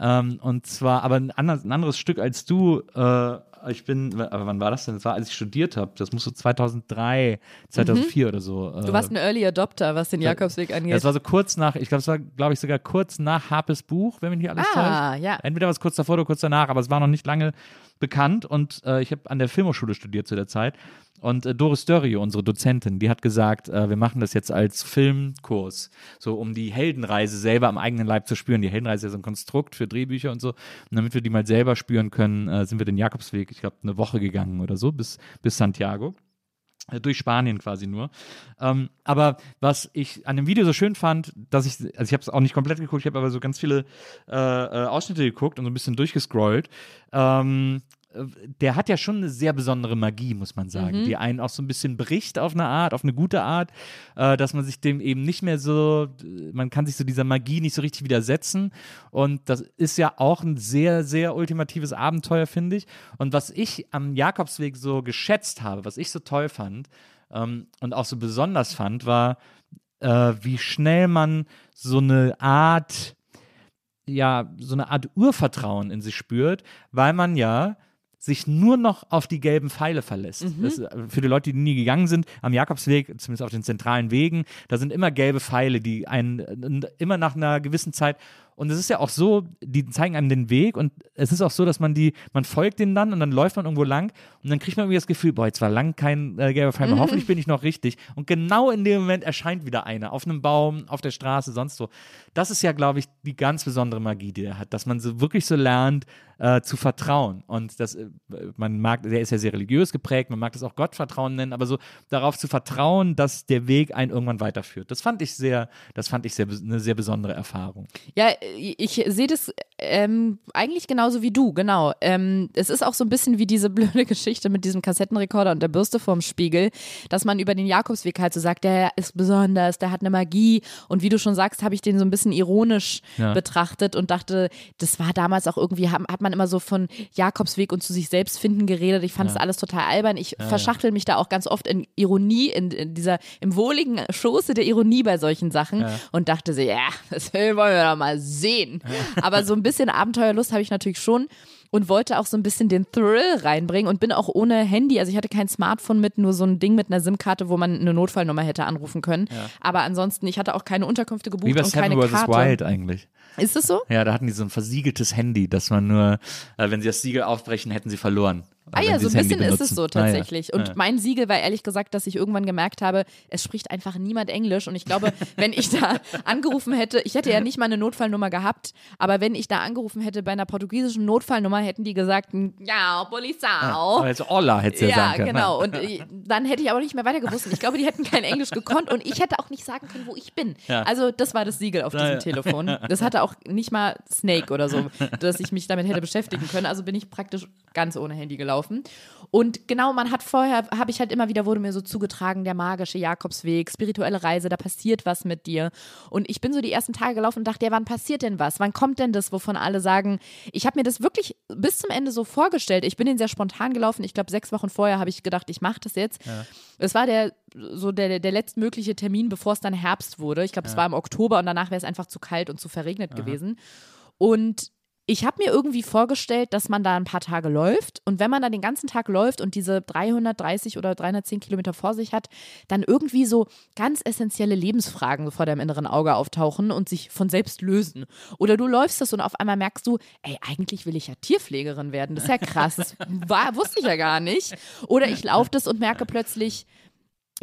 Ähm, und zwar aber ein, anderes, ein anderes Stück als du. Äh, ich bin, aber wann war das denn? Das war, als ich studiert habe. Das muss so 2003, 2004 mhm. oder so. Äh, du warst ein Early Adopter, was den Jakobsweg angeht. Das war so kurz nach, ich glaube, es war, glaube ich, sogar kurz nach Harpes Buch, wenn mich nicht alles ah, täuscht. Ja. Entweder war es kurz davor oder kurz danach, aber es war noch nicht lange bekannt und äh, ich habe an der Filmhochschule studiert zu der Zeit. Und äh, Doris Dörrie, unsere Dozentin, die hat gesagt, äh, wir machen das jetzt als Filmkurs, so um die Heldenreise selber am eigenen Leib zu spüren. Die Heldenreise ist ja so ein Konstrukt für Drehbücher und so. Und damit wir die mal selber spüren können, äh, sind wir den Jakobsweg, ich glaube, eine Woche gegangen oder so, bis, bis Santiago äh, durch Spanien quasi nur. Ähm, aber was ich an dem Video so schön fand, dass ich, also ich habe es auch nicht komplett geguckt, ich habe aber so ganz viele äh, äh, Ausschnitte geguckt und so ein bisschen durchgescrollt. Ähm, der hat ja schon eine sehr besondere Magie, muss man sagen, mhm. die einen auch so ein bisschen bricht auf eine Art, auf eine gute Art, äh, dass man sich dem eben nicht mehr so, man kann sich so dieser Magie nicht so richtig widersetzen. Und das ist ja auch ein sehr, sehr ultimatives Abenteuer, finde ich. Und was ich am Jakobsweg so geschätzt habe, was ich so toll fand ähm, und auch so besonders fand, war, äh, wie schnell man so eine Art, ja, so eine Art Urvertrauen in sich spürt, weil man ja sich nur noch auf die gelben Pfeile verlässt. Mhm. Das, äh, für die Leute, die nie gegangen sind, am Jakobsweg, zumindest auf den zentralen Wegen, da sind immer gelbe Pfeile, die einen immer nach einer gewissen Zeit und es ist ja auch so, die zeigen einem den Weg und es ist auch so, dass man die, man folgt denen dann und dann läuft man irgendwo lang und dann kriegt man irgendwie das Gefühl, boah, jetzt war lang kein äh, gelber Pfeil, mhm. hoffentlich bin ich noch richtig. Und genau in dem Moment erscheint wieder einer auf einem Baum, auf der Straße, sonst so. Das ist ja, glaube ich, die ganz besondere Magie, die er hat, dass man so wirklich so lernt, äh, zu vertrauen. Und das, äh, man mag, der ist ja sehr religiös geprägt, man mag das auch Gottvertrauen nennen, aber so darauf zu vertrauen, dass der Weg einen irgendwann weiterführt. Das fand ich sehr, das fand ich sehr, eine sehr besondere Erfahrung. Ja, ich sehe das ähm, eigentlich genauso wie du, genau. Ähm, es ist auch so ein bisschen wie diese blöde Geschichte mit diesem Kassettenrekorder und der Bürste vorm Spiegel, dass man über den Jakobsweg halt so sagt, der ist besonders, der hat eine Magie. Und wie du schon sagst, habe ich den so ein bisschen ironisch Ja. betrachtet und dachte, das war damals auch irgendwie, hat, hat man immer so von Jakobsweg und zu sich selbst finden geredet. Ich fand das alles total albern. Ich verschachtel mich da auch ganz oft in Ironie, in, in dieser, im wohligen Schoße der Ironie bei solchen Sachen und dachte so, ja, das wollen wir doch mal sehen. Aber so ein bisschen Abenteuerlust habe ich natürlich schon und wollte auch so ein bisschen den Thrill reinbringen und bin auch ohne Handy, also ich hatte kein Smartphone mit, nur so ein Ding mit einer SIM-Karte, wo man eine Notfallnummer hätte anrufen können. Aber ansonsten, ich hatte auch keine Unterkünfte gebucht Wie bei und Seven keine. Karte. Wild eigentlich. Ist es so? Ja, da hatten die so ein versiegeltes Handy, dass man nur, äh, wenn sie das Siegel aufbrechen, hätten sie verloren. Ah ja, so ein bisschen ist es so Ah, ja. tatsächlich. Und mein Siegel war ehrlich gesagt, dass ich irgendwann gemerkt habe, es spricht einfach niemand Englisch. Und ich glaube, wenn ich da angerufen hätte, ich hätte ja nicht mal eine Notfallnummer gehabt, aber wenn ich da angerufen hätte bei einer portugiesischen Notfallnummer, hätten die gesagt, ja, Polizau. Also Olla hätte sie ja, Ja, sagen können. genau. Und äh, dann hätte ich aber nicht mehr weiter gewusst. Und Ich glaube, die hätten kein Englisch gekonnt und ich hätte auch nicht sagen können, wo ich bin. Ja. Also das war das Siegel auf diesem Telefon. Das hatte auch nicht mal Snake oder so, dass ich mich damit hätte beschäftigen können. Also bin ich praktisch ganz ohne Handy gelaufen. Und genau, man hat vorher, habe ich halt immer wieder, wurde mir so zugetragen, der magische Jakobsweg, spirituelle Reise, da passiert was mit dir. Und ich bin so die ersten Tage gelaufen und dachte, ja, wann passiert denn was? Wann kommt denn das, wovon alle sagen, ich habe mir das wirklich bis zum Ende so vorgestellt. Ich bin den sehr spontan gelaufen. Ich glaube, sechs Wochen vorher habe ich gedacht, ich mache das jetzt. Es war der so der, der letztmögliche Termin, bevor es dann Herbst wurde. Ich glaube, es war im Oktober und danach wäre es einfach zu kalt und zu verregnet gewesen. Und ich habe mir irgendwie vorgestellt, dass man da ein paar Tage läuft und wenn man da den ganzen Tag läuft und diese 330 oder 310 Kilometer vor sich hat, dann irgendwie so ganz essentielle Lebensfragen vor deinem inneren Auge auftauchen und sich von selbst lösen. Oder du läufst das und auf einmal merkst du, ey, eigentlich will ich ja Tierpflegerin werden. Das ist ja krass. Das war, wusste ich ja gar nicht. Oder ich laufe das und merke plötzlich,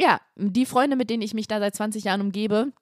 ja, die Freunde, mit denen ich mich da seit 20 Jahren umgebe,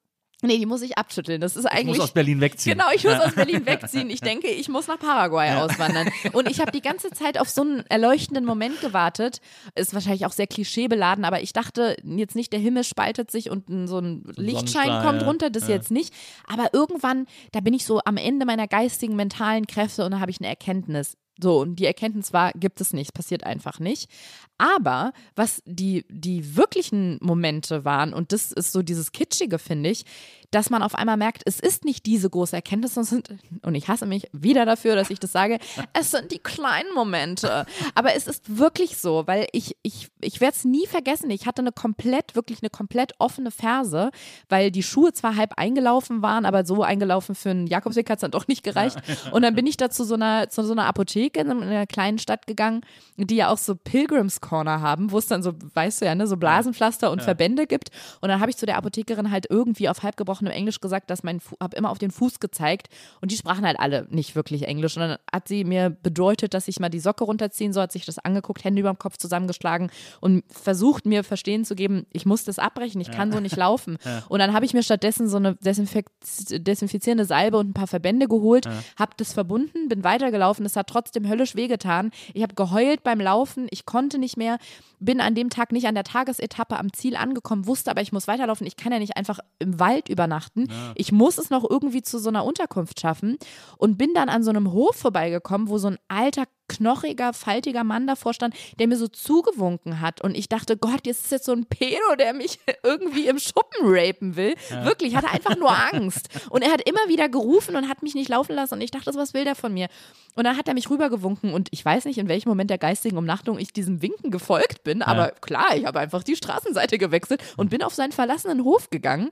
nee, die muss ich abschütteln. Das ist Ich eigentlich. muss aus Berlin wegziehen. Genau, ich muss aus Berlin wegziehen. Ich denke, ich muss nach Paraguay auswandern. Und ich habe die ganze Zeit auf so einen erleuchtenden Moment gewartet. Ist wahrscheinlich auch sehr klischeebeladen, aber ich dachte jetzt nicht, der Himmel spaltet sich und so ein Lichtschein kommt ja. runter, das jetzt nicht. Aber irgendwann, da bin ich so am Ende meiner geistigen, mentalen Kräfte und da habe ich eine Erkenntnis. So, und die Erkenntnis war, gibt es nicht, passiert einfach nicht. Aber was die, die wirklichen Momente waren, und das ist so dieses Kitschige, finde ich, dass man auf einmal merkt, es ist nicht diese große Erkenntnis, sind, und ich hasse mich wieder dafür, dass ich das sage, es sind die kleinen Momente. Aber es ist wirklich so, weil ich, ich, ich werde es nie vergessen. Ich hatte eine komplett, wirklich eine komplett offene Ferse, weil die Schuhe zwar halb eingelaufen waren, aber so eingelaufen für einen Jakobsweg hat es dann doch nicht gereicht. Und dann bin ich da zu so einer, zu so einer Apotheke in einer kleinen Stadt gegangen, die ja auch so Pilgrims Corner haben, wo es dann so, weißt du ja, ne, so Blasenpflaster und Verbände gibt. Und dann habe ich zu der Apothekerin halt irgendwie auf halb gebrochenem Englisch gesagt, dass mein, habe immer auf den Fuß gezeigt und die sprachen halt alle nicht wirklich Englisch. Und dann hat sie mir bedeutet, dass ich mal die Socke runterziehen soll, hat sich das angeguckt, Hände über dem Kopf zusammengeschlagen und versucht mir verstehen zu geben, ich muss das abbrechen, ich kann so nicht laufen. Und dann habe ich mir stattdessen so eine Desinfekt desinfizierende Salbe und ein paar Verbände geholt, habe das verbunden, bin weitergelaufen, es hat trotzdem höllisch wehgetan. Ich habe geheult beim Laufen, ich konnte nicht mehr, bin an dem Tag nicht an der Tagesetappe am Ziel angekommen, wusste aber, ich muss weiterlaufen, ich kann ja nicht einfach im Wald übernachten. Ich muss es noch irgendwie zu so einer Unterkunft schaffen und bin dann an so einem Hof vorbeigekommen, wo so ein alter knochiger, faltiger Mann davor stand, der mir so zugewunken hat. Und ich dachte, Gott, jetzt ist jetzt so ein Pedo, der mich irgendwie im Schuppen rapen will. Wirklich, ich hatte einfach nur Angst. Und er hat immer wieder gerufen und hat mich nicht laufen lassen. Und ich dachte, was will der von mir? Und dann hat er mich rübergewunken. Und ich weiß nicht, in welchem Moment der geistigen Umnachtung ich diesem Winken gefolgt bin. Aber klar, ich habe einfach die Straßenseite gewechselt und bin auf seinen verlassenen Hof gegangen.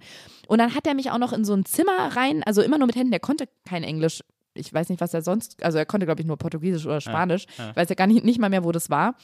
Und dann hat er mich auch noch in so ein Zimmer rein, also immer nur mit Händen, der konnte kein Englisch. Ich weiß nicht, was er sonst, also er konnte, glaube ich, nur Portugiesisch oder Spanisch. Ich weiß ja gar nicht, nicht mal mehr, wo das war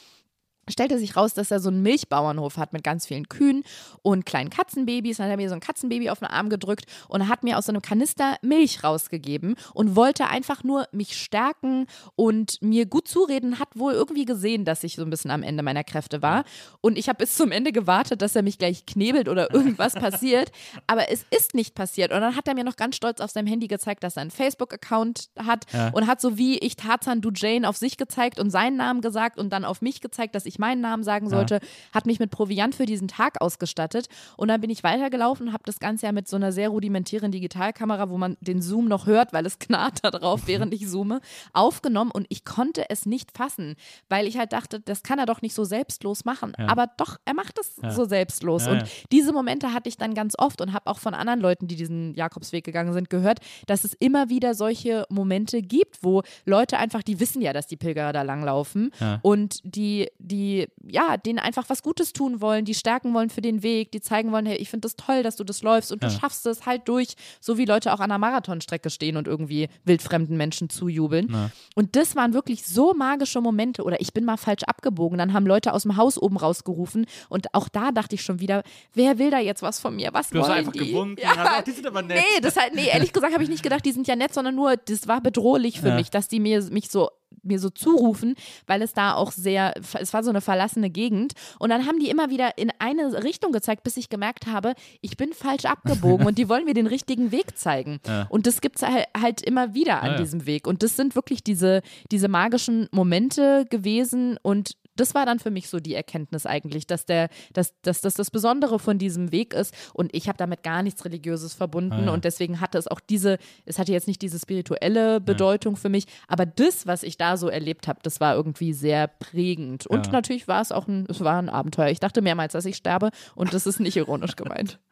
stellte sich raus, dass er so einen Milchbauernhof hat mit ganz vielen Kühen und kleinen Katzenbabys. Dann hat er mir so ein Katzenbaby auf den Arm gedrückt und hat mir aus so einem Kanister Milch rausgegeben und wollte einfach nur mich stärken und mir gut zureden, hat wohl irgendwie gesehen, dass ich so ein bisschen am Ende meiner Kräfte war. Und ich habe bis zum Ende gewartet, dass er mich gleich knebelt oder irgendwas passiert. Aber es ist nicht passiert. Und dann hat er mir noch ganz stolz auf seinem Handy gezeigt, dass er einen Facebook-Account hat und hat so wie ich Tarzan, du Jane auf sich gezeigt und seinen Namen gesagt und dann auf mich gezeigt, dass ich ich meinen Namen sagen sollte, hat mich mit Proviant für diesen Tag ausgestattet. Und dann bin ich weitergelaufen und habe das Ganze ja mit so einer sehr rudimentären Digitalkamera, wo man den Zoom noch hört, weil es knarrt da drauf, während ich zoome, aufgenommen und ich konnte es nicht fassen, weil ich halt dachte, das kann er doch nicht so selbstlos machen. Aber doch, er macht es so selbstlos. Ja, und ja. diese Momente hatte ich dann ganz oft und habe auch von anderen Leuten, die diesen Jakobsweg gegangen sind, gehört, dass es immer wieder solche Momente gibt, wo Leute einfach, die wissen ja, dass die Pilgerer da langlaufen Ja. und die, die, ja, denen einfach was Gutes tun wollen, die stärken wollen für den Weg, die zeigen wollen, hey, ich finde das toll, dass du das läufst und du Ja. schaffst es halt durch, so wie Leute auch an einer Marathonstrecke stehen und irgendwie wildfremden Menschen zujubeln. Und das waren wirklich so magische Momente oder ich bin mal falsch abgebogen, dann haben Leute aus dem Haus oben rausgerufen und auch da dachte ich schon wieder, wer will da jetzt was von mir? Was Du hast wollen einfach die? gewunken, Ja. hast, ach, die sind aber nett. Nee, das halt, nee, ehrlich gesagt habe ich nicht gedacht, die sind ja nett, sondern nur, das war bedrohlich für Ja. mich, dass die mir mich so mir so zurufen, weil es da auch sehr, es war so eine verlassene Gegend und dann haben die immer wieder in eine Richtung gezeigt, bis ich gemerkt habe, ich bin falsch abgebogen und die wollen mir den richtigen Weg zeigen. Und das gibt es halt, halt immer wieder an Ja, ja. diesem Weg und das sind wirklich diese, diese magischen Momente gewesen und das war dann für mich so die Erkenntnis eigentlich, dass der, dass, dass das das Besondere von diesem Weg ist. Und ich habe damit gar nichts Religiöses verbunden. Ah, ja. Und deswegen hatte es auch diese, es hatte jetzt nicht diese spirituelle Bedeutung für mich, aber das, was ich da so erlebt habe, das war irgendwie sehr prägend. Und Ja. natürlich war es auch ein, es war ein Abenteuer. Ich dachte mehrmals, dass ich sterbe und das ist nicht ironisch gemeint.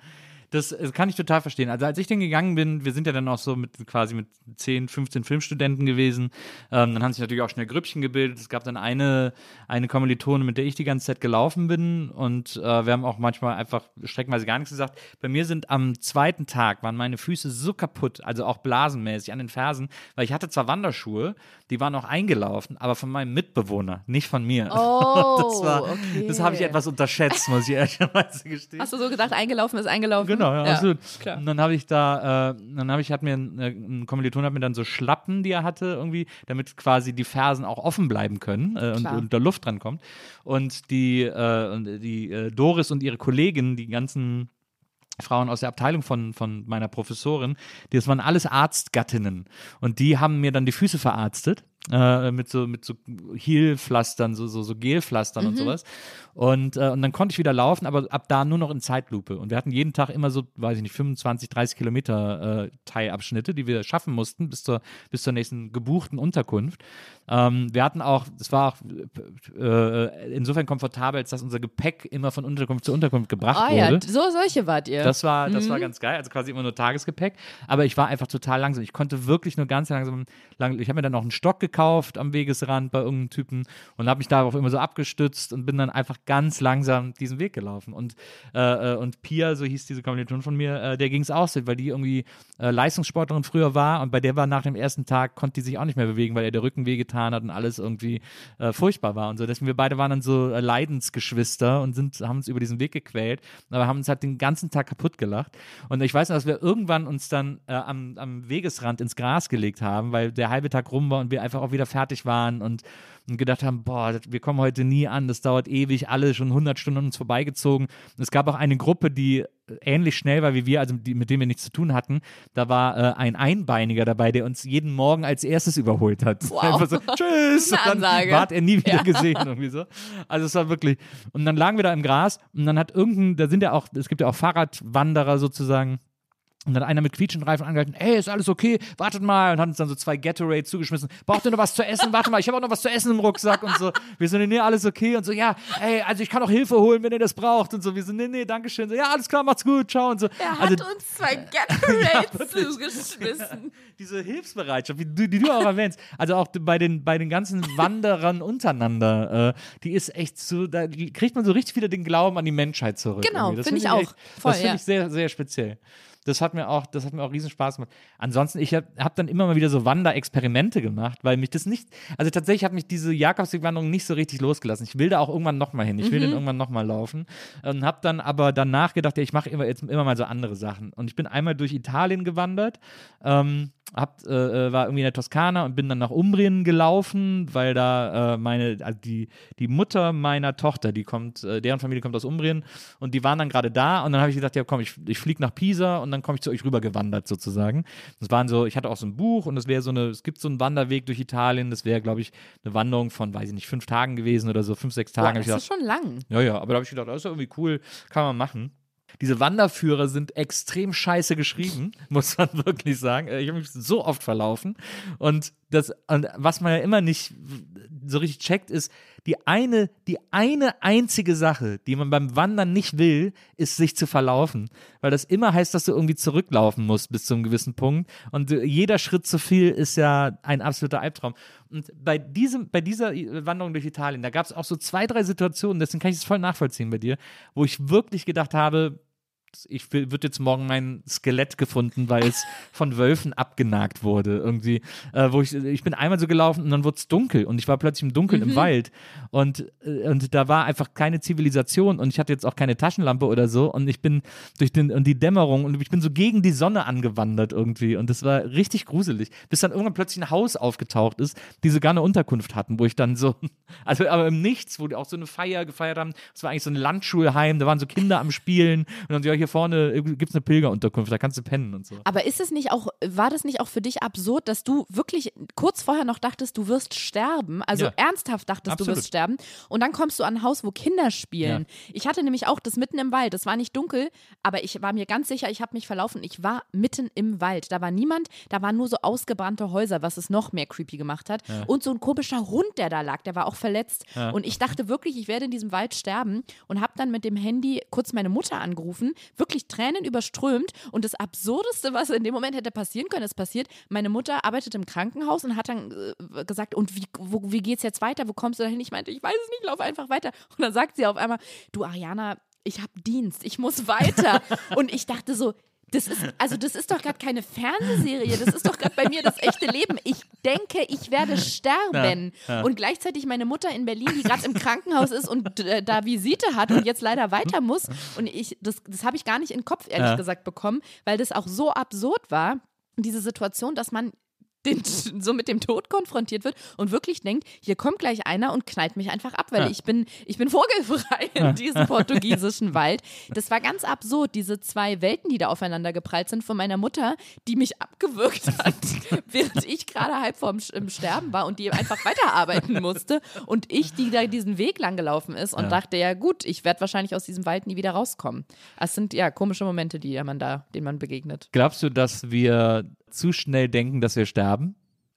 Das äh, kann ich total verstehen. Also als ich dann gegangen bin, wir sind ja dann auch so mit quasi mit 10, 15 Filmstudenten gewesen. Ähm, dann haben sich natürlich auch schnell Grüppchen gebildet. Es gab dann eine, eine Kommilitone, mit der ich die ganze Zeit gelaufen bin. Und äh, wir haben auch manchmal einfach streckenweise gar nichts gesagt. Bei mir sind am zweiten Tag waren meine Füße so kaputt, also auch blasenmäßig an den Fersen, weil ich hatte zwar Wanderschuhe, die waren auch eingelaufen, aber von meinem Mitbewohner, nicht von mir. Oh, das war, okay. das habe ich etwas unterschätzt, muss ich ehrlicherweise gestehen. Hast du so gesagt, eingelaufen ist eingelaufen? Genau, ja, absolut. klar. Und dann habe ich da, äh, dann habe ich, hat mir ein, äh, ein Kommiliton hat mir dann so Schlappen, die er hatte, irgendwie, damit quasi die Fersen auch offen bleiben können äh, und, und da Luft dran kommt. Und die, äh, und die äh, Doris und ihre Kollegin, die ganzen Frauen aus der Abteilung von, von meiner Professorin, das waren alles Arztgattinnen. Und die haben mir dann die Füße verarztet. Äh, mit so mit so Heelpflastern, so, so, so Gelpflastern und sowas. Und, äh, und dann konnte ich wieder laufen, aber ab da nur noch in Zeitlupe. Und wir hatten jeden Tag immer so, weiß ich nicht, 25, 30 Kilometer äh, Teilabschnitte, die wir schaffen mussten bis zur, bis zur nächsten gebuchten Unterkunft. Ähm, wir hatten auch, es war auch äh, insofern komfortabel, als dass unser Gepäck immer von Unterkunft zu Unterkunft gebracht Ah wurde. ja, so solche wart ihr. Das war, das war ganz geil, also quasi immer nur Tagesgepäck. Aber ich war einfach total langsam. Ich konnte wirklich nur ganz langsam. Lang, ich habe mir dann noch einen Stock gekauft am Wegesrand bei irgendeinem Typen und habe mich darauf immer so abgestützt und bin dann einfach ganz langsam diesen Weg gelaufen. Und, äh, äh, und Pia, so hieß diese Kommilitonin von mir, äh, der ging es auch so, weil die irgendwie äh, Leistungssportlerin früher war und bei der war nach dem ersten Tag, konnte die sich auch nicht mehr bewegen, weil ihr der Rücken wehgetan hat und alles irgendwie äh, furchtbar war und so. Deswegen wir beide waren dann so äh, Leidensgeschwister und sind, haben uns über diesen Weg gequält, aber haben uns halt den ganzen Tag kaputt gelacht. Und ich weiß noch, dass wir irgendwann uns dann am, am Wegesrand ins Gras gelegt haben, weil der halbe Tag rum war und wir einfach auch wieder fertig waren und, und gedacht haben, boah, wir kommen heute nie an, das dauert ewig, alle schon 100 Stunden an uns vorbeigezogen. Es gab auch eine Gruppe, die ähnlich schnell war wie wir, also die, mit dem wir nichts zu tun hatten. Da war äh, ein Einbeiniger dabei, der uns jeden Morgen als erstes überholt hat. Wow. Einfach so, tschüss. Eine Und dann ward er nie wieder Ja. gesehen irgendwie so. Also es war wirklich. Und dann lagen wir da im Gras und dann hat irgendein, da sind ja auch, es gibt ja auch Fahrradwanderer sozusagen. Und dann einer mit quietschenden Reifen angehalten, hey, ist alles okay, wartet mal. Und hat uns dann so zwei Gatorade zugeschmissen. Braucht ihr noch was zu essen? Warte mal, ich habe auch noch was zu essen im Rucksack und so. Wir so, nee, alles okay. Und so, ja, ey, also ich kann auch Hilfe holen, wenn ihr das braucht. Und so, wir so, nee, nee, danke schön. So, ja, alles klar, macht's gut, ciao. Und so. er hat also, uns zwei Gatorades wirklich. zugeschmissen. diese Hilfsbereitschaft, die du, die du auch erwähnst, also auch bei den, bei den ganzen Wanderern untereinander, äh, die ist echt so, da kriegt man so richtig wieder den Glauben an die Menschheit zurück. Genau, finde ich echt- auch. Voll, das finde ja. ich sehr, sehr speziell. Das hat mir auch, das hat mir auch riesen Spaß gemacht. Ansonsten, ich habe hab dann immer mal wieder so Wanderexperimente gemacht, weil mich das nicht, also tatsächlich hat mich diese Jakobswegwanderung nicht so richtig losgelassen. Ich will da auch irgendwann nochmal hin. Ich will Mhm. den irgendwann nochmal laufen. Und habe dann aber danach gedacht, ja, ich mache immer, jetzt immer mal so andere Sachen. Und ich bin einmal durch Italien gewandert. Ähm, hab, äh, war irgendwie in der Toskana und bin dann nach Umbrien gelaufen, weil da äh, meine, also die, die Mutter meiner Tochter, die kommt, äh, deren Familie kommt aus Umbrien und die waren dann gerade da und dann habe ich gedacht, ja komm, ich, ich fliege nach Pisa und dann komme ich zu euch rüber gewandert sozusagen. Das waren so, ich hatte auch so ein Buch und es wäre so eine, es gibt so einen Wanderweg durch Italien, das wäre, glaube ich, eine Wanderung von, weiß ich nicht, fünf Tagen gewesen oder so, fünf, sechs Tagen. Boah, das ich ist schon lang. ja, ja, aber da habe ich gedacht, das ist irgendwie cool, kann man machen. Diese Wanderführer sind extrem scheiße geschrieben, muss man wirklich sagen. Ich habe mich so oft verlaufen. Und, das, und was man ja immer nicht so richtig checkt, ist, die eine, die eine einzige Sache, die man beim Wandern nicht will, ist sich zu verlaufen. Weil das immer heißt, dass du irgendwie zurücklaufen musst bis zu einem gewissen Punkt. Und jeder Schritt zu viel ist ja ein absoluter Albtraum. Und bei, diesem, bei dieser Wanderung durch Italien, da gab es auch so zwei, drei Situationen, deswegen kann ich es voll nachvollziehen bei dir, wo ich wirklich gedacht habe, ich wird jetzt morgen mein Skelett gefunden, weil es von Wölfen abgenagt wurde. Irgendwie, äh, wo ich, ich bin einmal so gelaufen und dann wurde es dunkel und ich war plötzlich im Dunkeln Mhm. im Wald und, äh, und da war einfach keine Zivilisation und ich hatte jetzt auch keine Taschenlampe oder so und ich bin durch den, und die Dämmerung und ich bin so gegen die Sonne angewandert irgendwie und das war richtig gruselig, bis dann irgendwann plötzlich ein Haus aufgetaucht ist, die sogar eine Unterkunft hatten, wo ich dann so, also aber im Nichts, wo die auch so eine Feier gefeiert haben, es war eigentlich so ein Landschulheim, da waren so Kinder am Spielen und dann so, ja, hier vorne gibt es eine Pilgerunterkunft, da kannst du pennen und so. Aber ist es nicht auch, war das nicht auch für dich absurd, dass du wirklich kurz vorher noch dachtest, du wirst sterben? Also Ja. ernsthaft dachtest, du Absolut. wirst sterben. Und dann kommst du an ein Haus, wo Kinder spielen. Ich hatte nämlich auch das mitten im Wald. Es war nicht dunkel, aber ich war mir ganz sicher, ich habe mich verlaufen. Ich war mitten im Wald. Da war niemand, da waren nur so ausgebrannte Häuser, was es noch mehr creepy gemacht hat. Und so ein komischer Hund, der da lag, der war auch verletzt. Und ich dachte wirklich, ich werde in diesem Wald sterben und habe dann mit dem Handy kurz meine Mutter angerufen, wirklich Tränen überströmt. Und das Absurdeste, was in dem Moment hätte passieren können, ist passiert. Meine Mutter arbeitet im Krankenhaus und hat dann äh, gesagt, und wie, wo, wie geht's jetzt weiter? Wo kommst du dahin? Ich meinte, ich weiß es nicht, lauf einfach weiter. Und dann sagt sie auf einmal, du Ariana, ich habe Dienst, ich muss weiter. und ich dachte so, das ist, also das ist doch gerade keine Fernsehserie, das ist doch gerade bei mir das echte Leben. Ich denke, ich werde sterben. Und gleichzeitig meine Mutter in Berlin, die gerade im Krankenhaus ist und äh, da Visite hat und jetzt leider weiter muss. Und ich, das, das habe ich gar nicht in den Kopf, ehrlich Ja. gesagt, bekommen, weil das auch so absurd war, diese Situation, dass man den, so mit dem Tod konfrontiert wird und wirklich denkt, hier kommt gleich einer und knallt mich einfach ab, weil Ja. ich bin, ich bin vogelfrei in diesem portugiesischen Wald. Das war ganz absurd, diese zwei Welten, die da aufeinander geprallt sind von meiner Mutter, die mich abgewürgt hat, während ich gerade halb vorm im Sterben war und die einfach weiterarbeiten musste und ich, die da diesen Weg lang gelaufen ist und dachte, ja gut, ich werde wahrscheinlich aus diesem Wald nie wieder rauskommen. Es sind ja komische Momente, die man da, denen man begegnet. Glaubst du, dass wir zu schnell denken, dass wir sterben?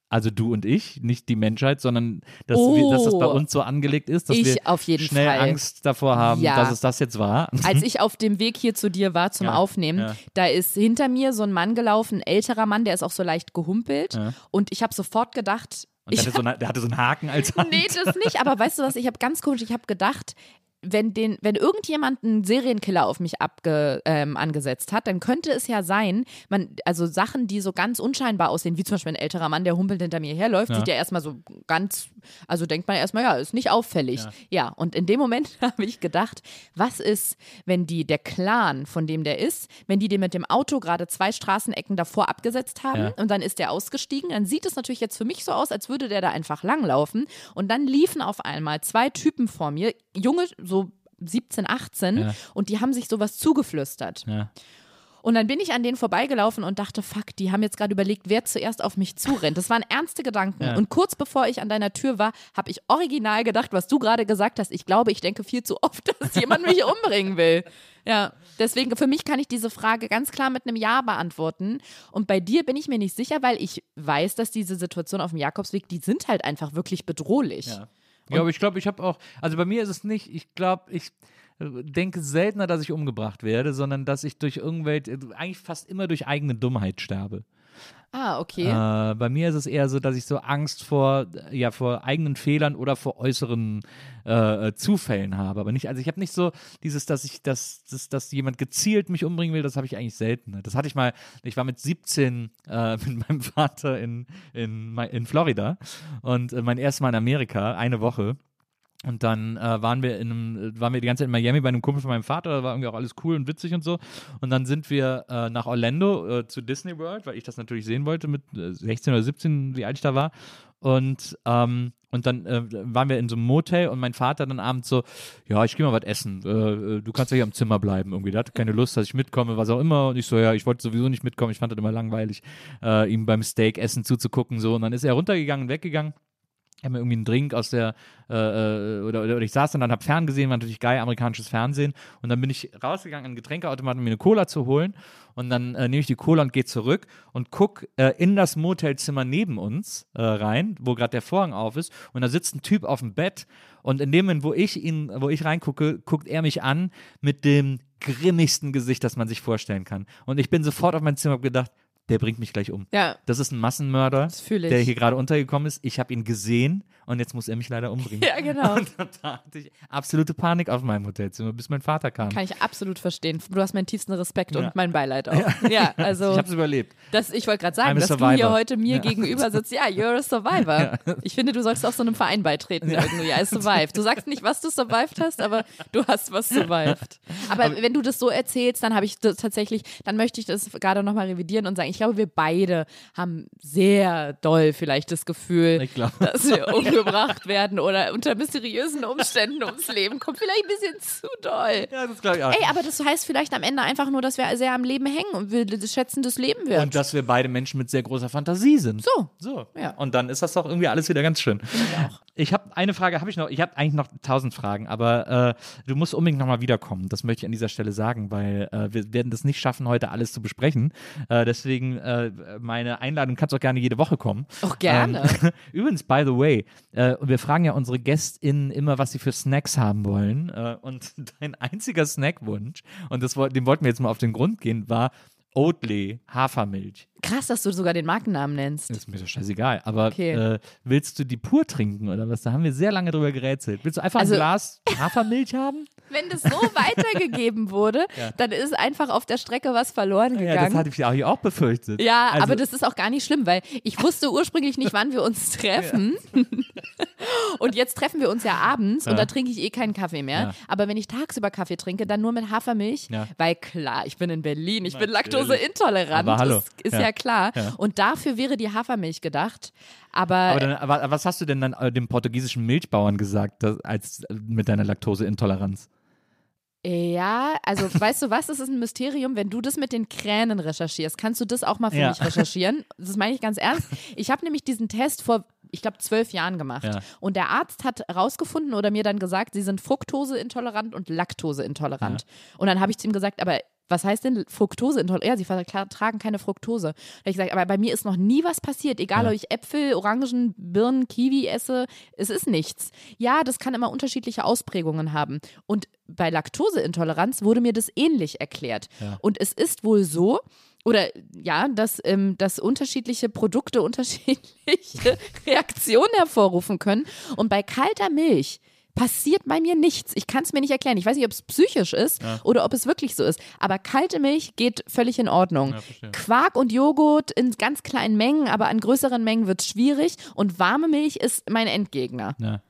Also du und ich, nicht die Menschheit, sondern dass, wir, dass das bei Oh. uns so angelegt ist, dass wir schnell Fall. Angst davor haben, Ja. dass es das jetzt war. als ich auf dem Weg hier zu dir war zum Ja, Aufnehmen, ja. da ist hinter mir so ein Mann gelaufen, ein älterer Mann, der ist auch so leicht gehumpelt. Und ich habe sofort gedacht, Und der ich hatte, so eine, der hatte so einen Haken als Hand. Nee, das nicht, aber weißt du was, ich habe ganz komisch, ich habe gedacht, wenn, den, wenn irgendjemand einen Serienkiller auf mich abge, ähm, angesetzt hat, dann könnte es ja sein, man, also Sachen, die so ganz unscheinbar aussehen, wie zum Beispiel ein älterer Mann, der humpelnd hinter mir herläuft, sieht ja erstmal so ganz, also denkt man erstmal, ja, ist nicht auffällig. Ja, und in dem Moment habe ich gedacht, was ist, wenn die, der Clan, von dem der ist, wenn die den mit dem Auto gerade zwei Straßenecken davor abgesetzt haben Ja. und dann ist der ausgestiegen, dann sieht es natürlich jetzt für mich so aus, als würde der da einfach langlaufen. Und dann liefen auf einmal zwei Typen vor mir, junge, so 17, 18, Ja. und die haben sich sowas zugeflüstert. Ja. Und dann bin ich an denen vorbeigelaufen und dachte, fuck, die haben jetzt gerade überlegt, wer zuerst auf mich zurennt. Das waren ernste Gedanken. Ja. Und kurz bevor ich an deiner Tür war, habe ich original gedacht, was du gerade gesagt hast. Ich glaube, ich denke viel zu oft, dass jemand mich umbringen will. Ja, deswegen, für mich kann ich diese Frage ganz klar mit einem Ja beantworten. Und bei dir bin ich mir nicht sicher, weil ich weiß, dass diese Situation auf dem Jakobsweg, die sind halt einfach wirklich bedrohlich. Ja. Ja, aber ich glaube, ich habe auch, also bei mir ist es nicht, ich glaube, ich äh, denke seltener, dass ich umgebracht werde, sondern dass ich durch irgendwelche, eigentlich fast immer durch eigene Dummheit sterbe. Ah, okay. Äh, bei mir ist es eher so, dass ich so Angst vor, äh, ja, vor eigenen Fehlern oder vor äußeren äh, äh, Zufällen habe. Aber nicht, also ich habe nicht so dieses, dass ich, dass, dass, dass jemand gezielt mich umbringen will, das habe ich eigentlich selten. Das hatte ich mal, ich war mit 17 äh, mit meinem Vater in, in, in Florida und äh, mein erstes Mal in Amerika, eine Woche. Und dann äh, waren wir in einem, waren wir die ganze Zeit in Miami bei einem Kumpel von meinem Vater, da war irgendwie auch alles cool und witzig und so. Und dann sind wir äh, nach Orlando äh, zu Disney World, weil ich das natürlich sehen wollte mit äh, 16 oder 17, wie alt ich da war. Und, ähm, und dann äh, waren wir in so einem Motel und mein Vater dann abends so, ja, ich gehe mal was essen. Äh, äh, du kannst ja hier am Zimmer bleiben irgendwie. Der hatte keine Lust, dass ich mitkomme, was auch immer. Und ich so, ja, ich wollte sowieso nicht mitkommen. Ich fand das immer langweilig, äh, ihm beim Steak-Essen zuzugucken. So. Und dann ist er runtergegangen, weggegangen habe mir irgendwie einen Drink aus der, äh, äh oder, oder, ich saß dann und habe Fern gesehen, war natürlich geil, amerikanisches Fernsehen. Und dann bin ich rausgegangen an Getränkeautomaten, um mir eine Cola zu holen. Und dann äh, nehme ich die Cola und gehe zurück und gucke äh, in das Motelzimmer neben uns äh, rein, wo gerade der Vorhang auf ist. Und da sitzt ein Typ auf dem Bett. Und in dem Moment, wo ich ihn, wo ich reingucke, guckt er mich an mit dem grimmigsten Gesicht, das man sich vorstellen kann. Und ich bin sofort auf mein Zimmer gedacht, der bringt mich gleich um. Ja. Das ist ein Massenmörder, der hier gerade untergekommen ist. Ich habe ihn gesehen und jetzt muss er mich leider umbringen. Ja, genau. Und dann hatte ich absolute Panik auf meinem Hotelzimmer, bis mein Vater kam. Kann ich absolut verstehen. Du hast meinen tiefsten Respekt Ja. und mein Beileid auch. Ja, also. ich habe es überlebt. Das, ich wollte gerade sagen, dass du survivor. hier heute mir Ja. gegenüber sitzt. Ja, you're a survivor. Ich finde, du sollst auch so einem Verein beitreten irgendwie. I survived. Du sagst nicht, was du survived hast, aber du hast was survived. Aber, wenn du das so erzählst, dann habe ich tatsächlich, dann möchte ich das gerade nochmal revidieren und sagen, ich glaube, wir beide haben sehr doll vielleicht das Gefühl, Ich dass wir umgebracht werden oder unter mysteriösen Umständen ums Leben kommt. Vielleicht ein bisschen zu doll. Ja, das glaube ich auch. Ey, aber das heißt vielleicht am Ende einfach nur, dass wir sehr am Leben hängen und wir schätzen das Leben wird. Und dass wir beide Menschen mit sehr großer Fantasie sind. So. So. Ja. Und dann ist das doch irgendwie alles wieder ganz schön. Ich habe eine Frage, habe ich noch. Ich habe eigentlich noch tausend Fragen, aber äh, du musst unbedingt nochmal wiederkommen. Das möchte ich an dieser Stelle sagen, weil äh, wir werden das nicht schaffen, heute alles zu besprechen. Äh, deswegen äh, meine Einladung kannst auch gerne jede Woche kommen. Auch gerne. Ähm, übrigens, by the way, äh, wir fragen ja unsere GästInnen immer, was sie für Snacks haben wollen. Äh, und dein einziger Snackwunsch, und das, dem wollten wir jetzt mal auf den Grund gehen, war Oatly Hafermilch. Krass, dass du sogar den Markennamen nennst. Ist mir doch scheißegal. Aber Okay. äh, willst du die pur trinken oder was? Da haben wir sehr lange drüber gerätselt. Willst du einfach Also- ein Glas Hafermilch haben? Wenn das so weitergegeben wurde, dann ist einfach auf der Strecke was verloren Ja, das gegangen. hatte ich auch befürchtet. Ja, Also- aber das ist auch gar nicht schlimm, weil ich wusste ursprünglich nicht, wann wir uns treffen. und jetzt treffen wir uns ja abends und Ja. da trinke ich eh keinen Kaffee mehr. Ja. Aber wenn ich tagsüber Kaffee trinke, dann nur mit Hafermilch, Ja. weil klar, ich bin in Berlin, ich bin Natürlich. laktoseintolerant, Aber hallo. das ist Ja. ja, klar. Ja. Und dafür wäre die Hafermilch gedacht. Aber, Aber, dann, was hast du denn dann äh, dem portugiesischen Milchbauern gesagt, dass, als äh, mit deiner Laktoseintoleranz? Ja, also weißt du was, es ist ein Mysterium, wenn du das mit den Kränen recherchierst, kannst du das auch mal für Ja. mich recherchieren? Das meine ich ganz ernst. Ich habe nämlich diesen Test vor, ich glaube, zwölf Jahren gemacht. Ja. Und der Arzt hat herausgefunden oder mir dann gesagt, sie sind fruktoseintolerant und laktoseintolerant. Und dann habe ich zu ihm gesagt, aber was heißt denn Fructoseintolerant? Ja, sie vertragen keine Fructose. Da habe ich gesagt, aber bei mir ist noch nie was passiert. Egal, Ja. ob ich Äpfel, Orangen, Birnen, Kiwi esse, es ist nichts. Ja, das kann immer unterschiedliche Ausprägungen haben. Und bei Laktoseintoleranz wurde mir das ähnlich erklärt. Ja. Und es ist wohl so, oder ja, dass, ähm, dass unterschiedliche Produkte unterschiedliche Reaktionen hervorrufen können. Und bei kalter Milch passiert bei mir nichts. Ich kann es mir nicht erklären. Ich weiß nicht, ob es psychisch ist oder ob es wirklich so ist. Aber kalte Milch geht völlig in Ordnung. Quark und Joghurt in ganz kleinen Mengen, aber an größeren Mengen wird es schwierig. Und warme Milch ist mein Endgegner. Ja.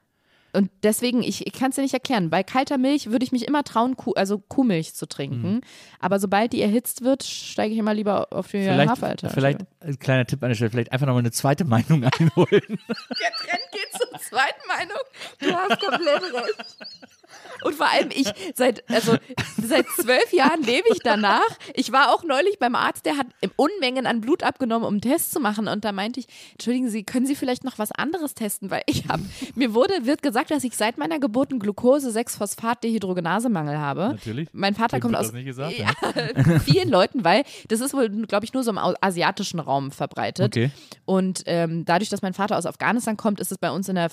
Und deswegen, ich, ich kann es dir nicht erklären. Bei kalter Milch würde ich mich immer trauen, Kuh, also Kuhmilch zu trinken. Aber sobald die erhitzt wird, steige ich immer lieber auf die Vielleicht, Haferalternative. vielleicht ein kleiner Tipp an der Stelle, vielleicht einfach nochmal eine zweite Meinung einholen. Der Trend geht zur zweiten Meinung. Du hast komplett recht. Und vor allem ich, seit, also, seit zwölf Jahren lebe ich danach. Ich war auch neulich beim Arzt, der hat Unmengen an Blut abgenommen, um einen Test zu machen. Und da meinte ich, entschuldigen Sie, können Sie vielleicht noch was anderes testen? Weil ich habe, mir wurde, wird gesagt, dass ich seit meiner Geburt einen Glucose-6-Phosphat-Dehydrogenasemangel habe. Natürlich. Mein Vater Wem kommt aus das nicht gesagt, ja, vielen Leuten, weil das ist wohl, glaube ich, nur so im asiatischen Raum verbreitet. Okay. Und ähm, dadurch, dass mein Vater aus Afghanistan kommt, ist es bei uns in der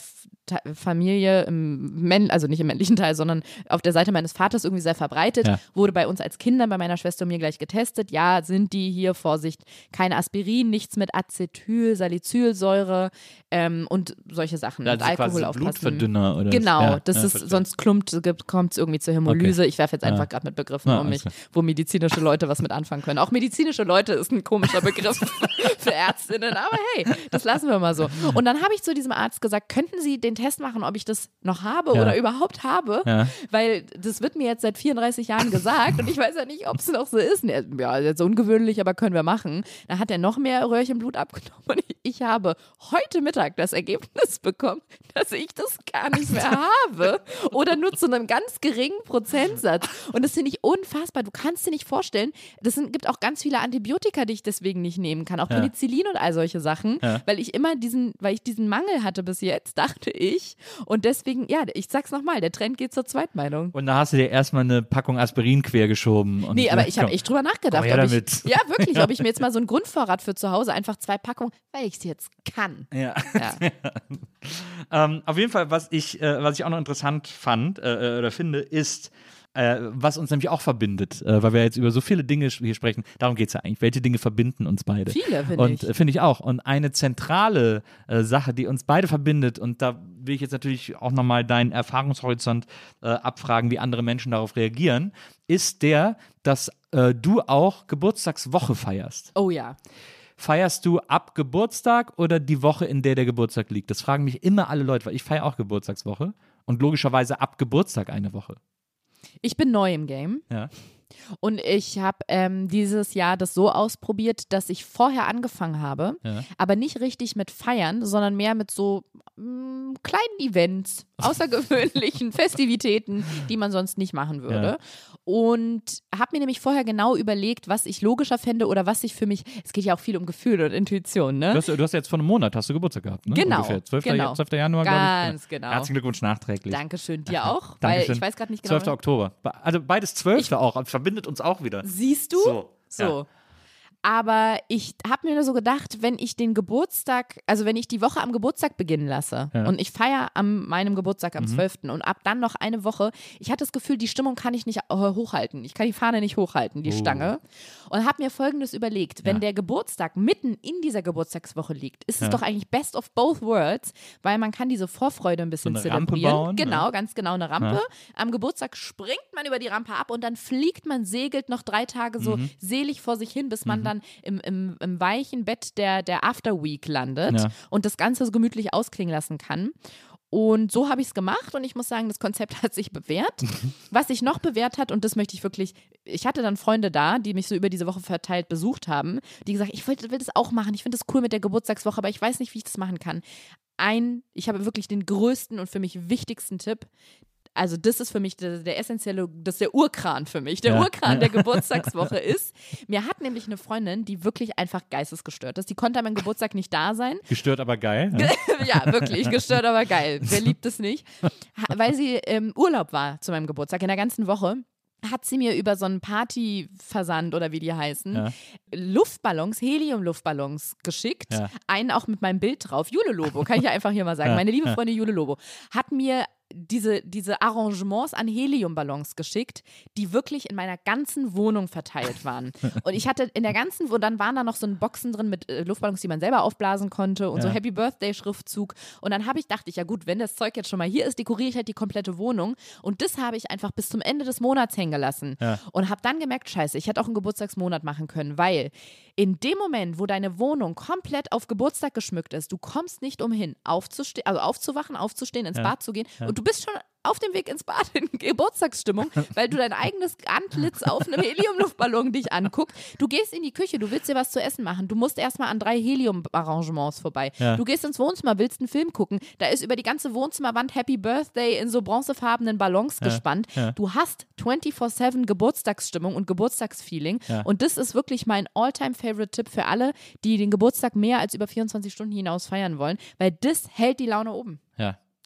Familie, im Männ also nicht im männlichen Teil, sondern auf der Seite meines Vaters irgendwie sehr verbreitet, Ja. wurde bei uns als Kindern, bei meiner Schwester und mir gleich getestet. Ja, sind die hier, Vorsicht, kein Aspirin, nichts mit Acetyl, Salicylsäure ähm, und solche Sachen. Also und quasi Alkohol aufpassen. Blutverdünner oder Genau, ja, das ja, ist, verstehe. sonst klumpt, kommt es irgendwie zur Hämolyse. Ich werfe jetzt einfach gerade mit Begriffen um mich, klar. wo medizinische Leute was mit anfangen können. Auch medizinische Leute ist ein komischer Begriff für Ärztinnen, aber hey, das lassen wir mal so. Und dann habe ich zu diesem Arzt gesagt, könnten Sie den Test machen, ob ich das noch habe Ja. oder überhaupt habe? Ja. Weil das wird mir jetzt seit 34 Jahren gesagt und ich weiß ja nicht, ob es noch so ist. Ja, jetzt ungewöhnlich, aber können wir machen. Da hat er noch mehr Röhrchenblut abgenommen und ich, habe heute Mittag das Ergebnis bekommen, dass ich das gar nicht mehr habe oder nur zu einem ganz geringen Prozentsatz. Und das finde ich unfassbar. Du kannst dir nicht vorstellen, das sind, gibt auch ganz viele Antibiotika, die ich deswegen nicht nehmen kann, auch Penicillin und all solche Sachen, weil ich immer diesen, weil ich diesen Mangel hatte bis jetzt, dachte ich. Und deswegen, ja, ich sag's nochmal, der Trend geht zur Zweitmeinung. Und da hast du dir erstmal eine Packung Aspirin quergeschoben. Und Nee, aber ich habe echt drüber nachgedacht. Komm her ob ich. Ja, wirklich, ob ich mir jetzt mal so einen Grundvorrat für zu Hause, einfach zwei Packungen, weil ich es jetzt kann. Ja. Ja. Ähm, auf jeden Fall, was ich, äh, was ich auch noch interessant fand äh, äh, oder finde, ist, äh, was uns nämlich auch verbindet, äh, weil wir jetzt über so viele Dinge hier sprechen. Darum geht es ja eigentlich. Welche Dinge verbinden uns beide? Viele, finde Und ich. äh, finde ich auch. Und eine zentrale äh, Sache, die uns beide verbindet, und da will ich jetzt natürlich auch nochmal deinen Erfahrungshorizont äh, abfragen, wie andere Menschen darauf reagieren, ist der, dass äh, du auch Geburtstagswoche feierst. Oh ja. Feierst du ab Geburtstag oder die Woche, in der der Geburtstag liegt? Das fragen mich immer alle Leute, weil ich feiere auch Geburtstagswoche und logischerweise ab Geburtstag eine Woche. Ich bin neu im Game Ja. und ich habe ähm, dieses Jahr das so ausprobiert, dass ich vorher angefangen habe, Ja. aber nicht richtig mit Feiern, sondern mehr mit so mm, kleinen Events, außergewöhnlichen Festivitäten, die man sonst nicht machen würde. Und habe mir nämlich vorher genau überlegt, was ich logischer fände oder was ich für mich, es geht ja auch viel um Gefühle und Intuition, ne? Du hast, du hast jetzt vor einem Monat hast du Geburtstag gehabt, ne? Genau, Ungefähr. 12. genau. 12. Januar, glaube ich. Ganz genau. Herzlichen Glückwunsch nachträglich. Dankeschön, dir auch, weil ich weiß gerade nicht genau. 12. Oktober. Be- Also beides 12. auch. Verbindet uns auch wieder. Siehst du? So, So. ja. Aber ich habe mir nur so gedacht, wenn ich den Geburtstag, also wenn ich die Woche am Geburtstag beginnen lasse Ja. Mhm. und ich feiere am meinem Geburtstag am 12. und ab dann noch eine Woche, ich hatte das Gefühl, die Stimmung kann ich nicht äh, hochhalten. Ich kann die Fahne nicht hochhalten, die Oh. Stange. Und habe mir folgendes überlegt, wenn Ja. der Geburtstag mitten in dieser Geburtstagswoche liegt, ist es Ja. doch eigentlich best of both worlds, weil man kann diese Vorfreude ein bisschen So zelebrieren. bauen, ne? genau, ganz genau eine Rampe. Am Geburtstag springt man über die Rampe ab und dann fliegt man, segelt noch drei Tage so Mhm. selig vor sich hin, bis man dann im, im, im weichen Bett der, der After Week landet Ja. und das Ganze so gemütlich ausklingen lassen kann. Und so habe ich es gemacht und ich muss sagen, das Konzept hat sich bewährt. Was sich noch bewährt hat, und das möchte ich wirklich, ich hatte dann Freunde da, die mich so über diese Woche verteilt besucht haben, die gesagt, ich wollte, will das auch machen, ich finde das cool mit der Geburtstagswoche, aber ich weiß nicht, wie ich das machen kann. Ein, ich habe wirklich den größten und für mich wichtigsten Tipp. Also das ist für mich der, der essentielle, das ist der Urkran für mich. Der Ja. Urkran der Geburtstagswoche ist, mir hat nämlich eine Freundin, die wirklich einfach geistesgestört ist. Die konnte an meinem Geburtstag nicht da sein. Gestört, aber geil. ne? ja, wirklich, gestört, aber geil. Wer liebt es nicht? Weil sie im Urlaub war zu meinem Geburtstag, in der ganzen Woche. Hat sie mir über so einen Partyversand oder wie die heißen, Ja. Luftballons, Helium-Luftballons geschickt. Ja. Einen auch mit meinem Bild drauf. Jule Lobo, kann ich ja einfach hier mal sagen. Ja. Meine liebe Freundin Jule Lobo hat mir diese, diese Arrangements an Heliumballons geschickt, die wirklich in meiner ganzen Wohnung verteilt waren. Und ich hatte in der ganzen, Wohnung, dann waren da noch so ein Boxen drin mit äh, Luftballons, die man selber aufblasen konnte und so Ja. Happy Birthday Schriftzug. Und dann habe ich, dachte ich, ja gut, wenn das Zeug jetzt schon mal hier ist, dekoriere ich halt die komplette Wohnung. Und das habe ich einfach bis zum Ende des Monats hängen gelassen. Ja. Und habe dann gemerkt, scheiße, ich hätte auch einen Geburtstagsmonat machen können, weil in dem Moment, wo deine Wohnung komplett auf Geburtstag geschmückt ist, du kommst nicht umhin, aufzustehen, also aufzuwachen, aufzustehen, ins Ja. Bad zu gehen und du bist schon auf dem Weg ins Bad in Geburtstagsstimmung, weil du dein eigenes Antlitz auf einem Heliumluftballon dich anguckst. Du gehst in die Küche, du willst dir was zu essen machen. Du musst erstmal an drei Helium-Arrangements vorbei. Ja. Du gehst ins Wohnzimmer, willst einen Film gucken. Da ist über die ganze Wohnzimmerwand Happy Birthday in so bronzefarbenen Ballons gespannt. ja. Du hast 24-7 Geburtstagsstimmung und Geburtstagsfeeling. Ja. Und das ist wirklich mein All-Time-Favorite-Tipp für alle, die den Geburtstag mehr als über 24 Stunden hinaus feiern wollen, weil das hält die Laune oben.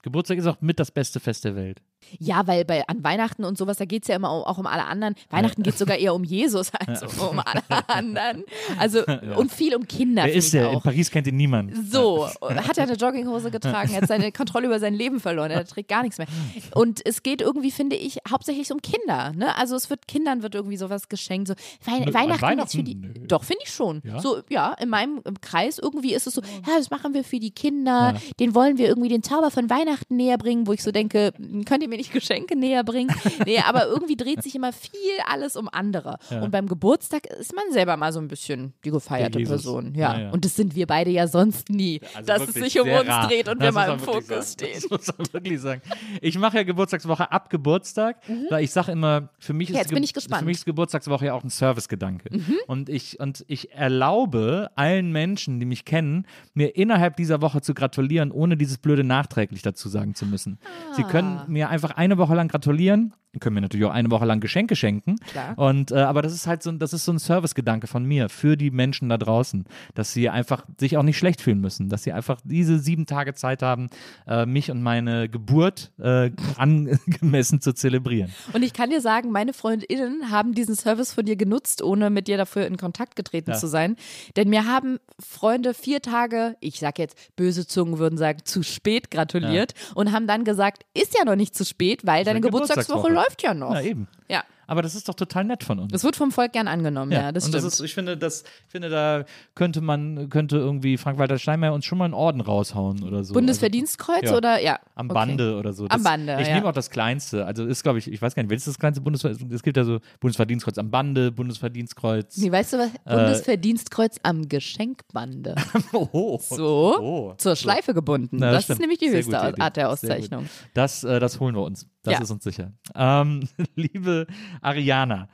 Geburtstag ist auch mit das beste Fest der Welt. Ja, weil bei an Weihnachten und sowas, da geht es ja immer auch, auch um alle anderen. Weihnachten geht sogar eher um Jesus als um alle anderen. Also und viel um Kinder. Wer ist der? Auch. In Paris kennt ihn niemand. So, hat er eine Jogginghose getragen, er hat seine Kontrolle über sein Leben verloren, er trägt gar nichts mehr. Und es geht irgendwie, finde ich, hauptsächlich um Kinder. Ne? Also es wird Kindern wird irgendwie sowas geschenkt. So, Wei an Weihnachten, Weihnachten? ist für die. Nö. Doch, finde ich schon. Ja? So, ja, in meinem Kreis irgendwie ist es so, ja, das machen wir für die Kinder, den wollen wir irgendwie den Zauber von Weihnachten näher bringen, wo ich so denke, könnt ihr mir nicht Geschenke näher bringen? Nee, aber irgendwie dreht sich immer viel alles um andere. Und beim Geburtstag ist man selber mal so ein bisschen die gefeierte. Person. Ja. Ja, ja. Und das sind wir beide ja sonst nie, Also dass es sich um uns rar. dreht und Das wir mal im Fokus stehen. Das muss man wirklich sagen. Ich mache ja Geburtstagswoche ab Geburtstag, weil ich sage immer, für mich ist Mhm. Ja, jetzt Ge-. Mhm. Für mich ist Geburtstagswoche ja auch ein Servicegedanke. Und ich und ich erlaube allen Menschen, die mich kennen, mir innerhalb dieser Woche zu gratulieren, ohne dieses blöde nachträglich dazu sagen zu müssen. Sie können Ah. mir einfach eine Woche lang gratulieren. Können mir natürlich auch eine Woche lang Geschenke schenken. Klar. Und äh, aber das ist halt so, ein- das ist so ein Servicegedanke von mir für die Menschen da draußen, dass sie einfach sich auch nicht schlecht fühlen müssen, dass sie einfach diese sieben Tage Zeit haben, äh, mich und meine Geburt äh, angemessen zu zelebrieren. Und ich kann dir sagen, meine FreundInnen haben diesen Service von dir genutzt, ohne mit dir dafür in Kontakt getreten Ja. zu sein. Denn mir haben Freunde vier Tage, ich sag jetzt, böse Zungen würden sagen, zu spät gratuliert und haben dann gesagt, ist ja noch nicht zu spät, weil deine eine Geburtstagswoche Geburtstagswoche. Läuft ja noch. Ja, eben. Ja. Aber das ist doch total nett von uns. Das wird vom Volk gern angenommen, ja, das und stimmt. das ist, ich finde, das, ich finde, da könnte man, könnte irgendwie Frank-Walter Steinmeier uns schon mal einen Orden raushauen oder so. Bundesverdienstkreuz Also, ja. oder ja? Am okay. Bande oder so. Am Bande, Ich ja. nehme auch das Kleinste. Also ist, glaube ich, ich weiß gar nicht, welches das kleinste Bundesverdienstkreuz? Es gibt ja so Bundesverdienstkreuz am Bande, Bundesverdienstkreuz. Nee, weißt du was? Äh, Bundesverdienstkreuz am Geschenkbande. Oh. So, Oh. zur Schleife gebunden. Na, das ist stimmt. nämlich die Sehr höchste. Art der. Auszeichnung. Das, äh, das holen wir uns. Das Ja. ist uns sicher. Ähm, liebe Ariana,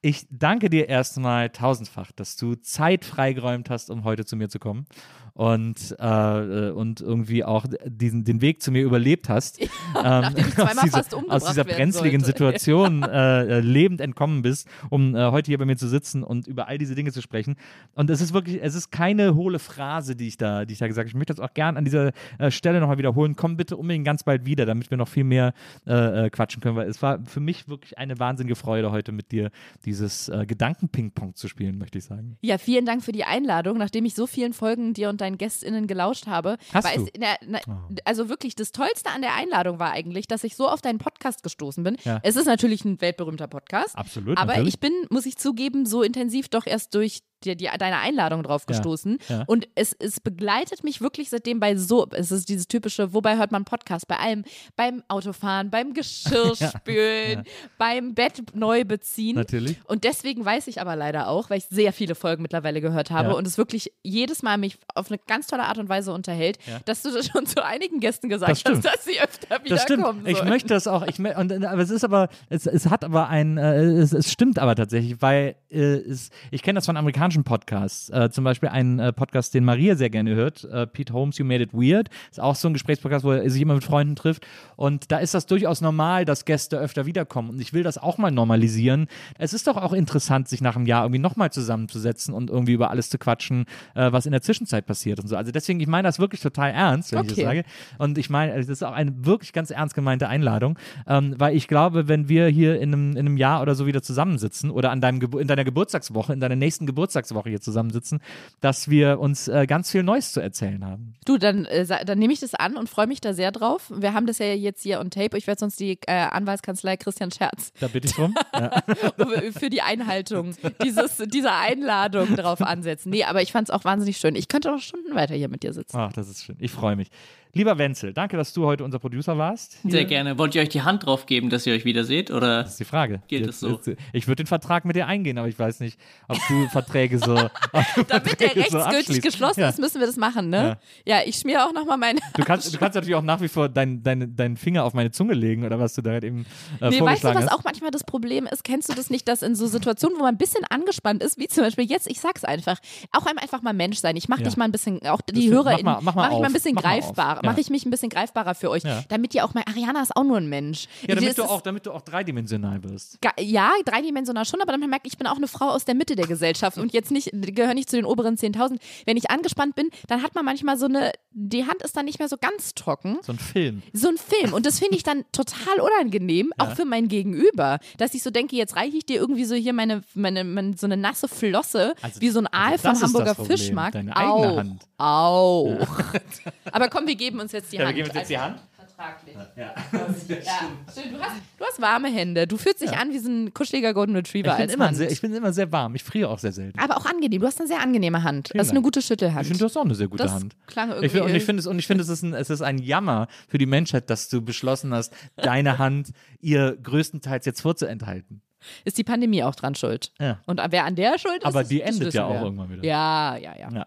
ich danke dir erstmal tausendfach, dass du Zeit freigeräumt hast, um heute zu mir zu kommen und, äh, und irgendwie auch diesen, den Weg zu mir überlebt hast. ähm, nachdem ich zweimal aus dieser, fast umgebracht aus dieser brenzligen sollte. Situation äh, äh, lebend entkommen bist, um äh, heute hier bei mir zu sitzen und über all diese Dinge zu sprechen. Und es ist wirklich, es ist keine hohle Phrase, die ich da, die ich da gesagt habe. Ich möchte das auch gern an dieser äh, Stelle nochmal wiederholen. Komm bitte unbedingt ganz bald wieder, damit wir noch viel mehr äh, quatschen können, weil es war für mich wirklich eine wahnsinnige Freude, heute mit dir dieses Gedanken-Ping-Pong zu spielen, möchte ich sagen. Ja, vielen Dank für die Einladung. Nachdem ich so vielen Folgen dir und deinen GästInnen gelauscht habe, Hast war du? es in der, na, also wirklich das Tollste an der Einladung war eigentlich, dass ich so auf deinen Podcast gestoßen bin. Ja. Es ist natürlich ein weltberühmter Podcast. Absolut, Aber natürlich. ich bin, muss ich zugeben, so intensiv doch erst durch die, die, deine Einladung drauf Ja, gestoßen. ja. Und es, es begleitet mich wirklich seitdem bei so, es ist dieses typische, wobei hört man Podcast? Bei allem, beim Autofahren, beim Geschirrspülen, beim Bett neu beziehen. Natürlich. Und deswegen weiß ich aber leider auch, weil ich sehr viele Folgen mittlerweile gehört habe Ja. und es wirklich jedes Mal mich auf eine ganz tolle Art und Weise unterhält, Ja. dass du das schon zu einigen Gästen gesagt Das hast, dass sie öfter Das stimmt. wiederkommen Ich sollen. möchte das auch. Ich, und, aber es ist aber, es, es hat aber ein, äh, es, es stimmt aber tatsächlich, weil äh, es, ich kenne das von amerikanischen Podcasts. Äh, zum Beispiel einen äh, Podcast, den Maria sehr gerne hört, äh, Pete Holmes, You Made It Weird. Ist auch so ein Gesprächspodcast, wo er sich immer mit Freunden trifft. Und da ist das durchaus normal, dass Gäste öfter wiederkommen. Und ich will das auch mal normalisieren. Es ist doch auch interessant, sich nach einem Jahr irgendwie nochmal zusammenzusetzen und irgendwie über alles zu quatschen, äh, was in der Zwischenzeit passiert und so. Also deswegen, ich meine das wirklich total ernst, wenn ich das Okay. sage. Und ich meine, das ist auch eine wirklich ganz ernst gemeinte Einladung, ähm, weil ich glaube, wenn wir hier in einem, in einem Jahr oder so wieder zusammensitzen oder an deinem in deiner Geburtstagswoche, in deiner nächsten Geburtstagswoche hier zusammensitzen, dass wir uns äh, ganz viel Neues zu erzählen haben. Du, dann, äh, dann nehme ich das an und freue mich da sehr drauf. Wir haben das ja jetzt hier on Tape. Ich werde sonst die äh, Anwaltskanzlei Christian Scherz Da bitte ich drum. ja. für die Einhaltung dieses, dieser Einladung drauf ansetzen. Nee, aber ich fand es auch wahnsinnig schön. Ich könnte auch Stunden weiter hier mit dir sitzen. Ach, das ist schön. Ich freue mich. Lieber Wenzel, danke, dass du heute unser Producer warst. Sehr gerne. Wollt ihr euch die Hand drauf geben, dass ihr euch wieder seht? Oder? Das ist die Frage. Geht Jetzt- es so? jetzt- ich würde den Vertrag mit dir eingehen, aber ich weiß nicht, ob du Verträge so. du Damit der Verträge so rechtsgültig abschließt. geschlossen ja. ist, müssen wir das machen, ne? Ja, ich schmier auch nochmal meine. Du kannst, du kannst natürlich auch nach wie vor deinen dein, deinen Finger auf meine Zunge legen oder was du da halt eben äh, Nee, weißt du, was hast. auch manchmal das Problem ist? Kennst du das nicht, dass in so Situationen, wo man ein bisschen angespannt ist, wie zum Beispiel jetzt, ich sag's einfach, auch einmal einfach mal Mensch sein. Ich mach Ja. dich mal ein bisschen, auch die. Hörer, Mach mal- mach mal ich mal ein bisschen Mach greifbarer, Ja. Mache ich mich ein bisschen greifbarer für euch, Ja. damit ihr auch mal, Ariana ist auch nur ein Mensch. Ja, Das damit du, ist- auch, damit du auch dreidimensional wirst. Ja, dreidimensional schon, aber dann merkt ich bin auch eine Frau aus der Mitte der Gesellschaft und jetzt nicht, gehöre nicht zu den oberen 10.000. Wenn ich angespannt bin, dann hat man manchmal so eine, die Hand ist dann nicht mehr so ganz trocken. So ein Film. So ein Film. Und das finde ich dann total unangenehm, auch für mein Gegenüber. Dass ich so denke, jetzt reiche ich dir irgendwie so hier meine, meine, meine so eine nasse Flosse, Also- wie so ein Aal also das vom das Hamburger Fischmarkt. deine eigene auch, Hand. Auch. Aber komm, wir geben uns jetzt die Hand. Hand. Vertraglich. Ja, schön. Du, hast, du hast warme Hände. Du fühlst dich an wie so ein kuscheliger Golden Retriever Ich bin, als immer sehr, ich bin immer sehr warm. Ich friere auch sehr selten. aber auch angenehm. Du hast eine sehr angenehme Hand. das ist eine gute Schüttelhand. Ich finde, du hast auch eine sehr gute Das Hand. klang Ich irgendwie- find, und ich finde es, und ich finde, es ist ein, es ist ein Jammer für die Menschheit, dass du beschlossen hast, deine Hand ihr größtenteils jetzt vorzuenthalten. Ist die Pandemie auch dran schuld. Ja. Und wer an der schuld ist, Aber die das endet ja auch wir. irgendwann wieder. Ja, ja, ja. Ja.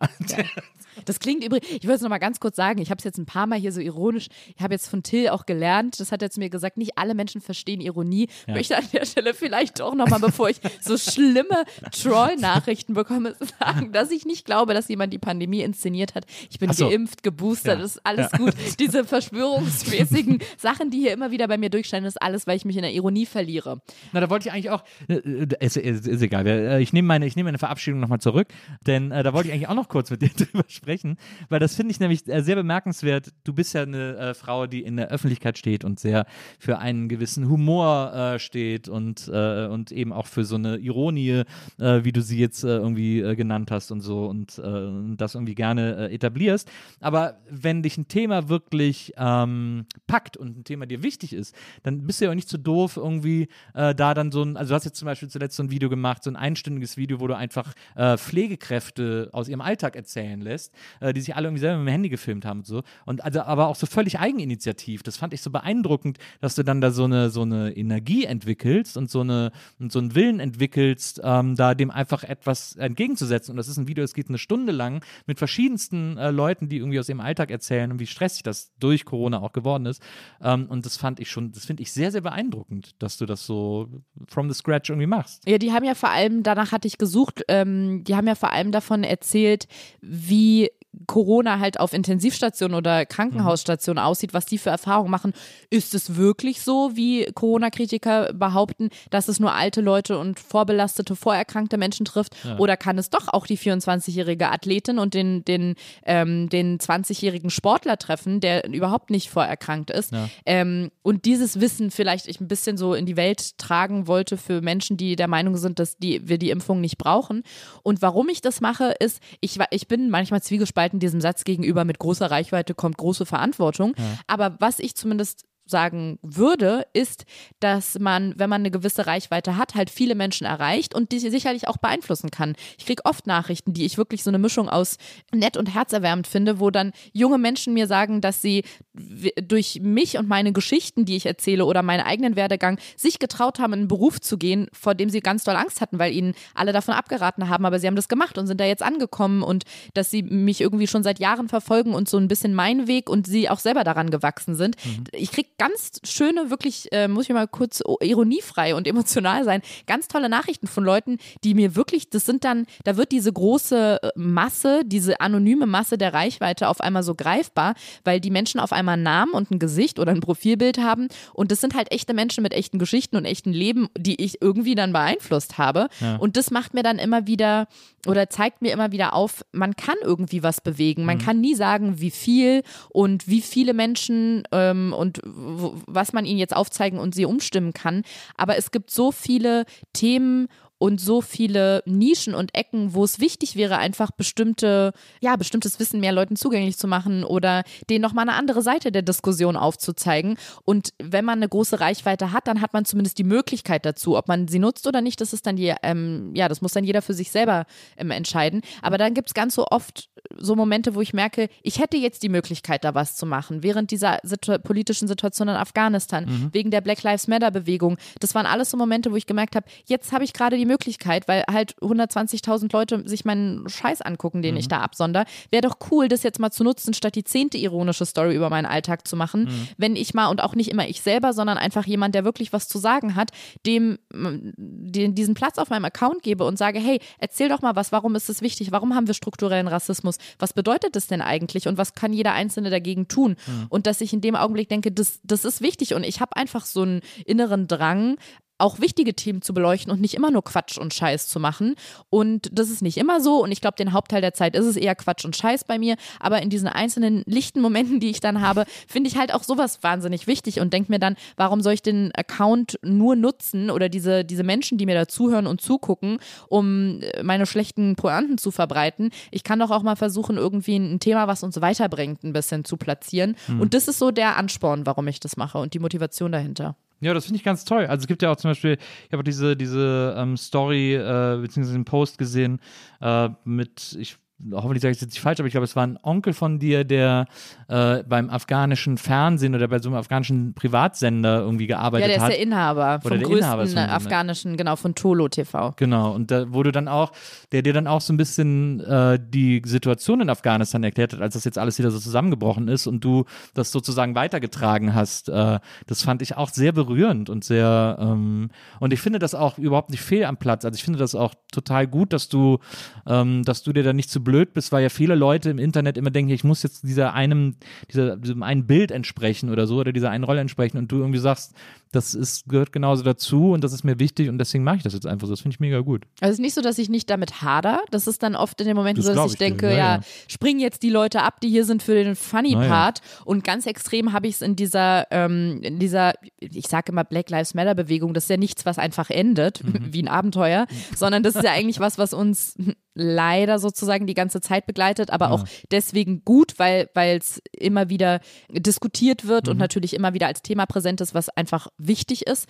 Das klingt übrigens, ich wollte es noch mal ganz kurz sagen, ich habe es jetzt ein paar Mal hier so ironisch, ich habe jetzt von Till auch gelernt, das hat er zu mir gesagt, nicht alle Menschen verstehen Ironie. Ich möchte an der Stelle vielleicht doch noch mal, bevor ich so schlimme Troll-Nachrichten bekomme, sagen, dass ich nicht glaube, dass jemand die Pandemie inszeniert hat. Ich bin so. geimpft, geboostert, Ja. ist alles Ja. gut. Diese verschwörungsmäßigen Sachen, die hier immer wieder bei mir durchscheinen, ist alles, weil ich mich in der Ironie verliere. Na, da wollte ich eigentlich auch, äh, äh, ist, ist, ist egal, äh, ich nehme meine, ich nehme meine Verabschiedung nochmal zurück, denn äh, da wollte ich eigentlich auch noch kurz mit dir drüber sprechen, weil das finde ich nämlich sehr bemerkenswert. Du bist ja eine äh, Frau, die in der Öffentlichkeit steht und sehr für einen gewissen Humor äh, steht und, und eben auch für so eine Ironie, wie du sie jetzt irgendwie genannt hast und so und und das irgendwie gerne etablierst. Aber wenn dich ein Thema wirklich ähm, packt und ein Thema dir wichtig ist, dann bist du ja auch nicht so doof, irgendwie da dann so ein, also du hast jetzt zum Beispiel zuletzt so ein Video gemacht, so ein einstündiges Video, wo du einfach äh, Pflegekräfte aus ihrem Alltag erzählen lässt, äh, die sich alle irgendwie selber mit dem Handy gefilmt haben und so. Und also aber auch so völlig eigeninitiativ. Das fand ich so beeindruckend, dass du dann da so eine, so eine Energie entwickelst und so, eine, und so einen Willen entwickelst, ähm, da dem einfach etwas entgegenzusetzen. Und das ist ein Video, das geht eine Stunde lang mit verschiedensten äh, Leuten, die irgendwie aus ihrem Alltag erzählen und wie stressig das durch Corona auch geworden ist. Ähm, und das fand ich schon, das finde ich sehr, sehr beeindruckend, dass du das so from the scratch irgendwie machst. Ja, die haben ja vor allem, danach hatte ich gesucht, ähm, die haben ja vor allem davon erzählt, wie Corona halt auf Intensivstationen oder Krankenhausstationen aussieht, was die für Erfahrungen machen. Ist es wirklich so, wie Corona-Kritiker behaupten, dass es nur alte Leute und vorbelastete, vorerkrankte Menschen trifft? Oder kann es doch auch die 24-jährige Athletin und den, den, ähm, den 20-jährigen Sportler treffen, der überhaupt nicht vorerkrankt ist? Ähm, und dieses Wissen vielleicht ich ein bisschen so in die Welt tragen wollte für Menschen, die der Meinung sind, dass die, wir die Impfung nicht brauchen. Und warum ich das mache, ist, ich, ich bin manchmal zwiegespalten diesem Satz gegenüber, mit großer Reichweite kommt große Verantwortung. Aber was ich zumindest sagen würde, ist, dass man, wenn man eine gewisse Reichweite hat, halt viele Menschen erreicht und die sicherlich auch beeinflussen kann. Ich kriege oft Nachrichten, die ich wirklich so eine Mischung aus nett und herzerwärmend finde, wo dann junge Menschen mir sagen, dass sie durch mich und meine Geschichten, die ich erzähle oder meinen eigenen Werdegang, sich getraut haben, in einen Beruf zu gehen, vor dem sie ganz doll Angst hatten, weil ihnen alle davon abgeraten haben, aber sie haben das gemacht und sind da jetzt angekommen und dass sie mich irgendwie schon seit Jahren verfolgen und so ein bisschen mein Weg und sie auch selber daran gewachsen sind. Ich kriege ganz schöne, wirklich, äh, muss ich mal kurz oh, ironiefrei und emotional sein, ganz tolle Nachrichten von Leuten, die mir wirklich, das sind dann, da wird diese große äh, Masse, diese anonyme Masse der Reichweite auf einmal so greifbar, weil die Menschen auf einmal einen Namen und ein Gesicht oder ein Profilbild haben. Und das sind halt echte Menschen mit echten Geschichten und echten Leben, die ich irgendwie dann beeinflusst habe. Und das macht mir dann immer wieder oder zeigt mir immer wieder auf, man kann irgendwie was bewegen. Man kann nie sagen, wie viel und wie viele Menschen ähm, und was man ihnen jetzt aufzeigen und sie umstimmen kann. Aber es gibt so viele Themen und so viele Nischen und Ecken, wo es wichtig wäre, einfach bestimmte, ja, bestimmtes Wissen mehr Leuten zugänglich zu machen oder denen nochmal eine andere Seite der Diskussion aufzuzeigen. Und wenn man eine große Reichweite hat, dann hat man zumindest die Möglichkeit dazu. Ob man sie nutzt oder nicht, das ist dann die, ähm, ja, das muss dann jeder für sich selber ähm, entscheiden. Aber dann gibt es ganz so oft so Momente, wo ich merke, ich hätte jetzt die Möglichkeit, da was zu machen. Während dieser situ politischen Situation in Afghanistan, wegen der Black Lives Matter Bewegung. Das waren alles so Momente, wo ich gemerkt habe, jetzt habe ich gerade die Möglichkeit, weil halt 120.000 Leute sich meinen Scheiß angucken, den ich da absonder. Wäre doch cool, das jetzt mal zu nutzen, statt die zehnte ironische Story über meinen Alltag zu machen. Wenn ich mal, und auch nicht immer ich selber, sondern einfach jemand, der wirklich was zu sagen hat, dem mm, den, diesen Platz auf meinem Account gebe und sage, hey, erzähl doch mal was, warum ist es wichtig, warum haben wir strukturellen Rassismus, was bedeutet das denn eigentlich? Und was kann jeder Einzelne dagegen tun? Und dass ich in dem Augenblick denke, das, das ist wichtig. Und ich habe einfach so einen inneren Drang, auch wichtige Themen zu beleuchten und nicht immer nur Quatsch und Scheiß zu machen. Und das ist nicht immer so. Und ich glaube, den Hauptteil der Zeit ist es eher Quatsch und Scheiß bei mir. Aber in diesen einzelnen lichten Momenten, die ich dann habe, finde ich halt auch sowas wahnsinnig wichtig und denke mir dann, warum soll ich den Account nur nutzen oder diese, diese Menschen, die mir da zuhören und zugucken, um meine schlechten Pointen zu verbreiten. Ich kann doch auch mal versuchen, irgendwie ein Thema, was uns weiterbringt, ein bisschen zu platzieren. Mhm. Und das ist so der Ansporn, warum ich das mache und die Motivation dahinter. Ja, das finde ich ganz toll. Also es gibt ja auch zum Beispiel, ich habe diese, diese ähm, Story äh, beziehungsweise den Post gesehen äh, mit, ich hoffentlich sage ich es jetzt nicht falsch, aber ich glaube, es war ein Onkel von dir, der äh, beim afghanischen Fernsehen oder bei so einem afghanischen Privatsender irgendwie gearbeitet hat. Ja, der ist der Inhaber oder vom größten Inhaber von, afghanischen, genau, von Tolo TV. Genau, und da wurde dann auch, der dir dann auch so ein bisschen äh, die Situation in Afghanistan erklärt hat, als das jetzt alles wieder so zusammengebrochen ist und du das sozusagen weitergetragen hast. Äh, das fand ich auch sehr berührend und sehr, ähm, und ich finde das auch überhaupt nicht fehl am Platz. Also ich finde das auch total gut, dass du, ähm, dass du dir da nicht zu blöd blöd bist, weil ja viele Leute im Internet immer denken, ich muss jetzt dieser einem, dieser, diesem einen Bild entsprechen oder so oder dieser einen Rolle entsprechen und du irgendwie sagst, das ist, gehört genauso dazu und das ist mir wichtig und deswegen mache ich das jetzt einfach so. Das finde ich mega gut. Also es ist nicht so, dass ich nicht damit hader. Das ist dann oft in den Momenten das so, dass ich, ich denke, ja, ja, ja, springen jetzt die Leute ab, die hier sind für den Funny-Part. Ja. Und ganz extrem habe ich es in dieser, ähm, in dieser, ich sage immer Black Lives Matter-Bewegung, das ist ja nichts, was einfach endet, mhm. wie ein Abenteuer, sondern das ist ja eigentlich was, was uns leider sozusagen die ganze Zeit begleitet, aber auch deswegen gut, weil es immer wieder diskutiert wird mhm. und natürlich immer wieder als Thema präsent ist, was einfach wichtig ist.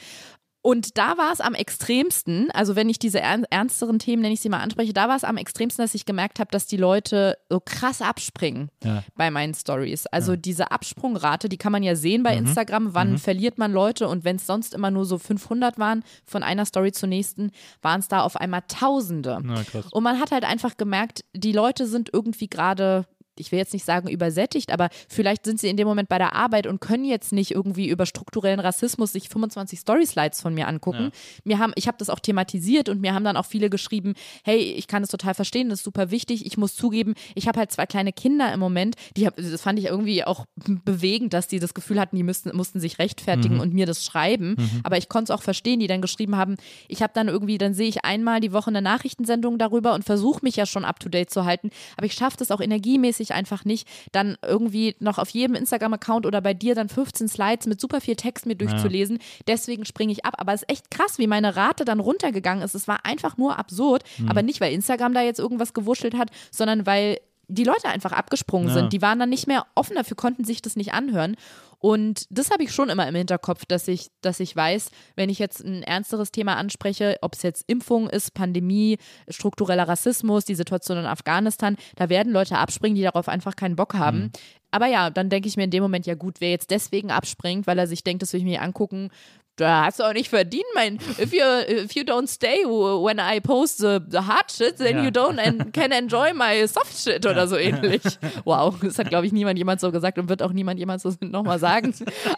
Und da war es am extremsten, also wenn ich diese ernsteren Themen, nenne ich sie mal, anspreche, da war es am extremsten, dass ich gemerkt habe, dass die Leute so krass abspringen ja. bei meinen Stories. Also ja. diese Absprungrate, die kann man ja sehen bei mhm. Instagram, wann mhm. verliert man Leute und wenn es sonst immer nur so 500 waren, von einer Story zur nächsten, waren es da auf einmal Tausende. Na, und man hat halt einfach gemerkt, die Leute sind irgendwie gerade ich will jetzt nicht sagen übersättigt, aber vielleicht sind sie in dem Moment bei der Arbeit und können jetzt nicht irgendwie über strukturellen Rassismus sich 25 Story-Slides von mir angucken. Ja. Mir haben, ich habe das auch thematisiert und mir haben dann auch viele geschrieben, hey, ich kann das total verstehen, das ist super wichtig. Ich muss zugeben, ich habe halt zwei kleine Kinder im Moment, die das fand ich irgendwie auch bewegend, dass die das Gefühl hatten, die müssten, mussten sich rechtfertigen mhm. und mir das schreiben. Mhm. Aber ich konnte es auch verstehen, die dann geschrieben haben, ich habe dann irgendwie, dann sehe ich einmal die Woche eine Nachrichtensendung darüber und versuche mich ja schon up to date zu halten, aber ich schaffe das auch energiemäßig einfach nicht, dann irgendwie noch auf jedem Instagram-Account oder bei dir dann 15 Slides mit super viel Text mir durchzulesen. Ja. Deswegen springe ich ab. Aber es ist echt krass, wie meine Rate dann runtergegangen ist. Es war einfach nur absurd. Mhm. Aber nicht, weil Instagram da jetzt irgendwas gewuschelt hat, sondern weil die Leute einfach abgesprungen ja. sind. Die waren dann nicht mehr offen dafür, konnten sich das nicht anhören. Und das habe ich schon immer im Hinterkopf, dass ich, dass ich weiß, wenn ich jetzt ein ernsteres Thema anspreche, ob es jetzt Impfung ist, Pandemie, struktureller Rassismus, die Situation in Afghanistan, da werden Leute abspringen, die darauf einfach keinen Bock haben. Mhm. Aber ja, dann denke ich mir in dem Moment, ja gut, wer jetzt deswegen abspringt, weil er sich denkt, das will ich mir angucken, da hast du auch nicht verdient, mein. If you if you don't stay when I post the, the hard shit, then ja. you don't and can enjoy my soft shit oder so ähnlich. Wow, das hat glaube ich niemand jemand so gesagt und wird auch niemand jemand so nochmal sagen.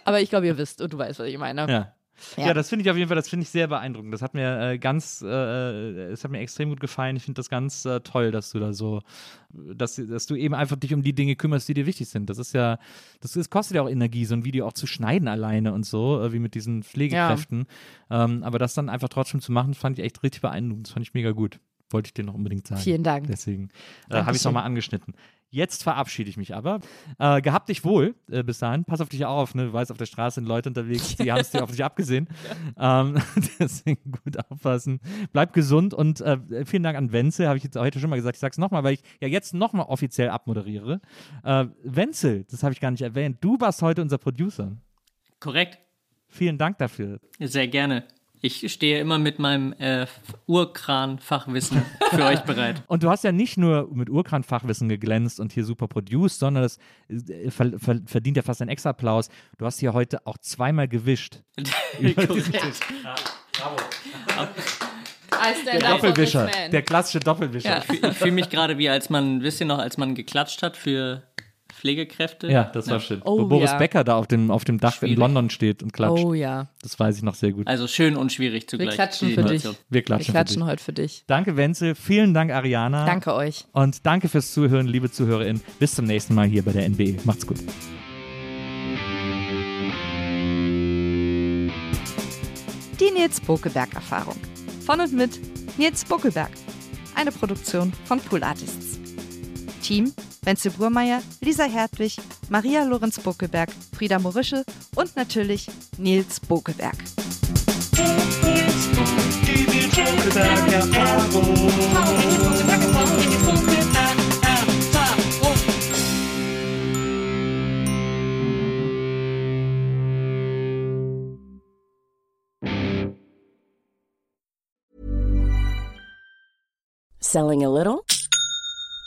Aber ich glaube, ihr wisst und du weißt, was ich meine. Ja. Ja. ja, das finde ich auf jeden Fall, das finde ich sehr beeindruckend. Das hat mir äh, ganz, äh, es hat mir extrem gut gefallen. Ich finde das ganz äh, toll, dass du da so, dass, dass du eben einfach dich um die Dinge kümmerst, die dir wichtig sind. Das ist ja, das, das kostet ja auch Energie, so ein Video auch zu schneiden alleine und so, äh, wie mit diesen Pflegekräften. Ja. Ähm, aber das dann einfach trotzdem zu machen, fand ich echt richtig beeindruckend. Das fand ich mega gut wollte ich dir noch unbedingt sagen. Vielen Dank. Deswegen äh, habe ich es nochmal angeschnitten. Jetzt verabschiede ich mich aber. Äh, gehabt dich wohl äh, bis dahin. Pass auf dich auf. Ne? Du weißt, auf der Straße sind Leute unterwegs, die haben es dir auf dich abgesehen. Ähm, deswegen gut aufpassen. Bleib gesund und äh, vielen Dank an Wenzel. Habe ich jetzt heute schon mal gesagt. Ich sage es nochmal, weil ich ja jetzt nochmal offiziell abmoderiere. Äh, Wenzel, das habe ich gar nicht erwähnt. Du warst heute unser Producer. Korrekt. Vielen Dank dafür. Sehr gerne. Ich stehe immer mit meinem äh, Urkran-Fachwissen für euch bereit. Und du hast ja nicht nur mit Urkran-Fachwissen geglänzt und hier super produced, sondern das äh, ver ver verdient ja fast einen extra Applaus. Du hast hier heute auch zweimal gewischt. ja, bravo. Der Doppelwischer, der klassische Doppelwischer. Ja. Ich fühle mich gerade wie als man, wisst ihr noch, als man geklatscht hat für Pflegekräfte. Ja, das war ja. schön. Oh, Wo Boris ja. Becker da auf dem, auf dem Dach schwierig. in London steht und klatscht. Oh ja. Das weiß ich noch sehr gut. Also schön und schwierig zugleich. Wir klatschen für dich. Wir klatschen, Wir klatschen heute für dich. Danke, Wenzel. Vielen Dank, Ariana. Danke euch. Und danke fürs Zuhören, liebe ZuhörerInnen. Bis zum nächsten Mal hier bei der NBE. Macht's gut. Die Nils Bokelberg Erfahrung. Von und mit Nils Bokelberg. Eine Produktion von Pool Artists. Team Wenzel Burmeier, Lisa Hertwig, Maria Lorenz Bokelberg, Frieda Morische und natürlich Nils Bokelberg. Selling a little